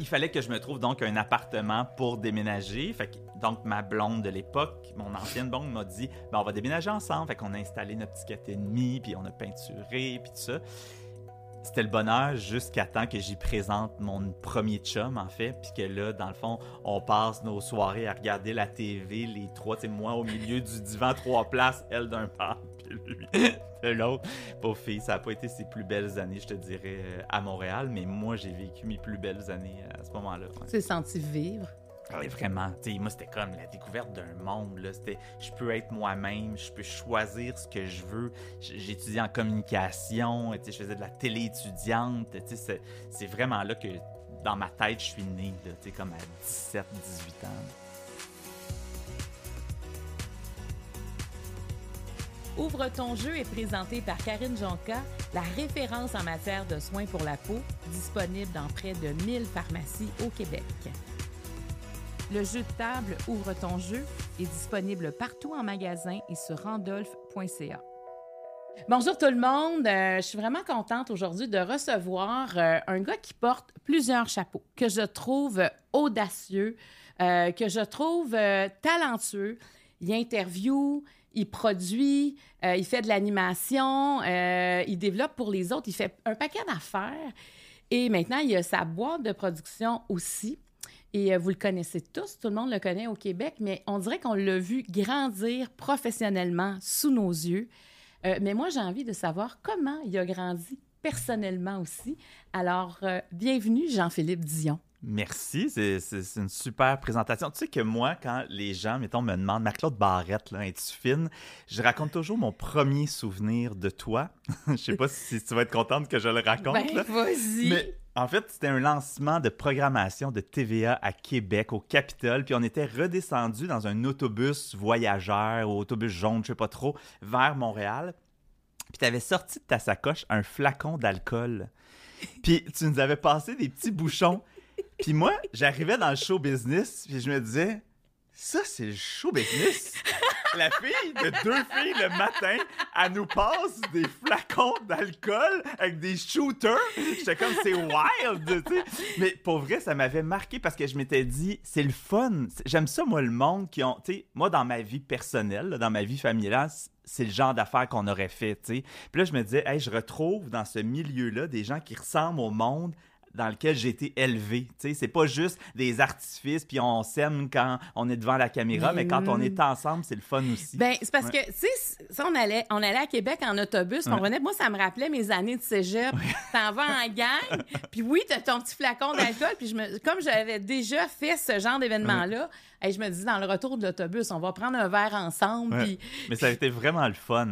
Il fallait que je me trouve donc un appartement pour déménager. Fait que, donc, ma blonde de l'époque, mon ancienne blonde, m'a dit ben, on va déménager ensemble. Fait qu'on a installé notre petit 4,5, puis on a peinturé, puis tout ça. C'était le bonheur jusqu'à temps que j'y présente mon premier chum, en fait. Puis que là, dans le fond, on passe nos soirées à regarder la TV, les trois, tu moi au milieu du divan, trois places, elle d'un pas, puis lui l'autre. Pauvre fille, ça n'a pas été ses plus belles années, je te dirais, euh, à Montréal, mais moi, j'ai vécu mes plus belles années à ce moment-là. Tu t'es senti vivre? Oui, vraiment. T'sais, moi, c'était comme la découverte d'un monde. Là. C'était, je peux être moi-même, je peux choisir ce que je veux. Étudié en communication, je faisais de la télé étudiante. C'est, c'est vraiment là que, dans ma tête, je suis né, là, comme à 17, 18 ans. Ouvre ton jeu est présenté par Karine Jonca, la référence en matière de soins pour la peau, disponible dans près de 1000 pharmacies au Québec. Le jeu de table Ouvre ton jeu est disponible partout en magasin et sur randolph.ca. Bonjour tout le monde, euh, je suis vraiment contente aujourd'hui de recevoir euh, un gars qui porte plusieurs chapeaux, que je trouve audacieux, euh, que je trouve talentueux. Il interview, il produit, il fait de l'animation, il développe pour les autres, il fait un paquet d'affaires. Et maintenant, il a sa boîte de production aussi. Et euh, vous le connaissez tous, tout le monde le connaît au Québec, mais on dirait qu'on l'a vu grandir professionnellement sous nos yeux. Euh, mais moi, j'ai envie de savoir comment il a grandi personnellement aussi. Alors, euh, bienvenue, Jean-Philippe Dion. Merci, c'est une super présentation. Tu sais que moi, quand les gens, mettons, me demandent, Marc-Claude Barrette, là, es-tu fine? Je raconte toujours mon premier souvenir de toi. je sais pas si tu vas être contente que je le raconte. Ben, vas-y. En fait, c'était un lancement de programmation de TVA à Québec, au Capitole, puis on était redescendu dans un autobus voyageur ou autobus jaune, je sais pas trop, vers Montréal. Puis tu avais sorti de ta sacoche un flacon d'alcool. Puis tu nous avais passé des petits bouchons. Puis moi, j'arrivais dans le show business, puis je me disais, ça, c'est le show business. La fille de deux filles le matin, elle nous passe des flacons d'alcool avec des shooters. J'étais comme, c'est wild, tu sais. Mais pour vrai, ça m'avait marqué parce que je m'étais dit, c'est le fun. J'aime ça, moi, le monde qui ont, tu sais, moi, dans ma vie personnelle, dans ma vie familiale, c'est le genre d'affaires qu'on aurait fait, tu sais. Puis là, je me disais, hey, je retrouve dans ce milieu-là des gens qui ressemblent au monde dans lequel j'ai été élevé. Tu sais, c'est pas juste des artifices puis on s'aime quand on est devant la caméra, mais, quand on est ensemble, c'est le fun aussi. Ben, c'est parce que, tu sais, ça, on allait, on allait à Québec en autobus, on revenait. Moi, ça me rappelait mes années de cégep. T'en vas en gang, puis oui, t'as ton petit flacon d'alcool, puis je me, comme j'avais déjà fait ce genre d'événement-là, et je me dis, dans le retour de l'autobus, on va prendre un verre ensemble. Mais ça a été vraiment le fun.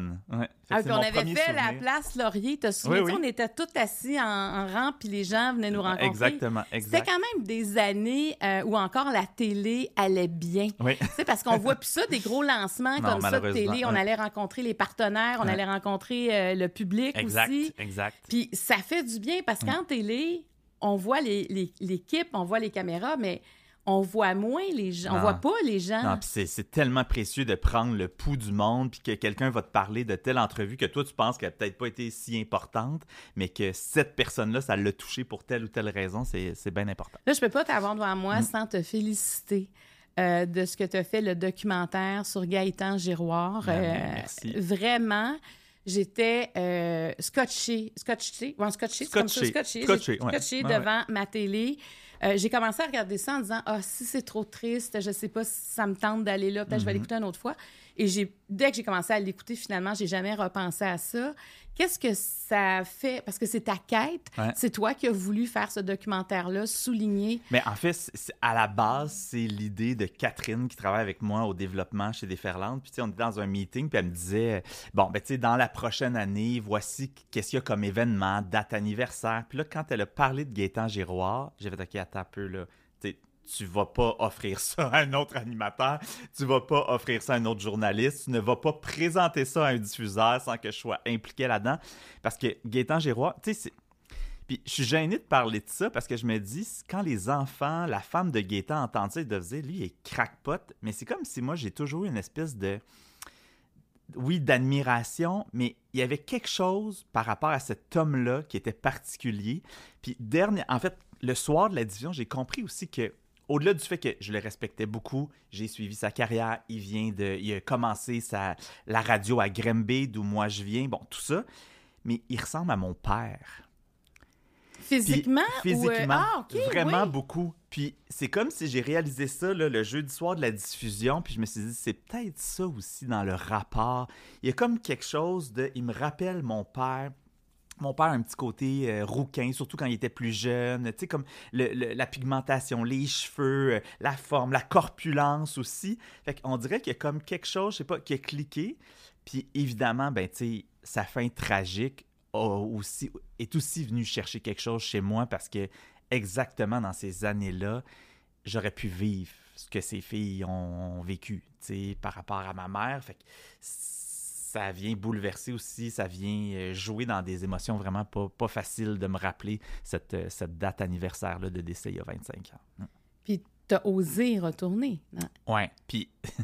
Ah, on avait fait la place Laurier. Tu te souviens, on était tous assis en, rang, puis les gens venaient nous rencontrer. Exactement, C'était quand même des années euh, où encore la télé allait bien. Oui. parce qu'on voit plus ça, des gros lancements comme ça de télé. On allait rencontrer les partenaires, on allait rencontrer euh, le public aussi. Exact, Puis ça fait du bien, parce qu'en télé, on voit l'équipe, on voit les caméras, mais on voit moins les gens. On voit pas les gens. Non, c'est tellement précieux de prendre le pouls du monde, puis que quelqu'un va te parler de telle entrevue que toi, tu penses qu'elle n'a peut-être pas été si importante, mais que cette personne-là, ça l'a touché pour telle ou telle raison, c'est bien important. Là, je peux pas t'avoir devant moi mm. sans te féliciter. Euh, de ce que tu as fait, le documentaire sur Gaëtan Giroir. Ben, euh, merci. Vraiment, j'étais euh, scotché, scotché, scotché, scotché, scotché, scotché, devant ma télé. Euh, j'ai commencé à regarder ça en disant Ah, si c'est trop triste, je sais pas si ça me tente d'aller là, peut-être je vais mhm. l'écouter une autre fois. Et j'ai, dès que j'ai commencé à l'écouter, finalement, j'ai jamais repensé à ça. Qu'est-ce que ça fait? Parce que c'est ta quête. C'est toi qui as voulu faire ce documentaire-là, souligner. Mais en fait, à la base, c'est l'idée de Catherine qui travaille avec moi au développement chez Déferlante. Puis, on était dans un meeting, puis elle me disait Bon, ben, tu sais, dans la prochaine année, voici qu'est-ce qu'il y a comme événement, date anniversaire. Puis là, quand elle a parlé de Gaétan Giroir, j'ai fait OK, attends un peu, là tu vas pas offrir ça à un autre animateur, tu vas pas offrir ça à un autre journaliste, tu ne vas pas présenter ça à un diffuseur sans que je sois impliqué là-dedans. Parce que Gaétan Giroir, tu sais, puis je suis gêné de parler de ça parce que je me dis, quand les enfants, la femme de Gaétan entendent ça, ils dire, lui, il est crackpot. Mais c'est comme si moi, j'ai toujours eu une espèce de, oui, d'admiration, mais il y avait quelque chose par rapport à cet homme-là qui était particulier. Puis, dernier, en fait, le soir de la j'ai compris aussi que au-delà du fait que je le respectais beaucoup, j'ai suivi sa carrière, il vient de il a commencé sa la radio à Grimby d'où moi je viens, bon tout ça, mais il ressemble à mon père. Physiquement? Puis, ou, euh, physiquement, ah, vraiment oui. beaucoup. Puis c'est comme si j'ai réalisé ça là, le jeudi soir de la diffusion, puis je me suis dit, c'est peut-être ça aussi dans le rapport. Il y a comme quelque chose de... Il me rappelle mon père. Mon père a un petit côté euh, rouquin, surtout quand il était plus jeune. Tu sais, comme la pigmentation, les cheveux, euh, la forme, la corpulence aussi. Fait qu'on dirait qu'il y a comme quelque chose, je sais pas, qui a cliqué. Puis évidemment, ben, tu sais, sa fin tragique aussi, est aussi venue chercher quelque chose chez moi parce que exactement dans ces années-là, j'aurais pu vivre ce que ces filles ont, ont vécu, tu sais, par rapport à ma mère. Fait que ça vient bouleverser aussi, ça vient euh, jouer dans des émotions vraiment pas, pas faciles de me rappeler cette, euh, cette date anniversaire-là de décès il y a 25 ans. Mm. Puis t'as osé retourner. hein? Ouais. Puis, tu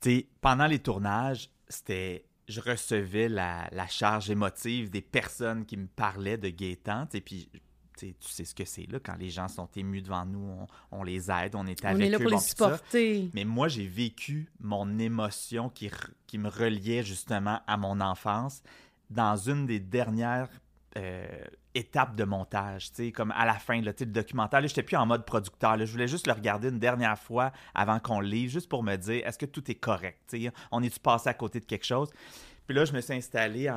sais, pendant les tournages, c'était. Je recevais la, la charge émotive des personnes qui me parlaient de Gaétan. Sais, puis, tu sais, ce que c'est, là, quand les gens sont émus devant nous, on, on les aide, on est On avec est là eux, pour bon, les puis ça. supporter. Mais moi, j'ai vécu mon émotion qui, qui me reliait justement à mon enfance dans une des dernières euh, étapes de montage, tu sais, comme à la fin, là, le documentaire. Là, j'étais plus en mode producteur. là. Je voulais juste le regarder une dernière fois avant qu'on le livre, juste pour me dire, est-ce que tout est correct? tu sais? On est-tu passé à côté de quelque chose? Puis là, je me suis installé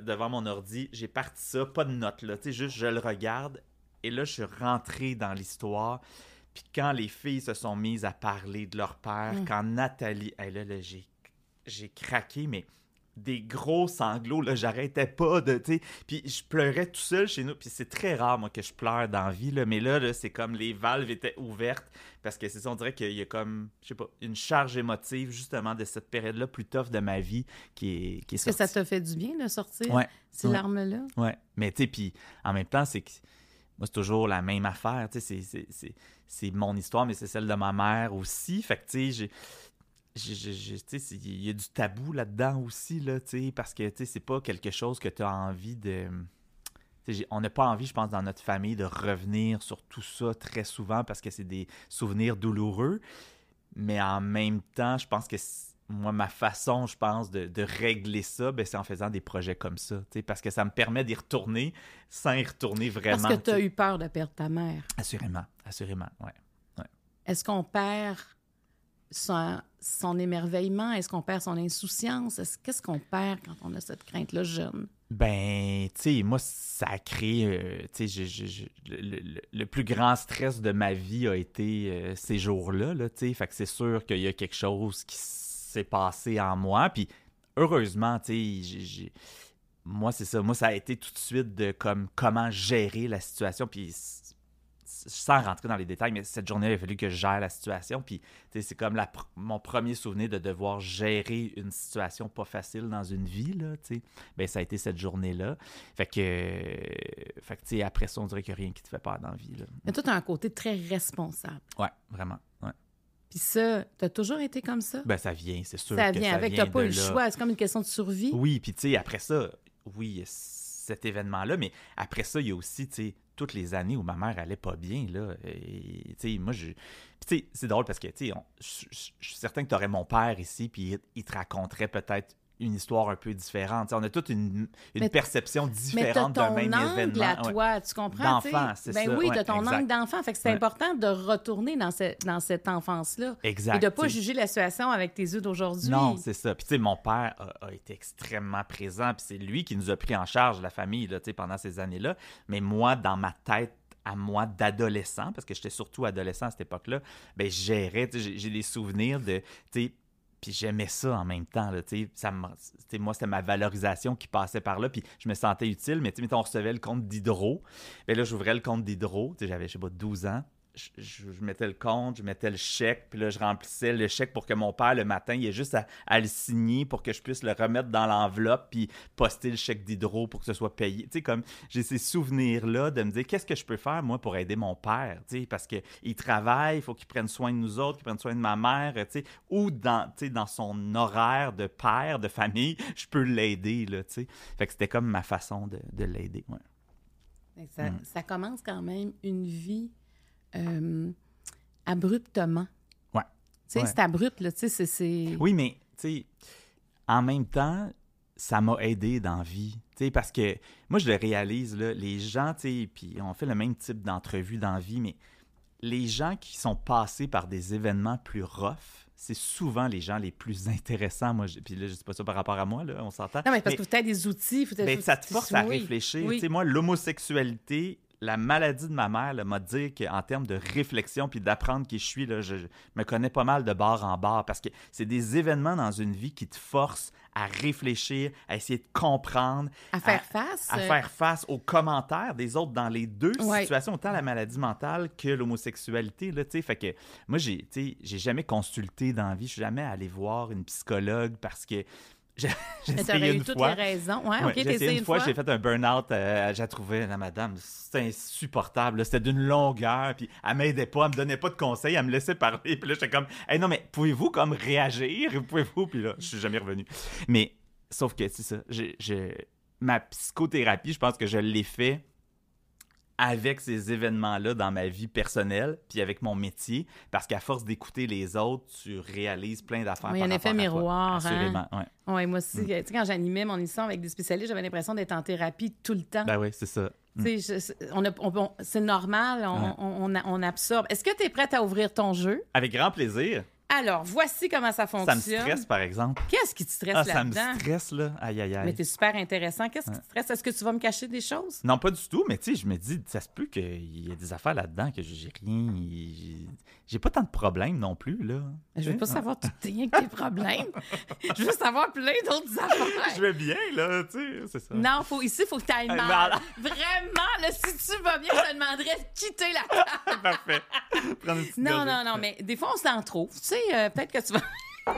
devant mon ordi. J'ai parti ça, pas de notes, là, juste je le regarde. Et là, je suis rentré dans l'histoire. Puis quand les filles se sont mises à parler de leur père, Mm. quand Nathalie, elle, là, là, j'ai, j'ai craqué, mais des gros sanglots, là, j'arrêtais pas de, tu puis je pleurais tout seul chez nous, puis c'est très rare, moi, que je pleure dans la vie, là, mais là, là, c'est comme les valves étaient ouvertes, parce que c'est ça, on dirait qu'il y a comme, je sais pas, une charge émotive, justement, de cette période-là plus tough de ma vie, qui est, qui est Est-ce que ça te fait du bien de sortir Ouais, ces ouais. larmes-là? Ouais, mais tu sais, puis en même temps, c'est que moi, c'est toujours la même affaire, tu sais, c'est- c'est- c'est- c'est mon histoire, mais c'est celle de ma mère aussi. Fait que, tu sais, il y a du tabou là-dedans aussi, là, parce que, c'est pas quelque chose que tu as envie de... on n'a pas envie, je pense, dans notre famille, de revenir sur tout ça très souvent parce que c'est des souvenirs douloureux. Mais en même temps, je pense que moi, ma façon, je pense, de, de régler ça, ben, c'est en faisant des projets comme ça. Parce que ça me permet d'y retourner sans y retourner vraiment. Parce que tu as eu peur de perdre ta mère. Assurément, assurément, ouais. Est-ce qu'on perd son, émerveillement? Est-ce qu'on perd son insouciance? Est-ce- Qu'est-ce qu'on perd quand on a cette crainte-là jeune? Ben, tu sais, moi, ça a créé, euh, tu sais, le, plus grand stress de ma vie a été euh, ces jours-là, là, tu sais, fait que c'est sûr qu'il y a quelque chose qui s'est passé en moi, puis heureusement, tu sais, moi, c'est ça, moi, ça a été tout de suite de comme comment gérer la situation, puis sans rentrer dans les détails, mais cette journée, il a fallu que je gère la situation. Puis, c'est comme la mon premier souvenir de devoir gérer une situation pas facile dans une vie, là, tu sais. Ben, ça a été cette journée-là. Fait que, euh, fait que tu sais, après ça, on dirait qu'il n'y a rien qui te fait peur dans la vie, là. Mais toi, tu as un côté très responsable. Ouais, vraiment. Ouais. Puis ça, tu as toujours été comme ça? Ben, ça vient, c'est sûr. ça que vient ça avec, tu pas eu le là. choix. C'est comme une question de survie. Oui, puis tu sais, après ça, oui, cet événement-là, mais après ça, il y a aussi, tu sais, toutes les années où ma mère allait pas bien, là. Tu sais, moi, je... C'est drôle parce que, tu sais, je suis certain que tu aurais mon père ici, puis il te raconterait peut-être une histoire un peu différente. On a toute une, perception différente d'un même angle événement. à Ouais. toi, tu comprends? D'enfant, c'est ben ça, oui, ouais, tu ton exact. angle d'enfant. Fait que c'est Ouais. important de retourner dans, ce- dans cette enfance-là. Exact. Et de pas tu sais. juger la situation avec tes yeux d'aujourd'hui. Non, c'est ça. Puis tu sais, mon père a, a été extrêmement présent, puis c'est lui qui nous a pris en charge, la famille, là, tu sais, pendant ces années-là. Mais moi, dans ma tête, à moi d'adolescent, parce que j'étais surtout adolescent à cette époque-là, ben je gérais, j'ai- des souvenirs de, tu puis j'aimais ça en même temps, là, ça me- moi, c'était ma valorisation qui passait par là, puis je me sentais utile, mais mettons, on recevait le compte d'hydro, ben là, j'ouvrais le compte d'hydro, j'avais, je sais pas, 12 ans, je, je- je mettais le compte, je mettais le chèque, puis là, je remplissais le chèque pour que mon père, le matin, il ait juste à, à le signer pour que je puisse le remettre dans l'enveloppe, puis poster le chèque d'hydro pour que ce soit payé. Tu sais, comme j'ai ces souvenirs-là de me dire qu'est-ce que je peux faire, moi, pour aider mon père, tu sais, parce qu'il travaille, il faut qu'il prenne soin de nous autres, qu'il prenne soin de ma mère, tu sais, ou dans, tu sais, dans son horaire de père, de famille, je peux l'aider, là, tu sais. Fait que c'était comme ma façon de, de l'aider, ouais. Ça, ça commence quand même une vie euh, abruptement. Ouais. Tu sais, Ouais. c'est abrupt, là. Tu sais, c'est-. Oui, mais, tu sais, en même temps, ça m'a aidé dans la vie. Tu sais, parce que moi, je le réalise, là, les gens, tu sais, puis on fait le même type d'entrevue dans la vie, mais les gens qui sont passés par des événements plus rough, c'est souvent les gens les plus intéressants. Moi, je- puis là, je dis pas ça par rapport à moi, là, on s'entend. Non, mais parce que vous avez des outils. Faut Ben, ça te force à oui. réfléchir. Oui. Tu sais, moi, l'homosexualité, la maladie de ma mère m'a dit qu'en termes de réflexion puis d'apprendre qui je suis, là, je, je me connais pas mal de bord en bord parce que c'est des événements dans une vie qui te forcent à réfléchir, à essayer de comprendre, À faire face. à euh, faire face aux commentaires des autres dans les deux Ouais. situations, autant la maladie mentale que l'homosexualité. Là, tu sais. fait que moi, j'ai, tu sais, j'ai jamais consulté dans la vie, je suis jamais allé voir une psychologue parce que j'ai, essayé eu une toutes fois. les raisons. Ouais, Ouais, ok, j'ai essayé essayé une fois, j'ai fait un burn-out. euh, j'ai trouvé la madame, c'était insupportable. C'était d'une longueur. Puis elle m'aidait pas, elle me donnait pas de conseils, elle me laissait parler. Puis là, j'étais comme, hey, non, mais pouvez-vous comme réagir? Pouvez-vous? Puis là, je suis jamais revenu. Mais sauf que c'est ça. j'ai- ma psychothérapie, je pense que je l'ai fait avec ces événements-là dans ma vie personnelle, puis avec mon métier, parce qu'à force d'écouter les autres, tu réalises plein d'affaires. Oui, il y a par un effet toi. miroir, hein. Ouais. Oui, moi aussi. Tu sais, quand j'animais mon émission avec des spécialistes, j'avais l'impression d'être en thérapie tout le temps. Ben oui, c'est ça. Je- on on- on- c'est normal, on, Ouais. on- on- on absorbe. Est-ce que tu es prête à ouvrir ton jeu? Avec grand plaisir. Alors, voici comment ça Ça me fonctionne. stresse, par exemple. Qu'est-ce qui te stresse Ah, ça me là-dedans? stresse, là. Aïe, aïe, aïe. Mais t'es super intéressant. Qu'est-ce qui te stresse? Est-ce que tu vas me cacher des choses? Non, pas du tout, mais tu sais, je me dis, ça se peut qu'il y ait des affaires là-dedans que j'ai rien. j'ai- pas tant de problèmes non plus, là. Je veux pas savoir tout rien que tes problèmes. Je veux savoir plein d'autres affaires. Je vais bien, là, tu sais, c'est ça. Non, faut, ici, il faut que tu ailles Euh, mal. voilà. Vraiment, là, si tu vas bien, je te demanderais de quitter la table. Parfait. Prendre une petite Non, gorgée. non, non, mais des fois, on s'en trouve. Tu sais, euh, peut-être que tu vas.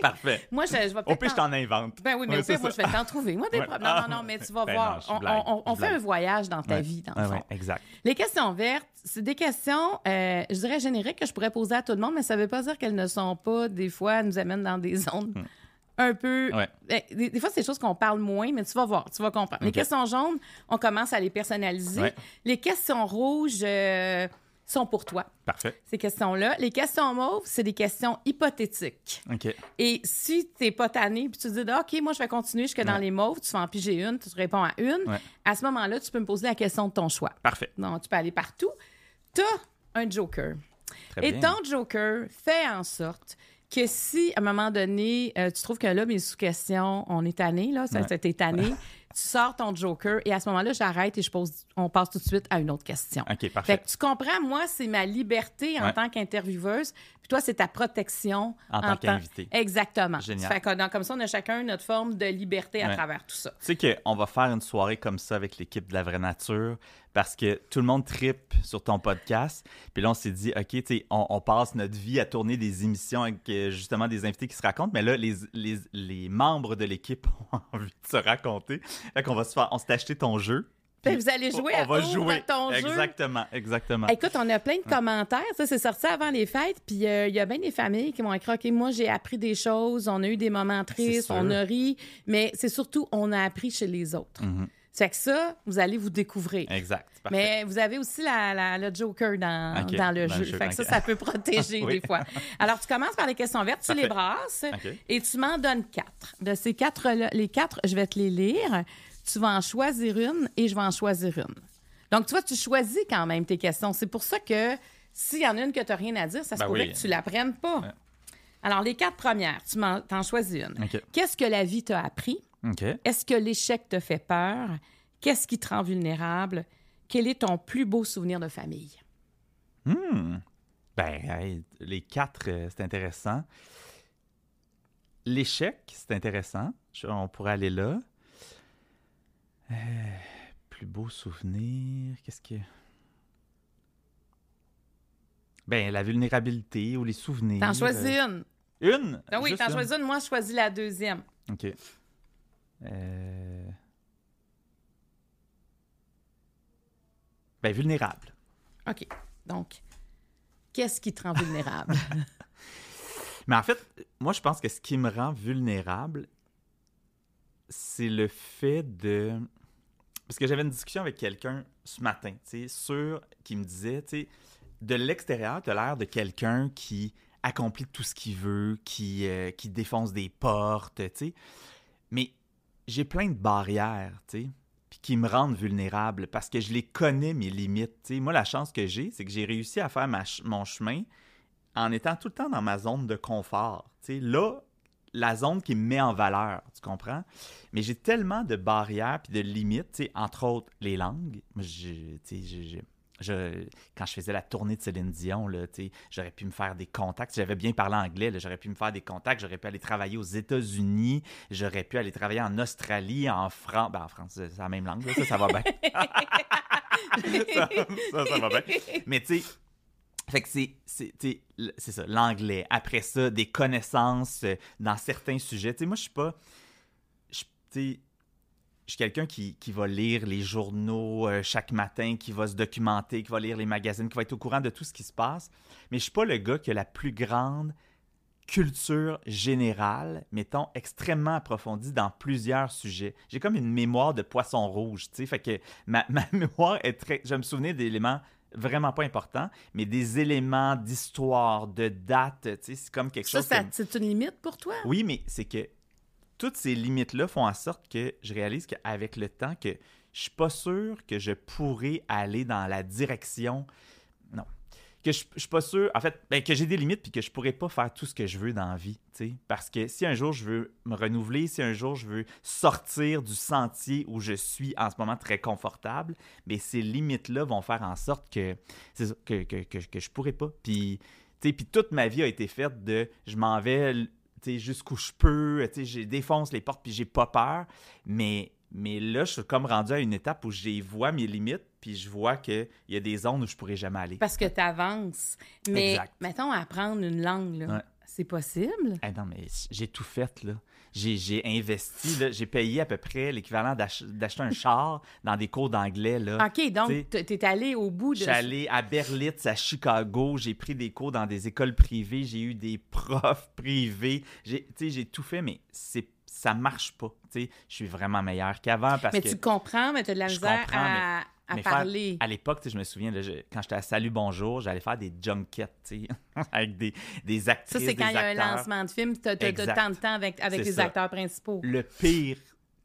Parfait. Moi, je, je vais Au pire, je t'en- invente. Ben oui, mais Ouais, au pire, moi, ça. je vais t'en trouver. Moi, des Ouais. problèmes. Non, non, non, mais tu vas Ben voir. non, je on fait un voyage dans ta Ouais. vie, dans le fond. ouais, exact. Les questions vertes, c'est des questions, euh, je dirais génériques, que je pourrais poser à tout le monde, mais ça ne veut pas dire qu'elles ne sont pas, des fois, nous amènent dans des zones un peu. Hmm. Ouais. Ben, Des, des fois, c'est des choses qu'on parle moins, mais tu vas voir, tu vas comprendre. Les questions jaunes, on commence à les personnaliser. Ouais. Les questions rouges euh, sont pour toi, Parfait. ces questions-là. Les questions mauves, c'est des questions hypothétiques. OK. Et si tu n'es pas tanné, puis tu te dis, Ah, OK, moi, je vais continuer jusque dans les mauves, tu vas en piger une, tu réponds à une. Ouais. À ce moment-là, tu peux me poser la question de ton choix. Parfait. Non, tu peux aller partout. Tu as un joker. Très Et bien. ton joker fait en sorte que si, à un moment donné, euh, tu trouves que là, mes sous-questions, on est tanné, là, ça, Ouais. t'est tanné, tu sors ton joker et à ce moment-là, j'arrête et je pose, on passe tout de suite à une autre question. OK, Fait parfait. que tu comprends, moi, c'est ma liberté en Ouais. tant qu'intervieweuse, puis toi, c'est ta protection En tant qu'invité. Exactement. Génial. Fait que, donc, comme ça, on a chacun notre forme de liberté à Ouais. travers tout ça. Tu sais qu'on va faire une soirée comme ça avec l'équipe de la vraie nature parce que tout le monde tripe sur ton podcast. Puis là, on s'est dit, OK, tu on, on passe notre vie à tourner des émissions avec euh, justement des invités qui se racontent. Mais là, les, les, les membres de l'équipe ont envie de se raconter. Fait qu'on va se faire, on s'est acheté ton jeu. Puis vous allez jouer on à va jouer. ton jeu. Exactement, exactement. Écoute, on a plein de commentaires. Ça, c'est sorti avant les fêtes. Puis euh, il y a bien des familles qui m'ont écrit OK, moi, j'ai appris des choses. On a eu des moments tristes. On a ri. Mais c'est surtout, on a appris chez les autres. Mhm. C'est que ça, vous allez vous découvrir. Exact. Parfait. Mais vous avez aussi la, la- le joker dans, dans le dans jeu. le jeu, Fait que ça, ça peut protéger Oui. des fois. Alors, tu commences par les questions vertes, tu les brasses OK. et tu m'en donnes quatre. De ces quatre-là, les quatre, je vais te les lire. Tu vas en choisir une et je vais en choisir une. Donc, tu vois, tu choisis quand même tes questions. C'est pour ça que s'il y en a une que tu n'as rien à dire, ça se Ben pourrait oui. que tu l'apprennes pas. Ouais. Alors, les quatre premières, tu m'en t'en choisis une. Qu'est-ce que la vie t'a appris? Est-ce que l'échec te fait peur? Qu'est-ce qui te rend vulnérable? Quel est ton plus beau souvenir de famille? Hmm. Ben, hey, les quatre, euh, c'est intéressant. L'échec, c'est intéressant. Je- on pourrait aller là. Euh, plus beau souvenir, qu'est-ce que... Ben, la vulnérabilité ou les souvenirs. T'en choisis euh, une. Une? Ah oui, t'en choisis une. Moi, je choisis la deuxième. OK. Euh... Ben, vulnérable. OK. Donc, qu'est-ce qui te rend vulnérable? Mais en fait, moi, je pense que ce qui me rend vulnérable, c'est le fait de parce que j'avais une discussion avec quelqu'un ce matin, tu sais, sur, qui me disait, tu de l'extérieur, tu as l'air de quelqu'un qui accomplit tout ce qu'il veut, qui, euh, qui défonce des portes, tu sais. Mais j'ai plein de barrières, tu sais, qui me rendent vulnérable parce que je les connais, mes limites, tu sais. Moi, la chance que j'ai, c'est que j'ai réussi à faire mon chemin en étant tout le temps dans ma zone de confort, tu sais. Là, la zone qui me met en valeur, tu comprends? Mais j'ai tellement de barrières puis de limites, entre autres les langues. J'ai- j'ai- je- quand je faisais la tournée de Céline Dion, j'aurais pu me faire des contacts. J'avais bien parlé anglais, j'aurais pu me faire des contacts. J'aurais pu aller travailler aux États-Unis. J'aurais pu aller travailler en Australie, en France. Ben, en France, c'est la même langue, ça, ça va bien. ça, ça, ça va bien. Mais tu sais, fait que c'est, c'est, ça, l'anglais. Après ça, des connaissances euh, dans certains sujets. Tu sais, moi, je suis pas. je suis quelqu'un qui, qui va lire les journaux euh, chaque matin, qui va se documenter, qui va lire les magazines, qui va être au courant de tout ce qui se passe. Mais je suis pas le gars qui a la plus grande culture générale, mettons, extrêmement approfondie dans plusieurs sujets. J'ai comme une mémoire de poisson rouge, tu sais, fait que ma, ma mémoire est très... Je me souvenais d'éléments vraiment pas importants, mais des éléments d'histoire, de date, tu sais, c'est comme quelque Ça, chose... ça- que- c'est une limite pour toi? oui, mais c'est que toutes ces limites-là font en sorte que je réalise qu'avec le temps, que je suis pas sûr que je pourrais aller dans la direction. Que je, je suis pas sûr. En fait, ben, que j'ai des limites puis que je pourrais pas faire tout ce que je veux dans la vie. Parce que si un jour je veux me renouveler, si un jour je veux sortir du sentier où je suis en ce moment très confortable, mais ces limites-là vont faire en sorte que, que, que, je pourrais pas. Puis, tu toute ma vie a été faite de je m'en vais jusqu'où je peux, je défonce les portes puis j'ai pas peur. Mais, mais là, je suis comme rendu à une étape où j'ai vois mes limites puis je vois qu'il y a des zones où je pourrais jamais aller. Parce que tu avances. Mais Exact. mettons, apprendre une langue, là, Ouais. c'est possible? Ah non, mais j'ai tout fait, là. J'ai j'ai investi, là. J'ai payé à peu près l'équivalent d'ach- d'acheter un char dans des cours d'anglais, là. OK, donc tu es allé au bout de... Je suis allé à Berlitz, à Chicago, j'ai pris des cours dans des écoles privées, j'ai eu des profs privés, j'ai tout fait, mais c'est ça marche pas. Je suis vraiment meilleur qu'avant parce mais que tu comprends, mais tu as de la misère à, à mais faire- parler. à l'époque, je me souviens, là, je- quand j'étais à Salut Bonjour, j'allais faire des junkets, avec des, des Ça, actrices, c'est quand il y a un lancement de film, tu as, tant de temps avec, avec les ça. acteurs principaux. le pire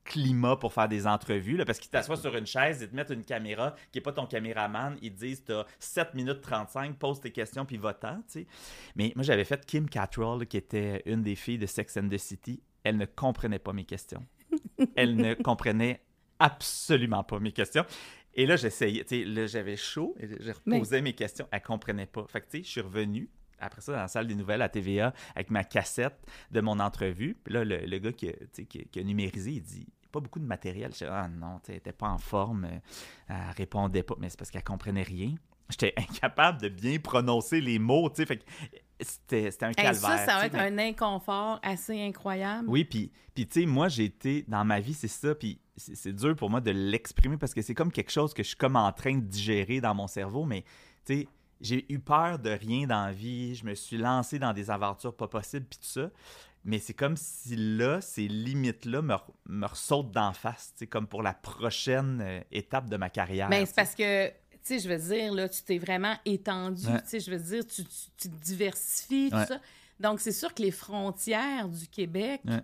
climat pour faire des entrevues, là, parce qu'ils t'assoient sur une chaise, ils te mettent une caméra qui n'est pas ton caméraman, ils te disent t'as 7 minutes 35, pose tes questions puis va-t'en. Mais moi, j'avais fait Kim Cattrall, qui était une des filles de Sex and the City. Elle ne comprenait pas mes questions. Elle ne comprenait absolument pas mes questions. Et là, j'essayais, tu sais, là, j'avais chaud, et je reposais mes questions, elle comprenait pas. Fait que, tu sais, je suis revenu, après ça, dans la salle des nouvelles à TVA, avec ma cassette de mon entrevue. Puis là, le, le gars qui a, qui, qui a numérisé, il dit pas beaucoup de matériel. Je dis, ah non, elle était pas en forme, euh, elle répondait pas, mais c'est parce qu'elle comprenait rien. J'étais incapable de bien prononcer les mots, tu sais, fait que c'était c'était un Hey, calvaire. ça, ça va être mais- un inconfort assez incroyable. oui, puis, puis tu sais, moi, j'ai été dans ma vie, c'est ça, puis c'est dur pour moi de l'exprimer parce que c'est comme quelque chose que je suis comme en train de digérer dans mon cerveau, mais tu sais, j'ai eu peur de rien dans la vie, je me suis lancé dans des aventures pas possibles, puis tout ça, mais c'est comme si là, ces limites-là me, me ressautent d'en face, tu sais, comme pour la prochaine euh, étape de ma carrière. Mais tu c'est parce que, tu sais, je veux dire, là, tu t'es vraiment étendu. Ouais. Tu sais, je veux dire, tu, tu, tu te diversifies, tout Ouais. ça. Donc, c'est sûr que les frontières du Québec Ouais.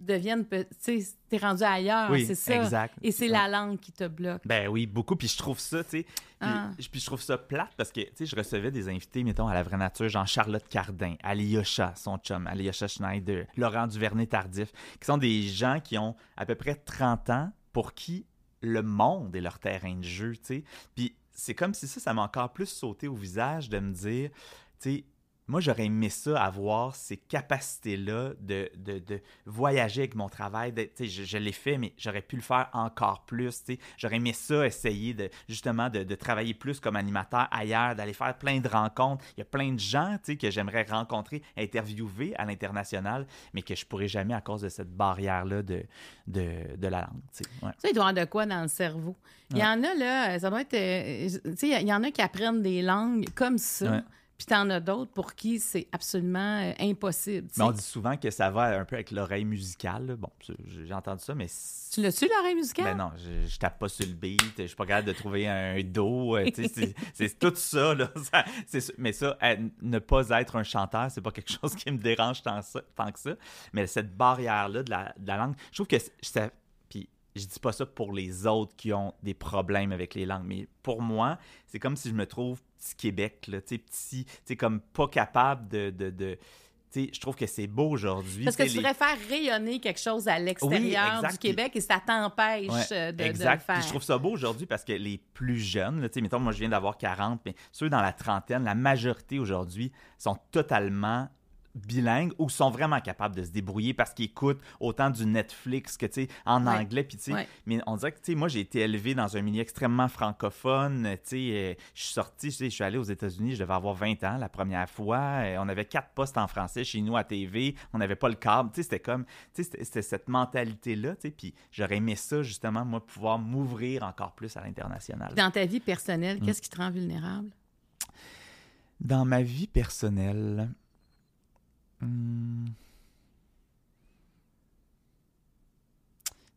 Deviennent, tu sais, t'es rendu ailleurs, Oui, c'est ça. exact. Et c'est la langue qui te bloque. Ben oui, beaucoup. Puis je trouve ça, tu sais. Puis, Ah. puis je trouve ça plate parce que, tu sais, je recevais des invités, mettons, à la vraie nature, Jean-Charlotte Cardin, Alyosha, son chum, Alyosha Schneider, Laurent Duvernay-Tardif, qui sont des gens qui ont à peu près 30 ans pour qui le monde est leur terrain de jeu, tu sais. Puis c'est comme si ça, ça m'a encore plus sauté au visage de me dire, tu sais, moi, j'aurais aimé ça, avoir ces capacités-là de, de, de voyager avec mon travail. de- je, je l'ai fait, mais j'aurais pu le faire encore plus. J'aurais aimé ça, essayer de justement de, travailler plus comme animateur ailleurs, d'aller faire plein de rencontres. Il y a plein de gens que j'aimerais rencontrer, interviewer à l'international, mais que je pourrais jamais à cause de cette barrière-là de, de, de la langue. Ouais. Sais, il doit y avoir de quoi dans le cerveau. Il y en a, là, ça doit être. euh, il y en a qui apprennent des langues comme ça. Ouais. Puis t'en as d'autres pour qui c'est absolument euh, impossible. Mais on dit souvent que ça va un peu avec l'oreille musicale. Bon, j'ai entendu ça, mais... Tu l'as-tu, l'oreille musicale? Ben non, je, tape pas sur le beat, je suis pas capable de trouver un do. Euh, c'est tout ça, là. mais ça, ne pas être un chanteur, c'est pas quelque chose qui me dérange tant, tant que ça. Mais cette barrière-là de la, de la, langue, je trouve que ça je dis pas ça pour les autres qui ont des problèmes avec les langues, mais pour moi, c'est comme si je me trouve petit Québec, là, petit, tu comme pas capable de, de, de je trouve que c'est beau aujourd'hui. Parce que tu voudrais faire rayonner quelque chose à l'extérieur du Québec et ça t'empêche euh, de, exact. le faire. je trouve ça beau aujourd'hui parce que les plus jeunes, là, mettons, moi je viens d'avoir 40, mais ceux dans la trentaine, la majorité aujourd'hui sont totalement bilingues ou sont vraiment capables de se débrouiller parce qu'ils écoutent autant du Netflix que tu sais en anglais puis tu sais. Mais on dirait que tu sais moi j'ai été élevé dans un milieu extrêmement francophone tu sais euh, je suis sorti je suis allé aux États-Unis je devais avoir 20 ans la première fois euh, on avait quatre postes en français chez nous à TV on n'avait pas le câble tu sais c'était comme tu sais c'était cette mentalité là tu sais puis j'aurais aimé ça justement moi pouvoir m'ouvrir encore plus à l'international. Dans ta vie personnelle mm. qu'est-ce qui te rend vulnérable? Dans ma vie personnelle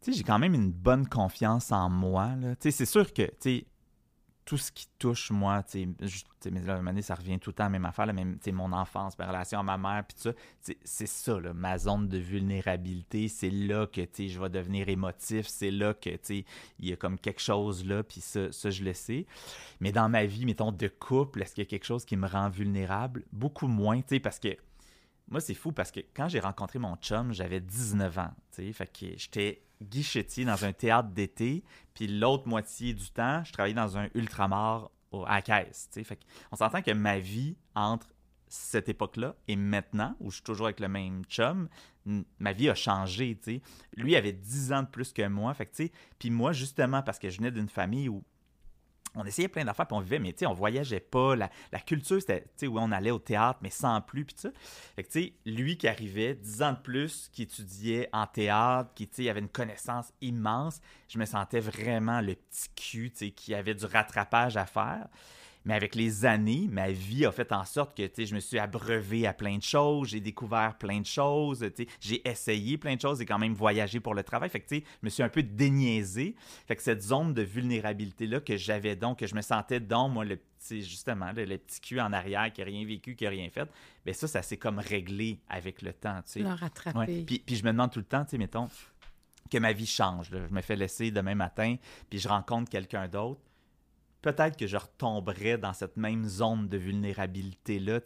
Sais, j'ai quand même une bonne confiance en moi. C'est sûr que, tout ce qui touche moi, tu sais, mais là, à ça revient tout le temps à la même affaire, là, même, mon enfance, ma relation à ma mère, puis tout ça, c'est ça, là, ma zone de vulnérabilité, c'est là que, je vais devenir émotif, c'est là que, il y a comme quelque chose là, puis ça, ça, je le sais. Mais dans ma vie, mettons, de couple, est-ce qu'il y a quelque chose qui me rend vulnérable? Beaucoup moins, parce que moi, c'est fou parce que quand j'ai rencontré mon chum, j'avais 19 ans. Fait que j'étais guichetier dans un théâtre d'été, puis l'autre moitié du temps, je travaillais dans un ultramar à la caisse. Fait on s'entend que ma vie entre cette époque-là et maintenant, où je suis toujours avec le même chum, ma vie a changé. Lui avait 10 ans de plus que moi. Fait que, puis moi, justement, parce que je venais d'une famille où on essayait plein d'affaires, puis on vivait, mais tu sais, on voyageait pas. La, culture, c'était, tu sais, où on allait au théâtre, mais sans plus, puis ça. Tu sais, lui qui arrivait, dix ans de plus, qui étudiait en théâtre, qui, tu sais, avait une connaissance immense, je me sentais vraiment le petit cul, tu sais, qui avait du rattrapage à faire. Mais avec les années, ma vie a fait en sorte que je me suis abreuvé à plein de choses, j'ai découvert plein de choses, j'ai essayé plein de choses et quand même voyagé pour le travail. Fait que je me suis un peu déniaisé. Fait que cette zone de vulnérabilité-là que j'avais donc, que je me sentais dans moi, le petit, justement, le, petit cul en arrière qui n'a rien vécu, qui n'a rien fait, bien ça, ça s'est comme réglé avec le temps. Le rattraper. Puis, puis je me demande tout le temps, tu sais, mettons, que ma vie change. Je me fais laisser demain matin, puis je rencontre quelqu'un d'autre peut-être que je retomberais dans cette même zone de vulnérabilité-là,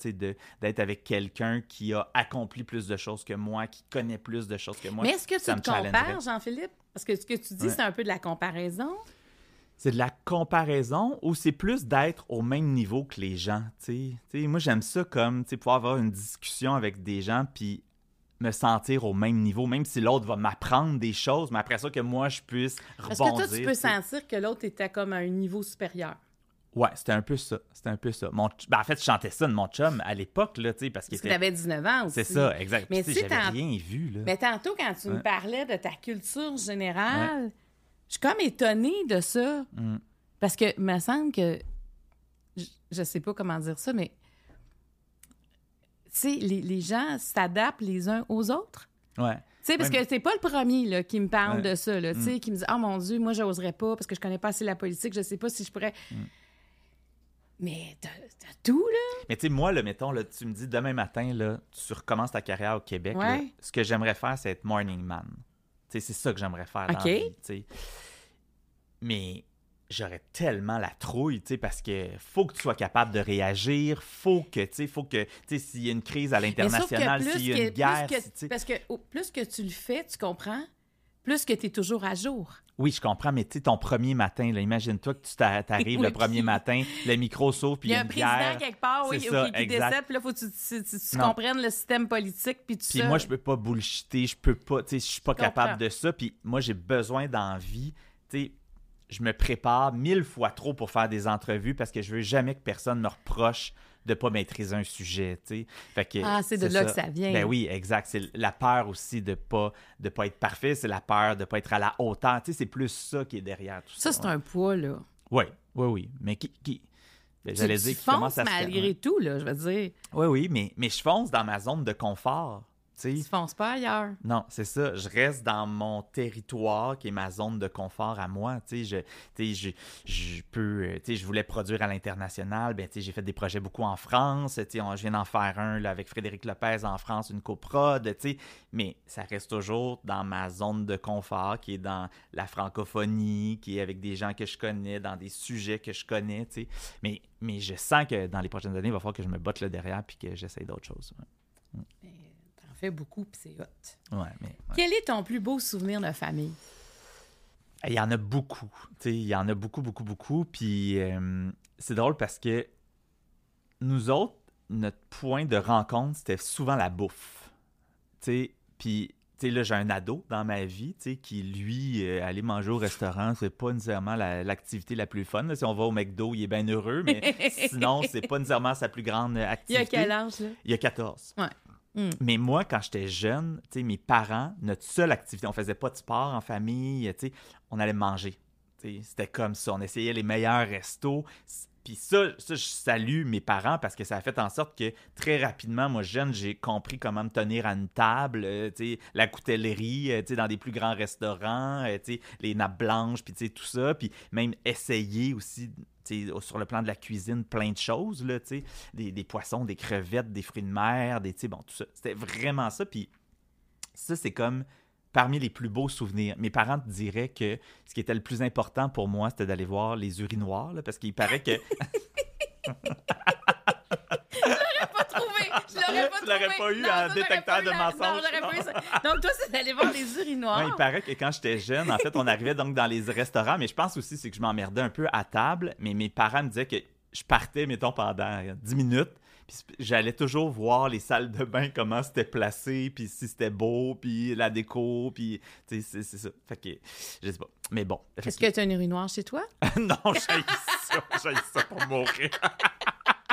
d'être avec quelqu'un qui a accompli plus de choses que moi, qui connaît plus de choses que moi. Mais est-ce que tu te compares, Jean-Philippe? Parce que ce que tu dis, c'est un peu de la comparaison. C'est de la comparaison ou c'est plus d'être au même niveau que les gens, tu sais. Moi, j'aime ça comme, tu pouvoir avoir une discussion avec des gens, puis me sentir au même niveau, même si l'autre va m'apprendre des choses, mais après ça, que moi, je puisse rebondir. Est-ce que toi, tu peux sentir que l'autre était comme à un niveau supérieur? Ouais, c'était un peu ça. C'était un peu ça. Mon, ben, en fait, je chantais ça de mon chum à l'époque, là, tu sais, parce était... avais 19 ans aussi. C'est ça, exact. Mais tu j'avais rien vu, là. Mais tantôt, quand tu me parlais de ta culture générale, je suis comme étonnée de ça. Mm. Parce que, il me semble que... Je, je sais pas comment dire ça, mais sais, les, les gens s'adaptent les uns aux autres. Ouais. Tu sais, parce que c'est pas le premier là, qui me parle de ça, là, tu sais, mm. qui me dit « Oh mon Dieu, moi, j'oserais pas parce que je connais pas assez la politique, je sais pas si je pourrais... Mm. Mais t'as tout, là. Mais tu sais, moi, là, mettons, là, tu me dis demain matin, là, tu recommences ta carrière au Québec. Là, ce que j'aimerais faire, c'est être morning man. Tu sais, c'est ça que j'aimerais faire dans la vie. Mais j'aurais tellement la trouille, tu sais, parce que faut que tu sois capable de réagir, faut que, tu sais, faut que, tu sais, s'il y a une crise à l'international, s'il y a une guerre, parce que plus que tu le fais, tu comprends, plus que tu es toujours à jour. Oui, je comprends, mais tu sais, ton premier matin, imagine-toi que tu t'arrives le premier matin, le micro s'ouvre, puis il y a, un président quelque part, oui, ça, qui décède, puis là, faut que tu, comprennes le système politique, puis tout Puis moi, je peux pas bullshiter, je peux pas, tu sais, je suis pas capable de ça, puis moi, j'ai besoin d'envie, tu sais, je me prépare mille fois trop pour faire des entrevues parce que je veux jamais que personne me reproche de pas maîtriser un sujet, tu sais. ah, c'est de là que ça vient. Ben oui, exact. C'est la peur aussi de pas de pas être parfait, c'est la peur de pas être à la hauteur. Tu sais, c'est plus ça qui est derrière tout ça. Ça, c'est un poids, là. Oui, oui, oui. Mais qui, Ben, Tu, J'allais dire commence à se malgré tout, là, je veux dire. Oui, oui, mais, mais je fonce dans ma zone de confort. Tu fonces pas ailleurs. Non, c'est ça. Je reste dans mon territoire qui est ma zone de confort à moi. Tu je, tu sais, je, je peux, euh, tu sais, je voulais produire à l'international. Ben, j'ai fait des projets beaucoup en France. Tu sais, on- je viens d'en faire un là, avec Frédéric Lopez en France, une coprod. Tu sais, mais ça reste toujours dans ma zone de confort qui est dans la francophonie, qui est avec des gens que je connais, dans des sujets que je connais. Tu sais, mais, mais je sens que dans les prochaines années, il va falloir que je me botte là derrière puis que j'essaye d'autres choses. T'en fais beaucoup, puis c'est hot. Ouais, mais. ouais. Quel est ton plus beau souvenir de famille? Il y en a beaucoup. Il y en a beaucoup, beaucoup, beaucoup. Puis euh, c'est drôle parce que nous autres, notre point de rencontre, c'était souvent la bouffe. Puis là, j'ai un ado dans ma vie, qui, lui, euh, aller manger au restaurant, c'est pas nécessairement la- l'activité la, plus fun. là. Si on va au McDo, il est bien heureux, mais sinon, c'est pas nécessairement sa plus grande euh, Il y activité. a quel âge, là? Il y a 14. Ouais. Mm. Mais moi, quand j'étais jeune, mes parents, notre seule activité, on faisait pas de sport en famille, on allait manger. C'était comme ça. On essayait les meilleurs restos. Puis ça, ça, je salue mes parents parce que ça a fait en sorte que très rapidement, moi, jeune, j'ai compris comment me tenir à une table, euh, la coutellerie, euh, dans des plus grands restaurants, euh, les nappes blanches, puis tout ça. Puis même essayer aussi, sur le plan de la cuisine, plein de choses, là, des, des poissons, des crevettes, des fruits de mer, des, bon, tout ça. C'était vraiment ça. Puis ça, c'est comme parmi les plus beaux souvenirs. Mes parents te diraient que ce qui était le plus important pour moi, c'était d'aller voir les urinoirs, là, parce qu'il paraît que... pas trouvé. Je l'aurais pas Tu l'aurais trouvé. pas eu Non, j'aurais détecteur de mensonges. Non, pas eu ça. Donc, toi, c'est d'aller voir les urinoirs. Ouais, il paraît que quand j'étais jeune, en fait, on arrivait donc dans les restaurants, mais je pense aussi c'est que je m'emmerdais un peu à table, mais mes parents me disaient que je partais, mettons, pendant 10 minutes, j'allais toujours voir les salles de bain, comment c'était placé, puis si c'était beau, puis la déco, puis tu sais, c'est ça. Fait que, je sais pas. Mais bon. Est-ce que tu as un urinoir chez toi? non, j'ai ça, j'ai ça pour mourir.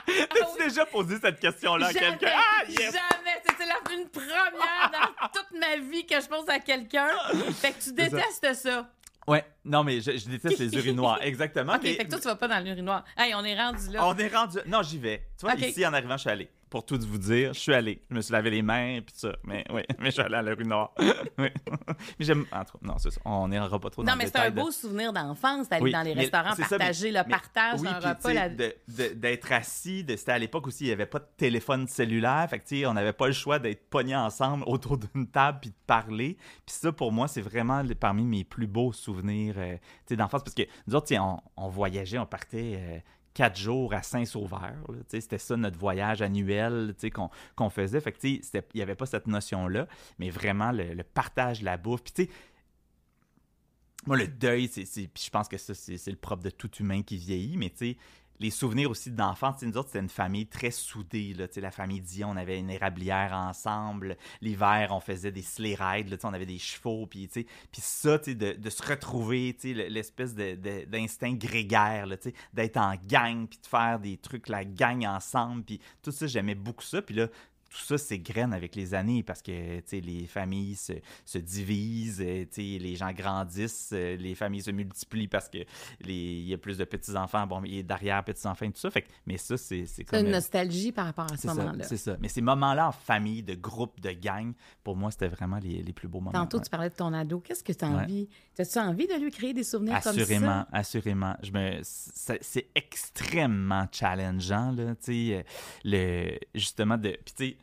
T'as-tu déjà posé cette question-là à quelqu'un? Ah, yes! jamais. C'était la, une première dans toute ma vie que je pose à quelqu'un. Fait que tu ça. détestes ça. Ouais, non, mais je, je déteste les urinoirs, exactement. OK, mais- fait que toi, tu vas pas dans l'urinoir. Hey, on est rendu là. On est rendu. Non, j'y vais. Tu vois, ici, en arrivant, je suis allé. Pour tout vous dire, je suis allé. Je me suis lavé les mains, puis ça. Mais oui, mais je suis allé à la rue Nord. oui. mais j'aime. En tout cas, non, c'est ça. On n'ira pas trop dans Non, mais c'est un de- beau souvenir d'enfance d'aller Oui, dans les restaurants, c'est ça, mais- partager le partage oui, puis, repas. la- d'être assis, c'était à l'époque aussi, il n'y avait pas de téléphone cellulaire, fait que, on n'avait pas le choix d'être pognés ensemble autour d'une table puis de parler. Puis ça, pour moi, c'est vraiment parmi mes plus beaux souvenirs euh, d'enfance, parce que nous autres, on, on voyageait, on partait euh, quatre jours à Saint-Sauveur. C'était ça notre voyage annuel qu'on faisait. Fait que, il n'y avait pas cette notion-là, mais vraiment le, partage de la bouffe. Moi, le deuil, je pense que c'est, le propre de tout humain qui vieillit, mais les souvenirs aussi d'enfance, nous autres, c'était une famille très soudée, là, la famille Dion, on avait une érablière ensemble, l'hiver, on faisait des sleigh rides, on avait des chevaux, puis ça, de, de se retrouver, l'espèce d'instinct grégaire, d'être en gang, puis de faire des trucs, la gang ensemble, puis tout ça, j'aimais beaucoup ça, puis là, tout ça s'égrène avec les années parce que tu sais, les familles se, se divisent, euh, tu sais, les gens grandissent, euh, les familles se multiplient parce que les- il y a plus de petits-enfants, bon, il y a d'arrière-petits-enfants et tout ça. Fait que, mais ça, c'est comme... une nostalgie par rapport à ce moment-là. c'est ça. Mais ces moments-là en famille, de groupe, de gang, pour moi, c'était vraiment les, les plus beaux moments. Tantôt, ouais. tu parlais de ton ado. Qu'est-ce que tu as Ouais. envie? As-tu envie de lui créer des souvenirs Assurément, comme ça? assurément. Me, c'est, extrêmement challengeant, là, tu sais, euh, le, justement, de, puis tu sais,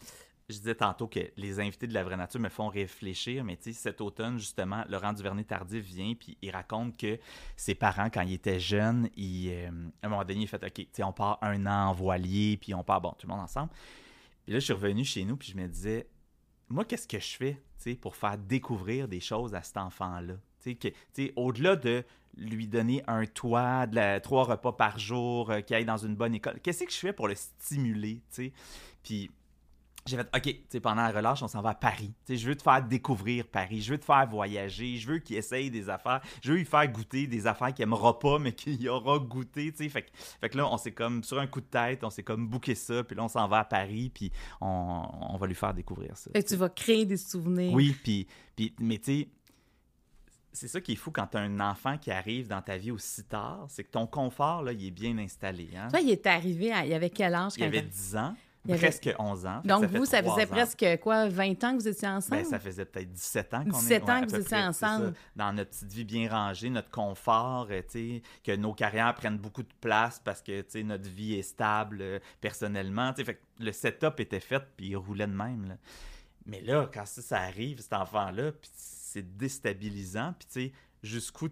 je disais tantôt que les invités de la vraie nature me font réfléchir, mais tu cet automne, justement, Laurent Duvernay-Tardif vient, puis il raconte que ses parents, quand il était jeune, il, euh, à un moment donné, il fait, OK, tu on part un an en voilier, puis on part, bon, tout le monde ensemble. Puis là, je suis revenu chez nous, puis je me disais, moi, qu'est-ce que je fais tu pour faire découvrir des choses à cet enfant-là? Tu sais, Au-delà de lui donner un toit, trois repas par jour, euh, qu'il aille dans une bonne école, qu'est-ce que je fais pour le stimuler? tu sais? Puis j'ai fait, OK, tu pendant la relâche, on s'en va à Paris. Tu je veux te faire découvrir Paris. Je veux te faire voyager. Je veux qu'il essaye des affaires. Je veux lui faire goûter des affaires qu'il aimera pas, mais qu'il aura goûté. Tu fait, que- fait que là, on s'est comme, sur un coup de tête, on s'est comme booké ça. Puis là, on s'en va à Paris. Puis on, on va lui faire découvrir ça. Fait que tu vas créer des souvenirs. Oui, puis, puis mais tu sais, c'est ça qui est fou quand tu as un enfant qui arrive dans ta vie aussi tard, c'est que ton confort, là, il est bien installé. Hein? Toi, il est arrivé, à, il avait quel âge? Il avait 10 ans. Presque 11 ans. Donc, vous, ça faisait presque quoi, 20 ans que vous étiez ensemble? Ben, ça faisait peut-être 17 ans qu'on 17 ans que vous étiez ensemble. dans notre petite vie bien rangée, notre confort, euh, que nos carrières prennent beaucoup de place parce que notre vie est stable euh, personnellement. Fait le setup était fait, puis il roulait de même. Mais là, quand ça, ça arrive, cet enfant-là, c'est déstabilisant, puis tu sais, jusqu'où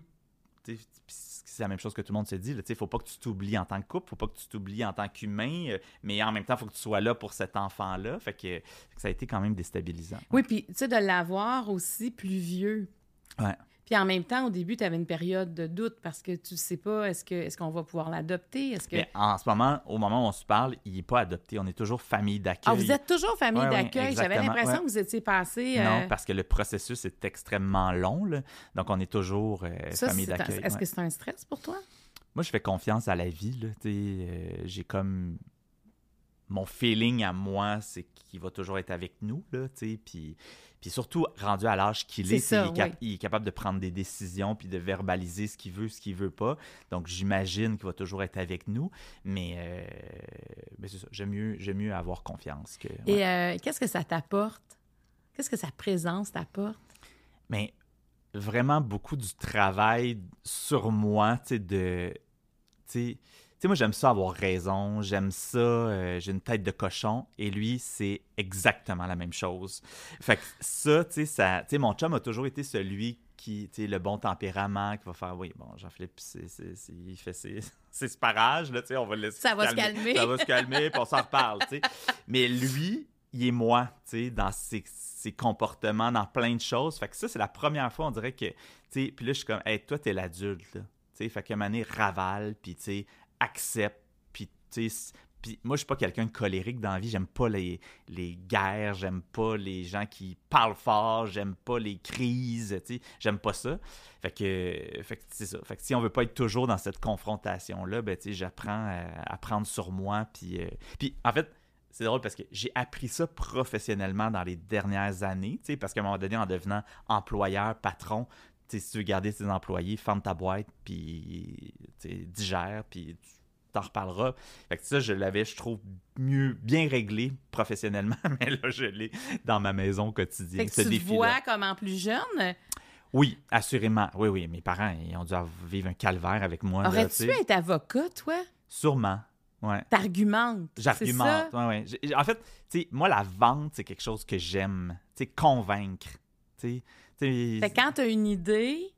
c'est la même chose que tout le monde se dit. Il ne faut pas que tu t'oublies en tant que couple, faut pas que tu t'oublies en tant qu'humain, euh, mais en même temps, il faut que tu sois là pour cet enfant-là. Fait que, ça a été quand même déstabilisant. Oui, puis tu sais, de l'avoir aussi plus vieux. Ouais. Puis en même temps, au début, tu avais une période de doute parce que tu sais pas, est-ce que est-ce qu'on va pouvoir l'adopter? Est-ce que... en ce moment, au moment où on se parle, il n'est pas adopté. On est toujours famille d'accueil. Ah, vous êtes toujours famille d'accueil? J'avais l'impression que vous étiez passé. Non, euh, parce que le processus est extrêmement long. Là. Donc, on est toujours euh, famille d'accueil. Est-ce que c'est un stress pour toi? Moi, je fais confiance à la vie. Euh, j'ai comme mon feeling à moi, c'est qu'il va toujours être avec nous, là, puis, puis surtout, rendu à l'âge qu'il est, il, est capable de prendre des décisions, puis de verbaliser ce qu'il veut, ce qu'il veut pas. Donc, j'imagine qu'il va toujours être avec nous, mais, euh, c'est ça, j'aime mieux, mieux avoir confiance. Que, Et euh, qu'est-ce que ça t'apporte? Qu'est-ce que sa présence t'apporte? Mais vraiment beaucoup du travail sur moi, tu sais, de... sais, tu sais, moi, j'aime ça avoir raison, j'aime ça, euh, j'ai une tête de cochon, et lui, c'est exactement la même chose. Fait que ça, tu sais, ça, tu sais, mon chum a toujours été celui qui, tu sais, le bon tempérament, qui va faire, oui, bon, Jean-Philippe, il fait ses, ses parages, là, tu sais, on va le laisser Ça va se calmer. Ça va se calmer, puis on s'en reparle, tu sais. Mais lui, il est moi, tu sais, dans ses, ses, comportements, dans plein de choses. Fait que ça, c'est la première fois, on dirait que, tu sais, puis là, je suis comme, hey, toi, t'es l'adulte, là. Tu sais, fait que Mané ravale, puis tu sais, accepte. Puis, tu sais, puis moi, je suis pas quelqu'un de colérique dans la vie. J'aime pas les, les guerres, j'aime pas les gens qui parlent fort, j'aime pas les crises, tu sais, j'aime pas ça. Fait que, fait que c'est ça. Fait que si on veut pas être toujours dans cette confrontation-là, ben, tu sais, j'apprends à, prendre sur moi. Puis, euh, puis en fait, c'est drôle parce que j'ai appris ça professionnellement dans les dernières années, tu sais, parce qu'à un moment donné, en devenant employeur, patron, si tu veux garder tes employés, ferme ta boîte, puis digère, puis tu t'en reparleras. Fait que ça, je l'avais, je trouve, mieux, bien réglé professionnellement, mais là, je l'ai dans ma maison quotidienne. Fait que tu vois comme en plus jeune? Oui, assurément. Oui, oui. Mes parents, ils ont dû vivre un calvaire avec moi. Aurais-tu être avocat, toi? Sûrement. Ouais. T'argumentes. J'argumente. Ouais, ouais. En fait, moi, la vente, c'est quelque chose que j'aime. Convaincre. sais fait quand tu as une idée,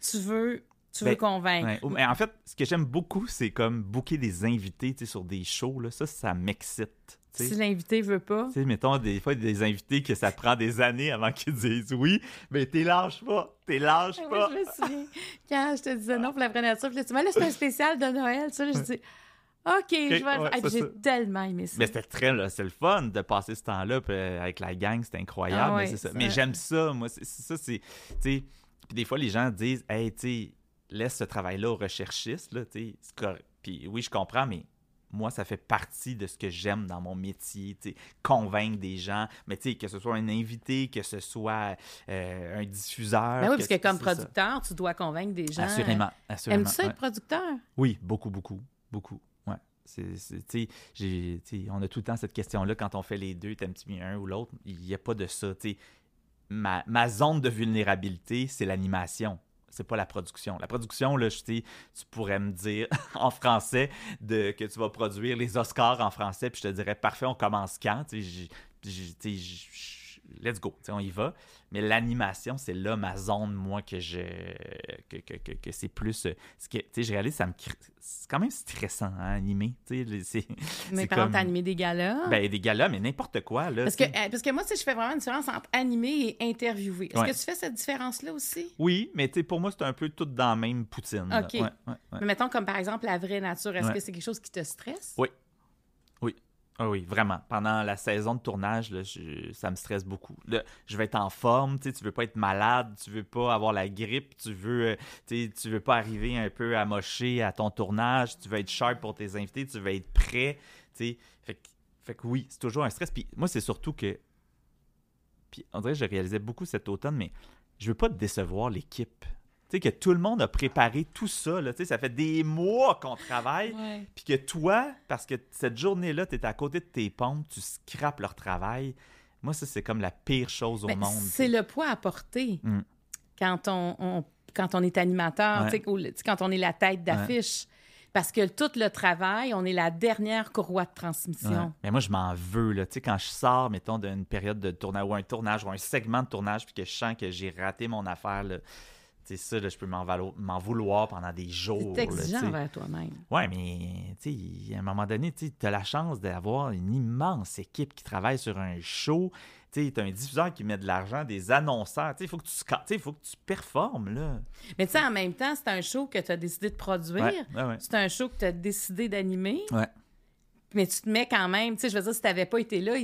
tu veux tu veux ben, convaincre. En fait, ce que j'aime beaucoup, c'est comme booker des invités sur des shows. Là. Ça, ça m'excite. Si l'invité veut pas. sais, mettons, des fois, des invités que ça prend des années avant qu'ils disent oui, mais t'es lâche pas, t'es lâche pas. je me souviens, quand je te disais non pour la vraie nature, puis là, tu là, c'est un spécial de Noël, ça, je dis OK, je vais J'ai tellement aimé ça. Mais c'était très, c'est le fun de passer ce temps-là euh, avec la gang, c'était incroyable. Ah mais, ça. mais j'aime ça, moi. C'est, ça, c'est. Puis des fois, les gens disent, hey, tu laisse ce travail-là aux recherchistes, là, tu Puis oui, je comprends, mais moi, ça fait partie de ce que j'aime dans mon métier, tu convaincre des gens, mais tu sais, que ce soit un invité, que ce soit euh, un diffuseur. Ben oui, parce que, comme producteur, tu dois convaincre des gens. Assurément, assurément. Aimes-tu ça être producteur? Oui, beaucoup, beaucoup, beaucoup on a tout le temps cette question-là quand on fait les deux, t'aimes-tu mieux un ou l'autre? Il n'y a pas de ça. Ma, ma zone de vulnérabilité, c'est l'animation c'est pas la production. La production, là, je, tu pourrais me dire en français de, que tu vas produire les Oscars en français, puis je te dirais, parfait, on commence quand? Let's go, on y va. Mais l'animation, c'est là ma zone, moi, que je. que, que, que, c'est plus. Euh, ce que, je réalise, ça me. C'est quand même stressant à hein, animer. Mais par exemple, animer des galas. Ben, des galas, mais n'importe quoi. Là, parce, que, euh, parce que moi, je fais vraiment une différence entre animer et interviewer. Est-ce que tu fais cette différence-là aussi? Oui, mais pour moi, c'est un peu tout dans la même poutine. OK. mais mettons, comme par exemple, la vraie nature, est-ce que c'est quelque chose qui te stresse? Oui. Ah oui, vraiment. Pendant la saison de tournage, ça me stresse beaucoup. je vais être en forme, tu veux pas être malade, tu veux pas avoir la grippe, tu veux, euh, tu veux pas arriver un peu amoché à ton tournage, tu veux être sharp pour tes invités, tu veux être prêt. Fait, fait que oui, c'est toujours un stress. Puis moi, c'est surtout que. Puis que je réalisais beaucoup cet automne, mais je veux pas décevoir l'équipe. Tu sais, que tout le monde a préparé tout ça. Là. Tu sais, ça fait des mois qu'on travaille. Puis que toi, parce que cette journée-là, tu es à côté de tes pompes, tu scrapes leur travail. Moi, ça, c'est comme la pire chose au Ben, monde. C'est le poids à porter Mm. quand, on, on- quand on est animateur, Ouais. ou quand on est la tête d'affiche. Parce que tout le travail, on est la dernière courroie de Ouais. transmission. Mais moi, je m'en veux. Là. Tu sais, quand je sors, mettons, d'une période de tournage ou un tournage ou un segment de tournage, puis que je sens que j'ai raté mon affaire, là, sais, ça, là, je peux m'en vouloir pendant des jours. C'est exigeant envers toi-même. Ouais, mais tu sais, à un moment donné, tu as la chance d'avoir une immense équipe qui travaille sur un show. Tu as un diffuseur qui met de l'argent, des annonceurs. Tu sais, Il faut que tu faut que tu performes. Là. Mais tu sais, en même temps, c'est un show que tu as décidé de produire. Ouais, ouais, ouais. C'est un show que tu as décidé d'animer. Mais tu te mets quand même, tu sais, je veux dire, si tu n'avais pas été là,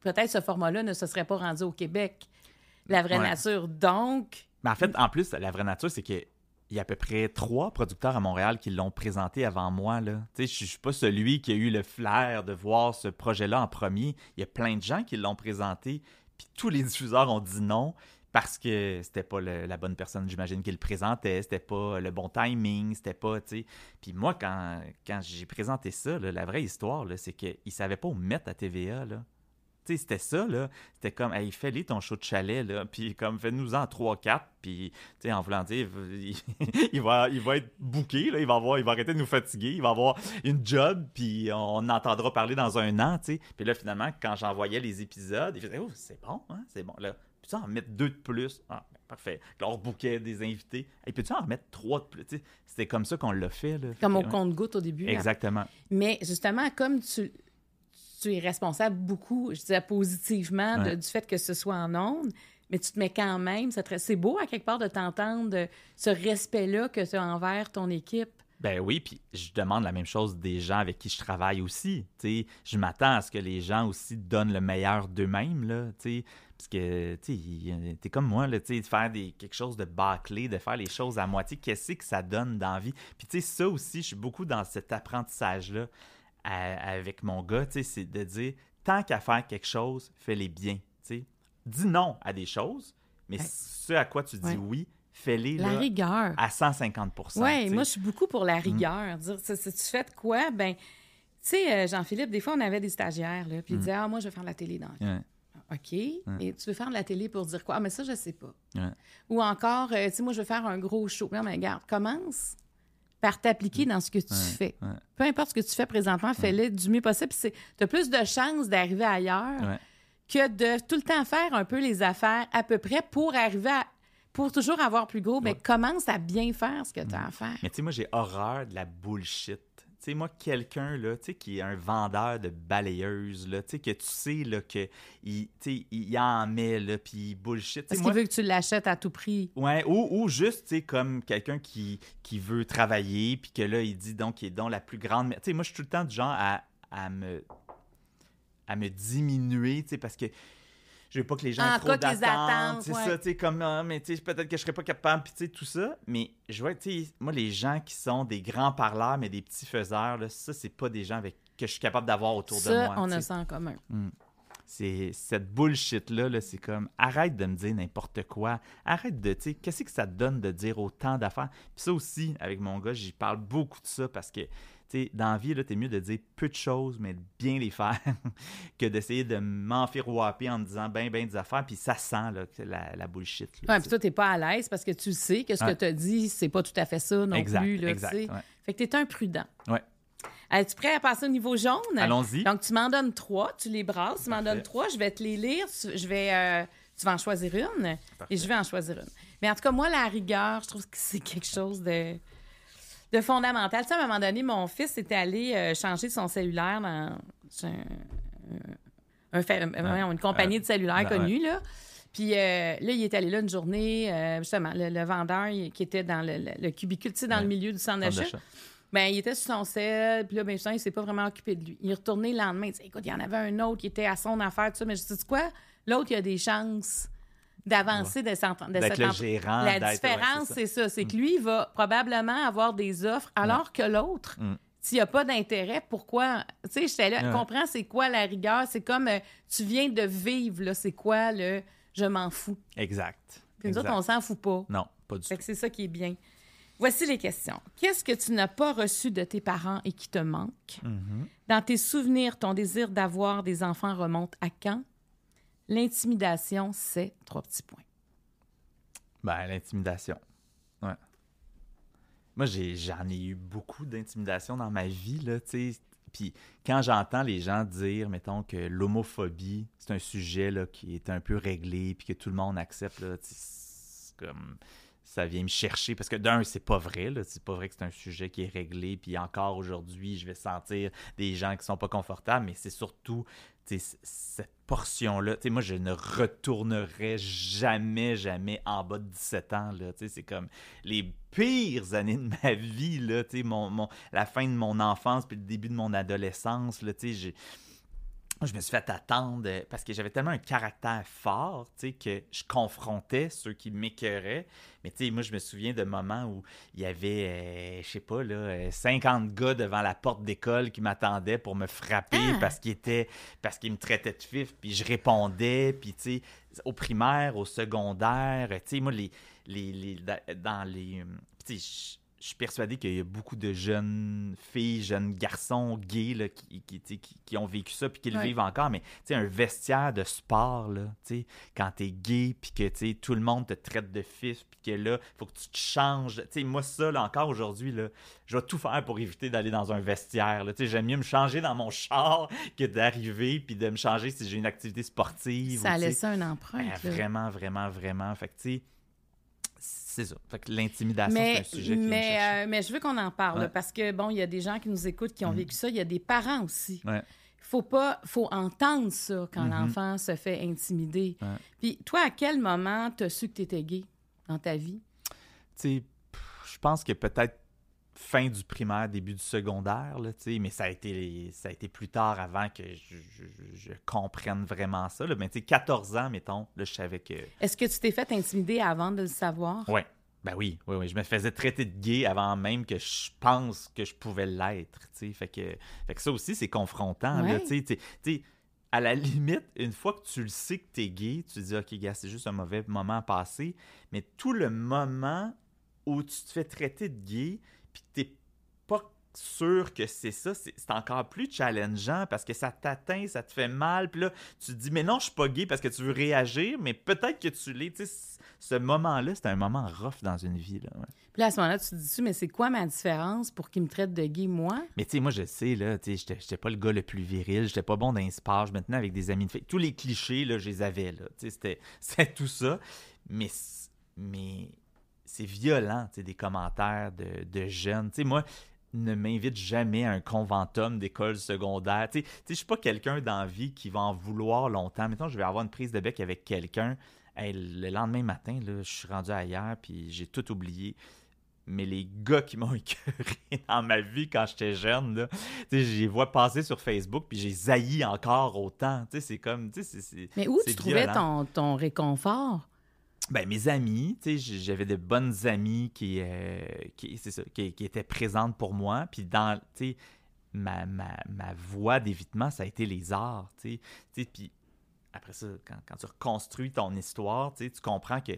peut-être ce format-là ne se serait pas rendu au Québec. La vraie nature. Donc, Mais en fait, en plus, la vraie nature, c'est que il y a à peu près trois producteurs à Montréal qui l'ont présenté avant moi. Là. Je ne suis pas celui qui a eu le flair de voir ce projet-là en premier. Il y a plein de gens qui l'ont présenté, puis tous les diffuseurs ont dit non parce que c'était pas la bonne personne, j'imagine, qui le présentait, c'était pas le bon timing, c'était pas. Puis moi, quand, quand j'ai présenté ça, la vraie histoire, c'est qu'ils ne savaient pas où mettre à TVA, là. Tu sais, c'était ça, là. C'était comme, hey, fais-les ton show de chalet, là. Puis comme, fais-nous en 3-4. Puis, tu sais, en voulant dire, il, il va, il va être booké, là. Il va, avoir, il va arrêter de nous fatiguer. Il va avoir une job. Puis on en entendra parler dans un an, tu sais. Puis là, finalement, quand j'envoyais les épisodes, il faisait, oh, c'est bon, hein, c'est bon. Là, peux-tu en remettre deux de plus? Ah, ben, parfait. On rebooké des invités. Hey, peux-tu en remettre trois de plus? Tu sais, C'était comme ça qu'on l'a fait, là. comme au compte-goutte au début. là. Exactement. Mais justement, comme tu, tu es responsable beaucoup, je disais positivement, de- du fait que ce soit en ondes, mais tu te mets quand même, c'est beau à quelque part de t'entendre ce respect-là que tu as envers ton équipe. Ben oui, puis je demande la même chose des gens avec qui je travaille aussi. Je m'attends à ce que les gens aussi donnent le meilleur d'eux-mêmes. Parce que, t'es comme moi, là, de faire des, quelque chose de bâclé, de faire les choses à moitié, qu'est-ce que ça donne d'envie? Puis, tu sais, ça aussi, je suis beaucoup dans cet apprentissage-là à- avec mon gars, c'est de dire, tant qu'à faire quelque chose, fais-les bien, tu sais. Dis non à des choses, mais Ouais. ce à quoi tu dis Ouais. oui, fais-les La là, rigueur. à 150 Oui, tu sais. moi, je suis beaucoup pour la rigueur. Dire, si tu fais de quoi, ben, tu sais, euh, Jean-Philippe, des fois, on avait des stagiaires, là, puis ils disaient, ah, moi, je vais faire de la télé dans vie. Ouais. OK. Et tu veux faire de la télé pour dire quoi? Ah, mais ça, je sais pas. Ou encore, euh, tu sais, moi, je veux faire un gros show. Non, mais regarde, commence par t'appliquer dans ce que tu fais. ouais. Peu importe ce que tu fais présentement, fais-le du mieux possible. Tu as plus de chances d'arriver ailleurs que de tout le temps faire un peu les affaires à peu près pour arriver à. Pour toujours avoir plus gros, mais commence à bien faire ce que tu as à faire. Mais tu sais, moi, j'ai horreur de la bullshit. Tu sais, moi, quelqu'un, là, tu sais, qui est un vendeur de balayeuses, là, tu sais, que tu sais, là, que il, tu il en met, là, puis il bullshit. Parce qu'il veut que tu l'achètes à tout prix? Ouais, ou, ou juste, tu sais, comme quelqu'un qui, qui veut travailler, puis que là, il dit donc qu'il est donc la plus grande. Tu sais, moi, je suis tout le temps du genre à, à me à me diminuer, tu sais, parce que je veux pas que les gens En aient trop d'attentes. attentes, C'est ouais. ça, tu sais, comme, ah, mais tu sais, peut-être que je serais pas capable, puis tu sais, tout ça. Mais je vois, tu sais, moi, les gens qui sont des grands parleurs, mais des petits faiseurs, là, ça, c'est pas des gens avec que je suis capable d'avoir autour de Ça, moi. on tu a ça en commun. C'est cette bullshit-là, là, c'est comme arrête de me dire n'importe quoi. Arrête de, tu sais, qu'est-ce que ça te donne de dire autant d'affaires? Puis ça aussi, avec mon gars, j'y parle beaucoup de ça parce que, sais, dans la vie, là, t'es mieux de dire peu de choses, mais de bien les faire que d'essayer de m'enfirouaper en me disant ben, ben des affaires, puis ça sent, là, la, la bullshit. là, Ouais, puis toi, t'es pas à l'aise parce que tu sais que ce Ouais. que tu as dit, c'est pas tout à fait ça non exact, plus. Là, exact. ouais. Fait que t'es un prudent. Ouais. Es-tu prêt à passer au niveau jaune? Allons-y. Donc, tu m'en donnes trois, tu les brasses, tu m'en donnes trois, je vais te les lire, je vais, euh, tu vas en choisir une et je vais en choisir une. Mais en tout cas, moi, la rigueur, je trouve que c'est quelque chose de, de fondamental. Tu sais, à un moment donné, mon fils était allé euh, changer son cellulaire dans un- un euh, voyons, une compagnie de cellulaire ouais. connue, là. Puis euh, là, il est allé là une journée, euh, justement, le, le vendeur il- qui était dans le, le- le cubicule, tu sais, dans Ouais. le milieu du centre d'achat. Ben, il était sur son sel, puis là, ben, justement, il s'est pas vraiment occupé de lui. Il est retourné le lendemain, il dit, écoute, il y en avait un autre qui était à son affaire, tout ça, mais je dis, quoi? L'autre, il a des chances d'avancer de, cette de le gérant, La ouais, différence, c'est ça. C'est que lui, il va probablement avoir des offres, alors que l'autre, Mm. s'il n'y a pas d'intérêt, pourquoi? Tu sais, j'étais là, comprends, c'est quoi la rigueur? C'est comme, euh, tu viens de vivre, là, c'est quoi le je m'en fous? Exact. Puis nous autres, on s'en fout pas. Non, pas du Fait tout. que c'est ça qui est bien. Voici les questions. Qu'est-ce que tu n'as pas reçu de tes parents et qui te manque? Mhm. Dans tes souvenirs, ton désir d'avoir des enfants remonte à quand? L'intimidation, c'est trois petits points. Ben, l'intimidation. Ouais. Moi, j'en ai eu beaucoup d'intimidation dans ma vie, là, tu. Puis quand j'entends les gens dire, mettons, que l'homophobie, c'est un sujet, qui est un peu réglé, puis que tout le monde accepte, là, c'est comme... Ça vient me chercher, parce que d'un, c'est pas vrai. C'est pas vrai que c'est un sujet qui est réglé, puis encore aujourd'hui, je vais sentir des gens qui sont pas confortables, mais c'est surtout, cette portion-là. Moi, je ne retournerai jamais, jamais en bas de 17 ans, c'est comme les pires années de ma vie, là. Mon, mon- la fin de mon enfance puis le début de mon adolescence, là. J'ai... Moi, je me suis fait attendre euh, parce que j'avais tellement un caractère fort, tu sais, que je confrontais ceux qui m'écœuraient. Mais tu sais, moi, je me souviens de moments où il y avait, euh, je sais pas, là, euh, 50 gars devant la porte d'école qui m'attendaient pour me frapper Ah! parce qu'ils étaient, parce qu'ils me traitaient de fif, puis je répondais, puis tu sais, au primaire, au secondaire, tu sais, moi, les, les, les- da- dans les, euh, tu sais, je- suis persuadé qu'il y a beaucoup de jeunes filles, jeunes garçons gays là, qui, qui, tu sais, qui- qui ont vécu ça puis qui le Ouais. vivent encore. Mais tu sais, un vestiaire de sport, là, quand t'es gay puis que tout le monde te traite de fils puis que là, faut que tu te changes. Moi, ça, là, encore aujourd'hui, je vais tout faire pour éviter d'aller dans un vestiaire. J'aime mieux me changer dans mon char que d'arriver puis de me changer si j'ai une activité sportive. Ça a ou, sais, laissé un empreinte. ben, vraiment, vraiment, vraiment. Fait que, tu sais, c'est ça. Fait que l'intimidation, c'est Mais, un sujet qui mais, euh, mais je veux qu'on en parle Ouais. parce que, bon, il y a des gens qui nous écoutent qui ont Mhm. vécu ça. Il y a des parents aussi. Ouais. faut pas faut entendre ça quand Mhm. l'enfant se fait intimider. Ouais. Puis toi, à quel moment t'as su que t'étais gay dans ta vie? Tu je pense que peut-être fin du primaire, début du secondaire, là, mais ça a, été, ça a été plus tard avant que je, je- je comprenne vraiment ça. Là. Mais tu sais, 14 ans, mettons, là, je savais que... Est-ce que tu t'es fait intimider avant de le savoir? Ouais. Ben oui, oui, oui. Je me faisais traiter de gay avant même que je pense que je pouvais l'être. Fait que, fait que ça aussi, c'est confrontant, Ouais. à la limite, une fois que tu le sais que t'es gay, tu te dis, OK, gars, c'est juste un mauvais moment à passer. Mais tout le moment où tu te fais traiter de gay, puis t'es pas sûr que c'est ça, c'est encore plus challengeant parce que ça t'atteint, ça te fait mal. Puis là, tu te dis, mais non, je suis pas gay parce que tu veux réagir, mais peut-être que tu l'es. Tu sais, ce moment-là, c'est un moment rough dans une vie. Là, ouais. Puis là, à ce moment-là, tu te dis, mais c'est quoi ma différence pour qu'il me traite de gay, moi? Mais tu sais, moi, je sais, là, tu sais, j'étais- pas le gars le plus viril, j'étais pas bon dans les sports, je me tenais avec des amis de filles. Tous les clichés, là, je les avais, là. Tu sais, c'était- tout ça. Mais, mais c'est violent, tu sais, des commentaires de, de jeunes. Tu sais, moi, ne m'invite jamais à un conventum d'école secondaire. Tu sais, je suis pas quelqu'un d'envie qui va en vouloir longtemps. Mettons, je vais avoir une prise de bec avec quelqu'un. Hey, le lendemain matin, là, je suis rendu ailleurs, puis j'ai tout oublié. Mais les gars qui m'ont écœuré dans ma vie quand j'étais jeune, là, tu sais, je les vois passer sur Facebook, puis j'ai zailli encore autant. Tu sais, c'est comme, tu sais, c'est- c'est... Mais où tu trouvais ton, ton réconfort? Ben, mes amis, j'avais de bonnes amies qui, euh, qui, étaient présentes pour moi. Puis dans, ma, ma, voie d'évitement, ça a été les arts, après ça, quand, tu reconstruis ton histoire, tu comprends que,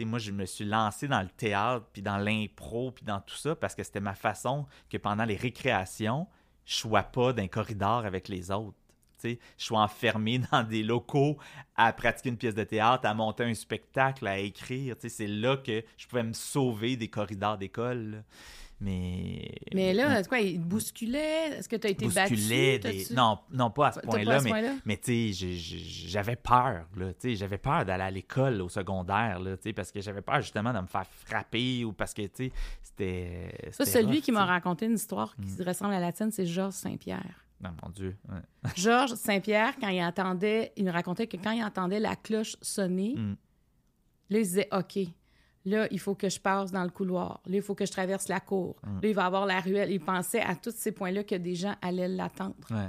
moi, je me suis lancé dans le théâtre, puis dans l'impro, puis dans tout ça, parce que c'était ma façon que pendant les récréations, je sois pas d'un corridor avec les autres. Je suis enfermé dans des locaux à pratiquer une pièce de théâtre, à monter un spectacle, à écrire. C'est là que je pouvais me sauver des corridors d'école. Mais. Mais là, c'est quoi, il te bousculait? Est-ce que tu as été battu? bousculais des- T'as-tu- Non, non, pas à ce point-là, mais, mais tu sais, j'avais peur, là, tu sais, j'avais peur d'aller à l'école au secondaire, là, tu sais, parce que j'avais peur justement de me faire frapper ou parce que, tu sais, c'était... Ça, celui rough, qui m'a. Mm. raconté une histoire qui ressemble à la tienne, c'est Georges Saint-Pierre. Non, mon Dieu. ouais. Georges Saint-Pierre, quand il entendait, il me racontait que quand il entendait la cloche sonner, Mm. là, il se disait OK, là, il faut que je passe dans le couloir. Là, il faut que je traverse la cour. Mm. Là, il va avoir la ruelle. Il pensait à tous ces points-là que des gens allaient l'attendre. Ouais.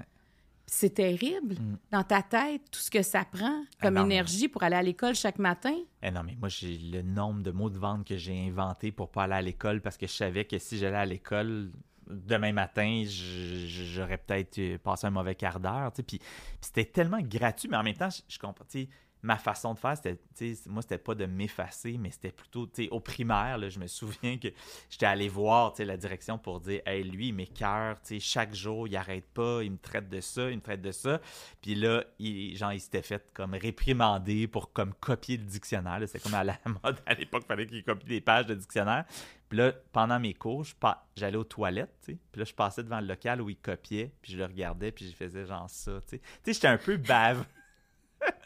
C'est terrible. Dans ta tête, tout ce que ça prend comme Mm. Ah non. énergie pour aller à l'école chaque matin. Eh non, mais moi, j'ai le nombre de mots de vente que j'ai inventé pour pas aller à l'école parce que je savais que si j'allais à l'école demain matin, j'aurais peut-être passé un mauvais quart d'heure. puis c'était tellement gratuit, mais en même temps, je, je comprends. Ma façon de faire, c'était, moi, c'était pas de m'effacer, mais c'était plutôt, tu sais, au primaire, je me souviens que j'étais allé voir, la direction pour dire, hey, lui, il m'écœure, tu sais, chaque jour, il arrête pas, il me traite de ça, il me traite de ça. Puis là, il, genre, il s'était fait comme réprimander pour comme copier le dictionnaire. C'est comme à la mode à l'époque, il fallait qu'il copie des pages de dictionnaire. Puis là, pendant mes cours, j'allais aux toilettes. Puis là, je passais devant le local où il copiait, puis je le regardais, puis je faisais genre ça, tu sais. Tu sais, j'étais un peu bave.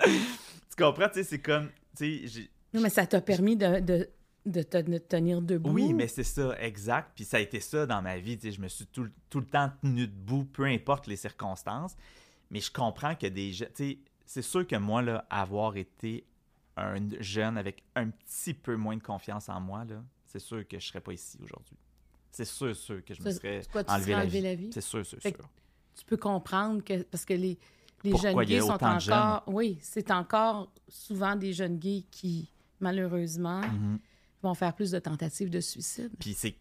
Tu comprends? Tu sais, c'est comme. Tu sais, non, mais ça t'a permis de, de, de, te tenir debout. Oui, mais c'est ça, exact. Puis ça a été ça dans ma vie. Tu sais, je me suis tout, tout, le temps tenu debout, peu importe les circonstances. Mais je comprends que des gens. Tu sais, c'est sûr que moi, là, avoir été un jeune avec un petit peu moins de confiance en moi, là, c'est sûr que je serais pas ici aujourd'hui. C'est sûr, sûr que je me serais enlevé, la vie. C'est sûr, sûr, sûr. Tu peux comprendre que. Parce que les les jeunes gays sont encore. Oui, c'est encore souvent des jeunes gays qui, malheureusement, mhm. vont faire plus de tentatives de suicide. Puis c'est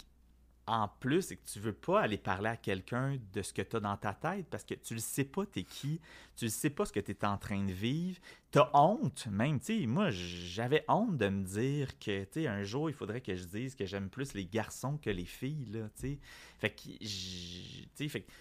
en plus, c'est que tu veux pas aller parler à quelqu'un de ce que tu as dans ta tête parce que tu le sais pas, tu es qui, tu le sais pas ce que tu es en train de vivre. Tu as honte même, tu sais, moi j'avais honte de me dire que tu sais un jour il faudrait que je dise que j'aime plus les garçons que les filles là, tu sais. Fait que tu sais fait que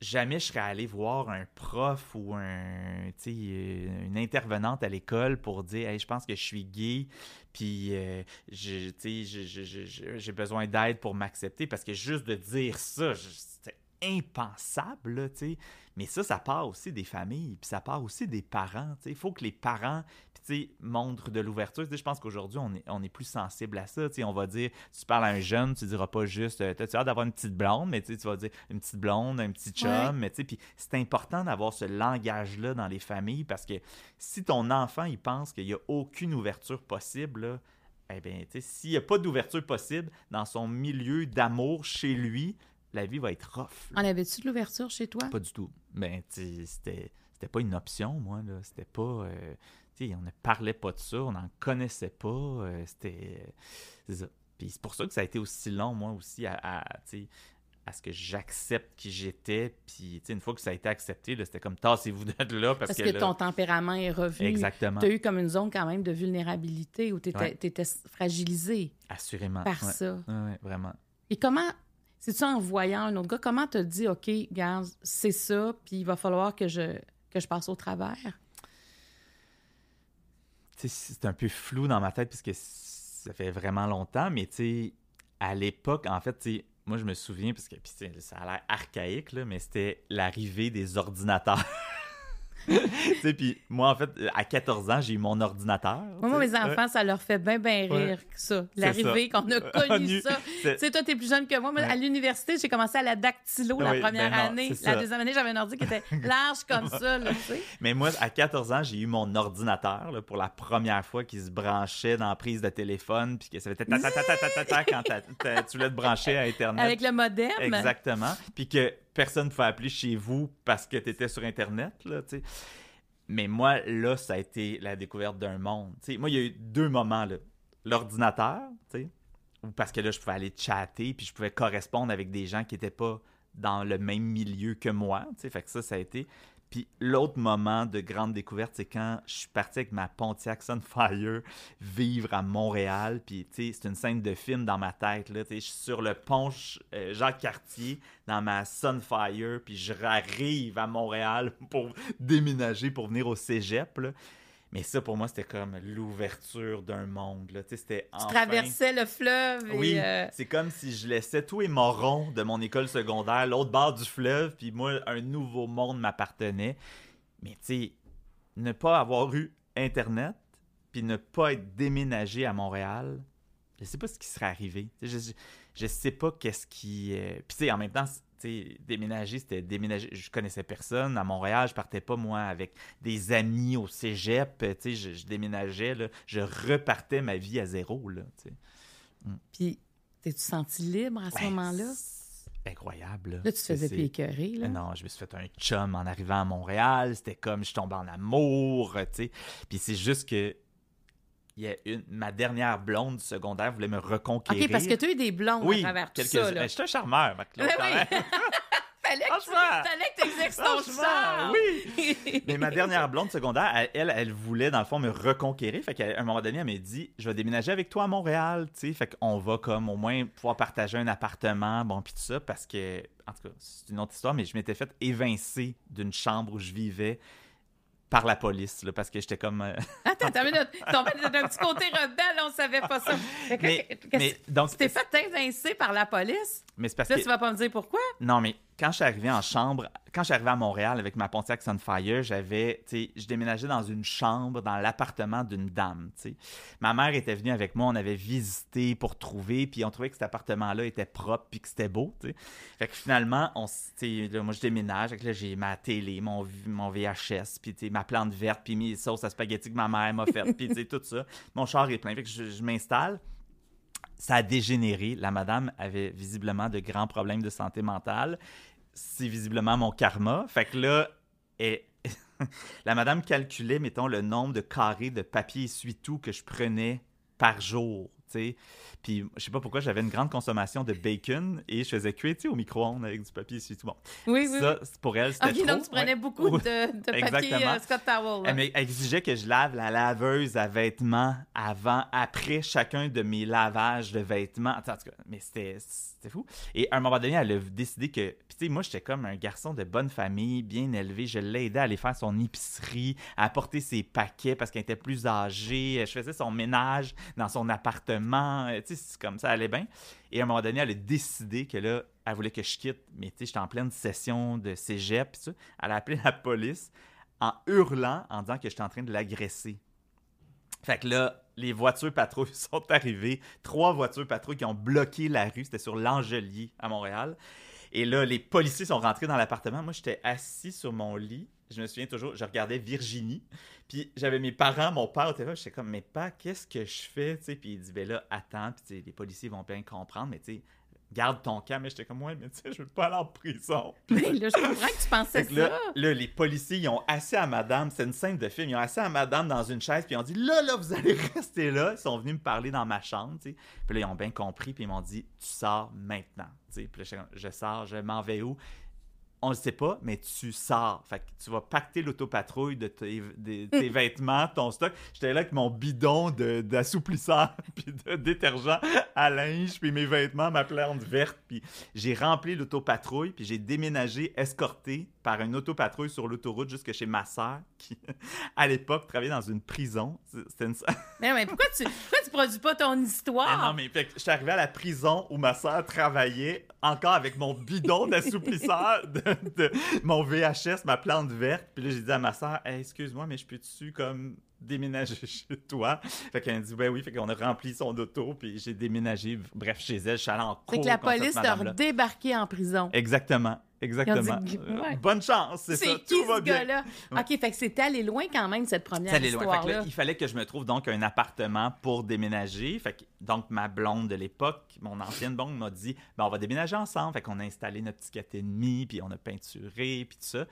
jamais je serais allé voir un prof ou un, euh, une intervenante à l'école pour dire hey, je pense que je suis gay, puis euh, j'ai besoin d'aide pour m'accepter. Parce que juste de dire ça, c'est impensable, tu sais. Mais ça, ça part aussi des familles, puis ça part aussi des parents. Il faut que les parents montre de l'ouverture. Je pense qu'aujourd'hui, on est, on est plus sensible à ça. on va dire, tu parles à un jeune, tu diras pas juste, euh, tu as hâte d'avoir une petite blonde, mais tu vas dire une petite blonde, un petit chum. Mais puis c'est important d'avoir ce langage-là dans les familles parce que si ton enfant, il pense qu'il n'y a aucune ouverture possible, eh bien, s'il n'y a pas d'ouverture possible dans son milieu d'amour chez lui, la vie va être rough. En avait-tu de l'ouverture chez toi? Pas du tout. Ben, c'était c'était pas une option, moi. Là. C'était pas. Euh, on ne parlait pas de ça, on n'en connaissait pas. Euh, c'était. Puis c'est pour ça que ça a été aussi long, moi aussi, à, à ce que j'accepte qui j'étais. Puis, une fois que ça a été accepté, c'était comme tassez-vous de là. Parce, que, ton tempérament est revenu. Exactement. Tu as eu comme une zone quand même de vulnérabilité où tu étais, fragilisé. Assurément. Par ça. Oui, vraiment. Et comment. C'est-tu en voyant un autre gars, comment te dit, OK, regarde, c'est ça, puis il va falloir que je, que passe au travers? c'est un peu flou dans ma tête puisque ça fait vraiment longtemps, mais à l'époque, en fait, moi je me souviens, parce que ça a l'air archaïque, mais c'était l'arrivée des ordinateurs. tu puis moi, en fait, à 14 ans, j'ai eu mon ordinateur. Moi, mes enfants, ça leur fait bien, bien rire, ça. L'arrivée qu'on a connu ça. Tu sais, toi, t'es plus jeune que moi. mais À l'université, j'ai commencé à la dactylo la première ben année. La deuxième année, j'avais un ordi qui était large comme ça, tu sais. Mais moi, à 14 ans, j'ai eu mon ordinateur, là, pour la première fois qui se branchait dans la prise de téléphone, puis que ça fait ta ta ta ta ta ta quand tu voulais te brancher à Internet. Avec le modem. Exactement. Puis que personne ne pouvait appeler chez vous parce que tu étais sur Internet. Là, Mais moi, là, ça a été la découverte d'un monde. moi, il y a eu deux moments. L'ordinateur, parce que là, je pouvais aller chatter, puis je pouvais correspondre avec des gens qui n'étaient pas dans le même milieu que moi. Fait que ça, ça a été. Puis l'autre moment de grande découverte, c'est quand je suis parti avec ma Pontiac Sunfire vivre à Montréal. Puis, tu sais, c'est une scène de film dans ma tête. Là, je suis sur le pont euh, Jacques-Cartier dans ma Sunfire. Puis je arrive à Montréal pour déménager, pour venir au cégep. Mais ça, pour moi, c'était comme l'ouverture d'un monde. Là. Tu, sais, tu traversais le fleuve. oui, euh, c'est comme si je laissais tous les morons de mon école secondaire, l'autre bord du fleuve, puis moi, un nouveau monde m'appartenait. Mais tu sais, ne pas avoir eu Internet, puis ne pas être déménagé à Montréal, je sais pas ce qui serait arrivé. Je, je, sais pas qu'est-ce qui... Euh, puis tu sais, en même temps, déménager, c'était déménager. Je connaissais personne à Montréal. Je partais pas, moi, avec des amis au cégep. Je, je déménageais. Là, je repartais ma vie à zéro. Là, mm. Puis, t'es-tu senti libre à ce moment-là? Incroyable. Là, tu te faisais plus Là. Non, je me suis fait un chum en arrivant à Montréal. C'était comme je tombais en amour. sais. Puis c'est juste que il y a une, ma dernière blonde du secondaire voulait me reconquérir. OK, parce que tu as eu des blondes à travers tout ça. Là. Ben, je suis un charmeur, Marc-Claude, fallait que tu fallait que exerces ton charme. Oui. Mais ma dernière blonde secondaire, elle, elle, voulait, dans le fond, me reconquérir. Fait qu'à un moment donné, elle m'a dit Je vais déménager avec toi à Montréal. Tu sais, fait qu'on va comme au moins pouvoir partager un appartement, bon, puis tout ça, parce que, en tout cas, c'est une autre histoire, mais je m'étais fait évincer d'une chambre où je vivais par la police, là, parce que j'étais comme. Euh, Attends, attends une minute. T'as un petit côté rebelle, on savait pas ça. Mais, mais donc. Tu t'es fait évincer par la police? Mais c'est parce là, que. tu vas pas me dire pourquoi? Non, mais quand je suis arrivé en chambre, quand je à Montréal avec ma Pontiac Sunfire, j'avais, je déménageais dans une chambre dans l'appartement d'une dame, tu sais. Ma mère était venue avec moi, on avait visité pour trouver, puis on trouvait que cet appartement-là était propre puis que c'était beau. Fait que finalement, on, moi je déménage, là j'ai ma télé, mon, mon VHS, puis ma plante verte, puis mes sauces à spaghetti que ma mère m'a fait, puis tout ça. Mon char est plein, fait que je m'installe ça a dégénéré. La madame avait visiblement de grands problèmes de santé mentale c'est visiblement mon karma. Fait que là, la madame calculait, mettons, le nombre de carrés de papier essuie-tout que je prenais par jour. Puis je sais pas pourquoi j'avais une grande consommation de bacon et je faisais cuire au micro-ondes avec du papier tout. Bon. Oui, oui. Ça, pour elle, c'était trop. donc tu prenais beaucoup de, papier euh, Scott Towel. Elle exigeait que je lave la laveuse à vêtements avant, après chacun de mes lavages de vêtements. En tout cas, mais c'était fou. Et à un moment donné, elle a décidé que. Puis tu sais, moi, j'étais comme un garçon de bonne famille, bien élevé. Je l'ai aidé à aller faire son épicerie, à apporter ses paquets parce qu'elle était plus âgée. Je faisais son ménage dans son appartement. C'est comme ça allait bien. Et à un moment donné, elle a décidé que là, elle voulait que je quitte. Mais tu sais, j'étais en pleine session de cégep. ça. Elle a appelé la police en hurlant, en disant que j'étais en train de l'agresser. Fait que là, les voitures patrouilles sont arrivées. Trois voitures patrouilles qui ont bloqué la rue. C'était sur l'Angelier à Montréal. Et là, les policiers sont rentrés dans l'appartement. Moi, j'étais assis sur mon lit. Je me souviens toujours, je regardais Virginie. Puis j'avais mes parents, mon père était là. J'étais comme, mais pas, qu'est-ce que je fais? puis il dit, ben là, attends. Puis les policiers vont bien comprendre. Mais tu garde ton camp. Mais j'étais comme, ouais, mais tu sais, je veux pas aller en prison. Mais là, je comprends que tu pensais ça. Là, les policiers, ils ont assis à madame. C'est une scène de film. Ils ont assis à madame dans une chaise. Puis ils ont dit, là, là, vous allez rester là. Ils sont venus me parler dans ma chambre, tu sais. Puis là, ils ont bien compris. Puis ils m'ont dit, tu sors maintenant. Tu sais, puis là, je sors, je m'en vais où? On le sait pas, mais tu sors. Fait que tu vas pacter l'autopatrouille de tes, tes vêtements, ton stock. J'étais là avec mon bidon d'assouplisseur, puis de détergent à linge, puis mes vêtements, ma plante verte. Puis j'ai rempli l'autopatrouille, puis j'ai déménagé, escorté par une autopatrouille sur l'autoroute jusque chez ma sœur, qui, à l'époque, travaillait dans une prison. C'était une... mais, mais pourquoi tu, pourquoi tu produis pas ton histoire? Non, mais fait que je suis arrivé à la prison où ma sœur travaillait, encore avec mon bidon d'assouplisseur de, mon VHS, ma plante verte. Puis là, j'ai dit à ma soeur, excuse-moi, mais je peux-tu comme déménager chez toi? Fait qu'elle a dit, ben oui. Fait qu'on a rempli son auto, puis j'ai déménagé, bref, chez elle. Je suis allé en cours. Fait que la police t'a débarqué en prison. Exactement. Exactement. Bonne chance, c'est ça. Tout va bien. OK, fait que c'était allé loin quand même, cette première histoire-là. il fallait que je me trouve donc un appartement pour déménager. Fait que, donc, ma blonde de l'époque, mon ancienne blonde, m'a dit ben, on va déménager ensemble. Fait qu'on a installé notre petit 4,5, puis on a peinturé, puis tout ça.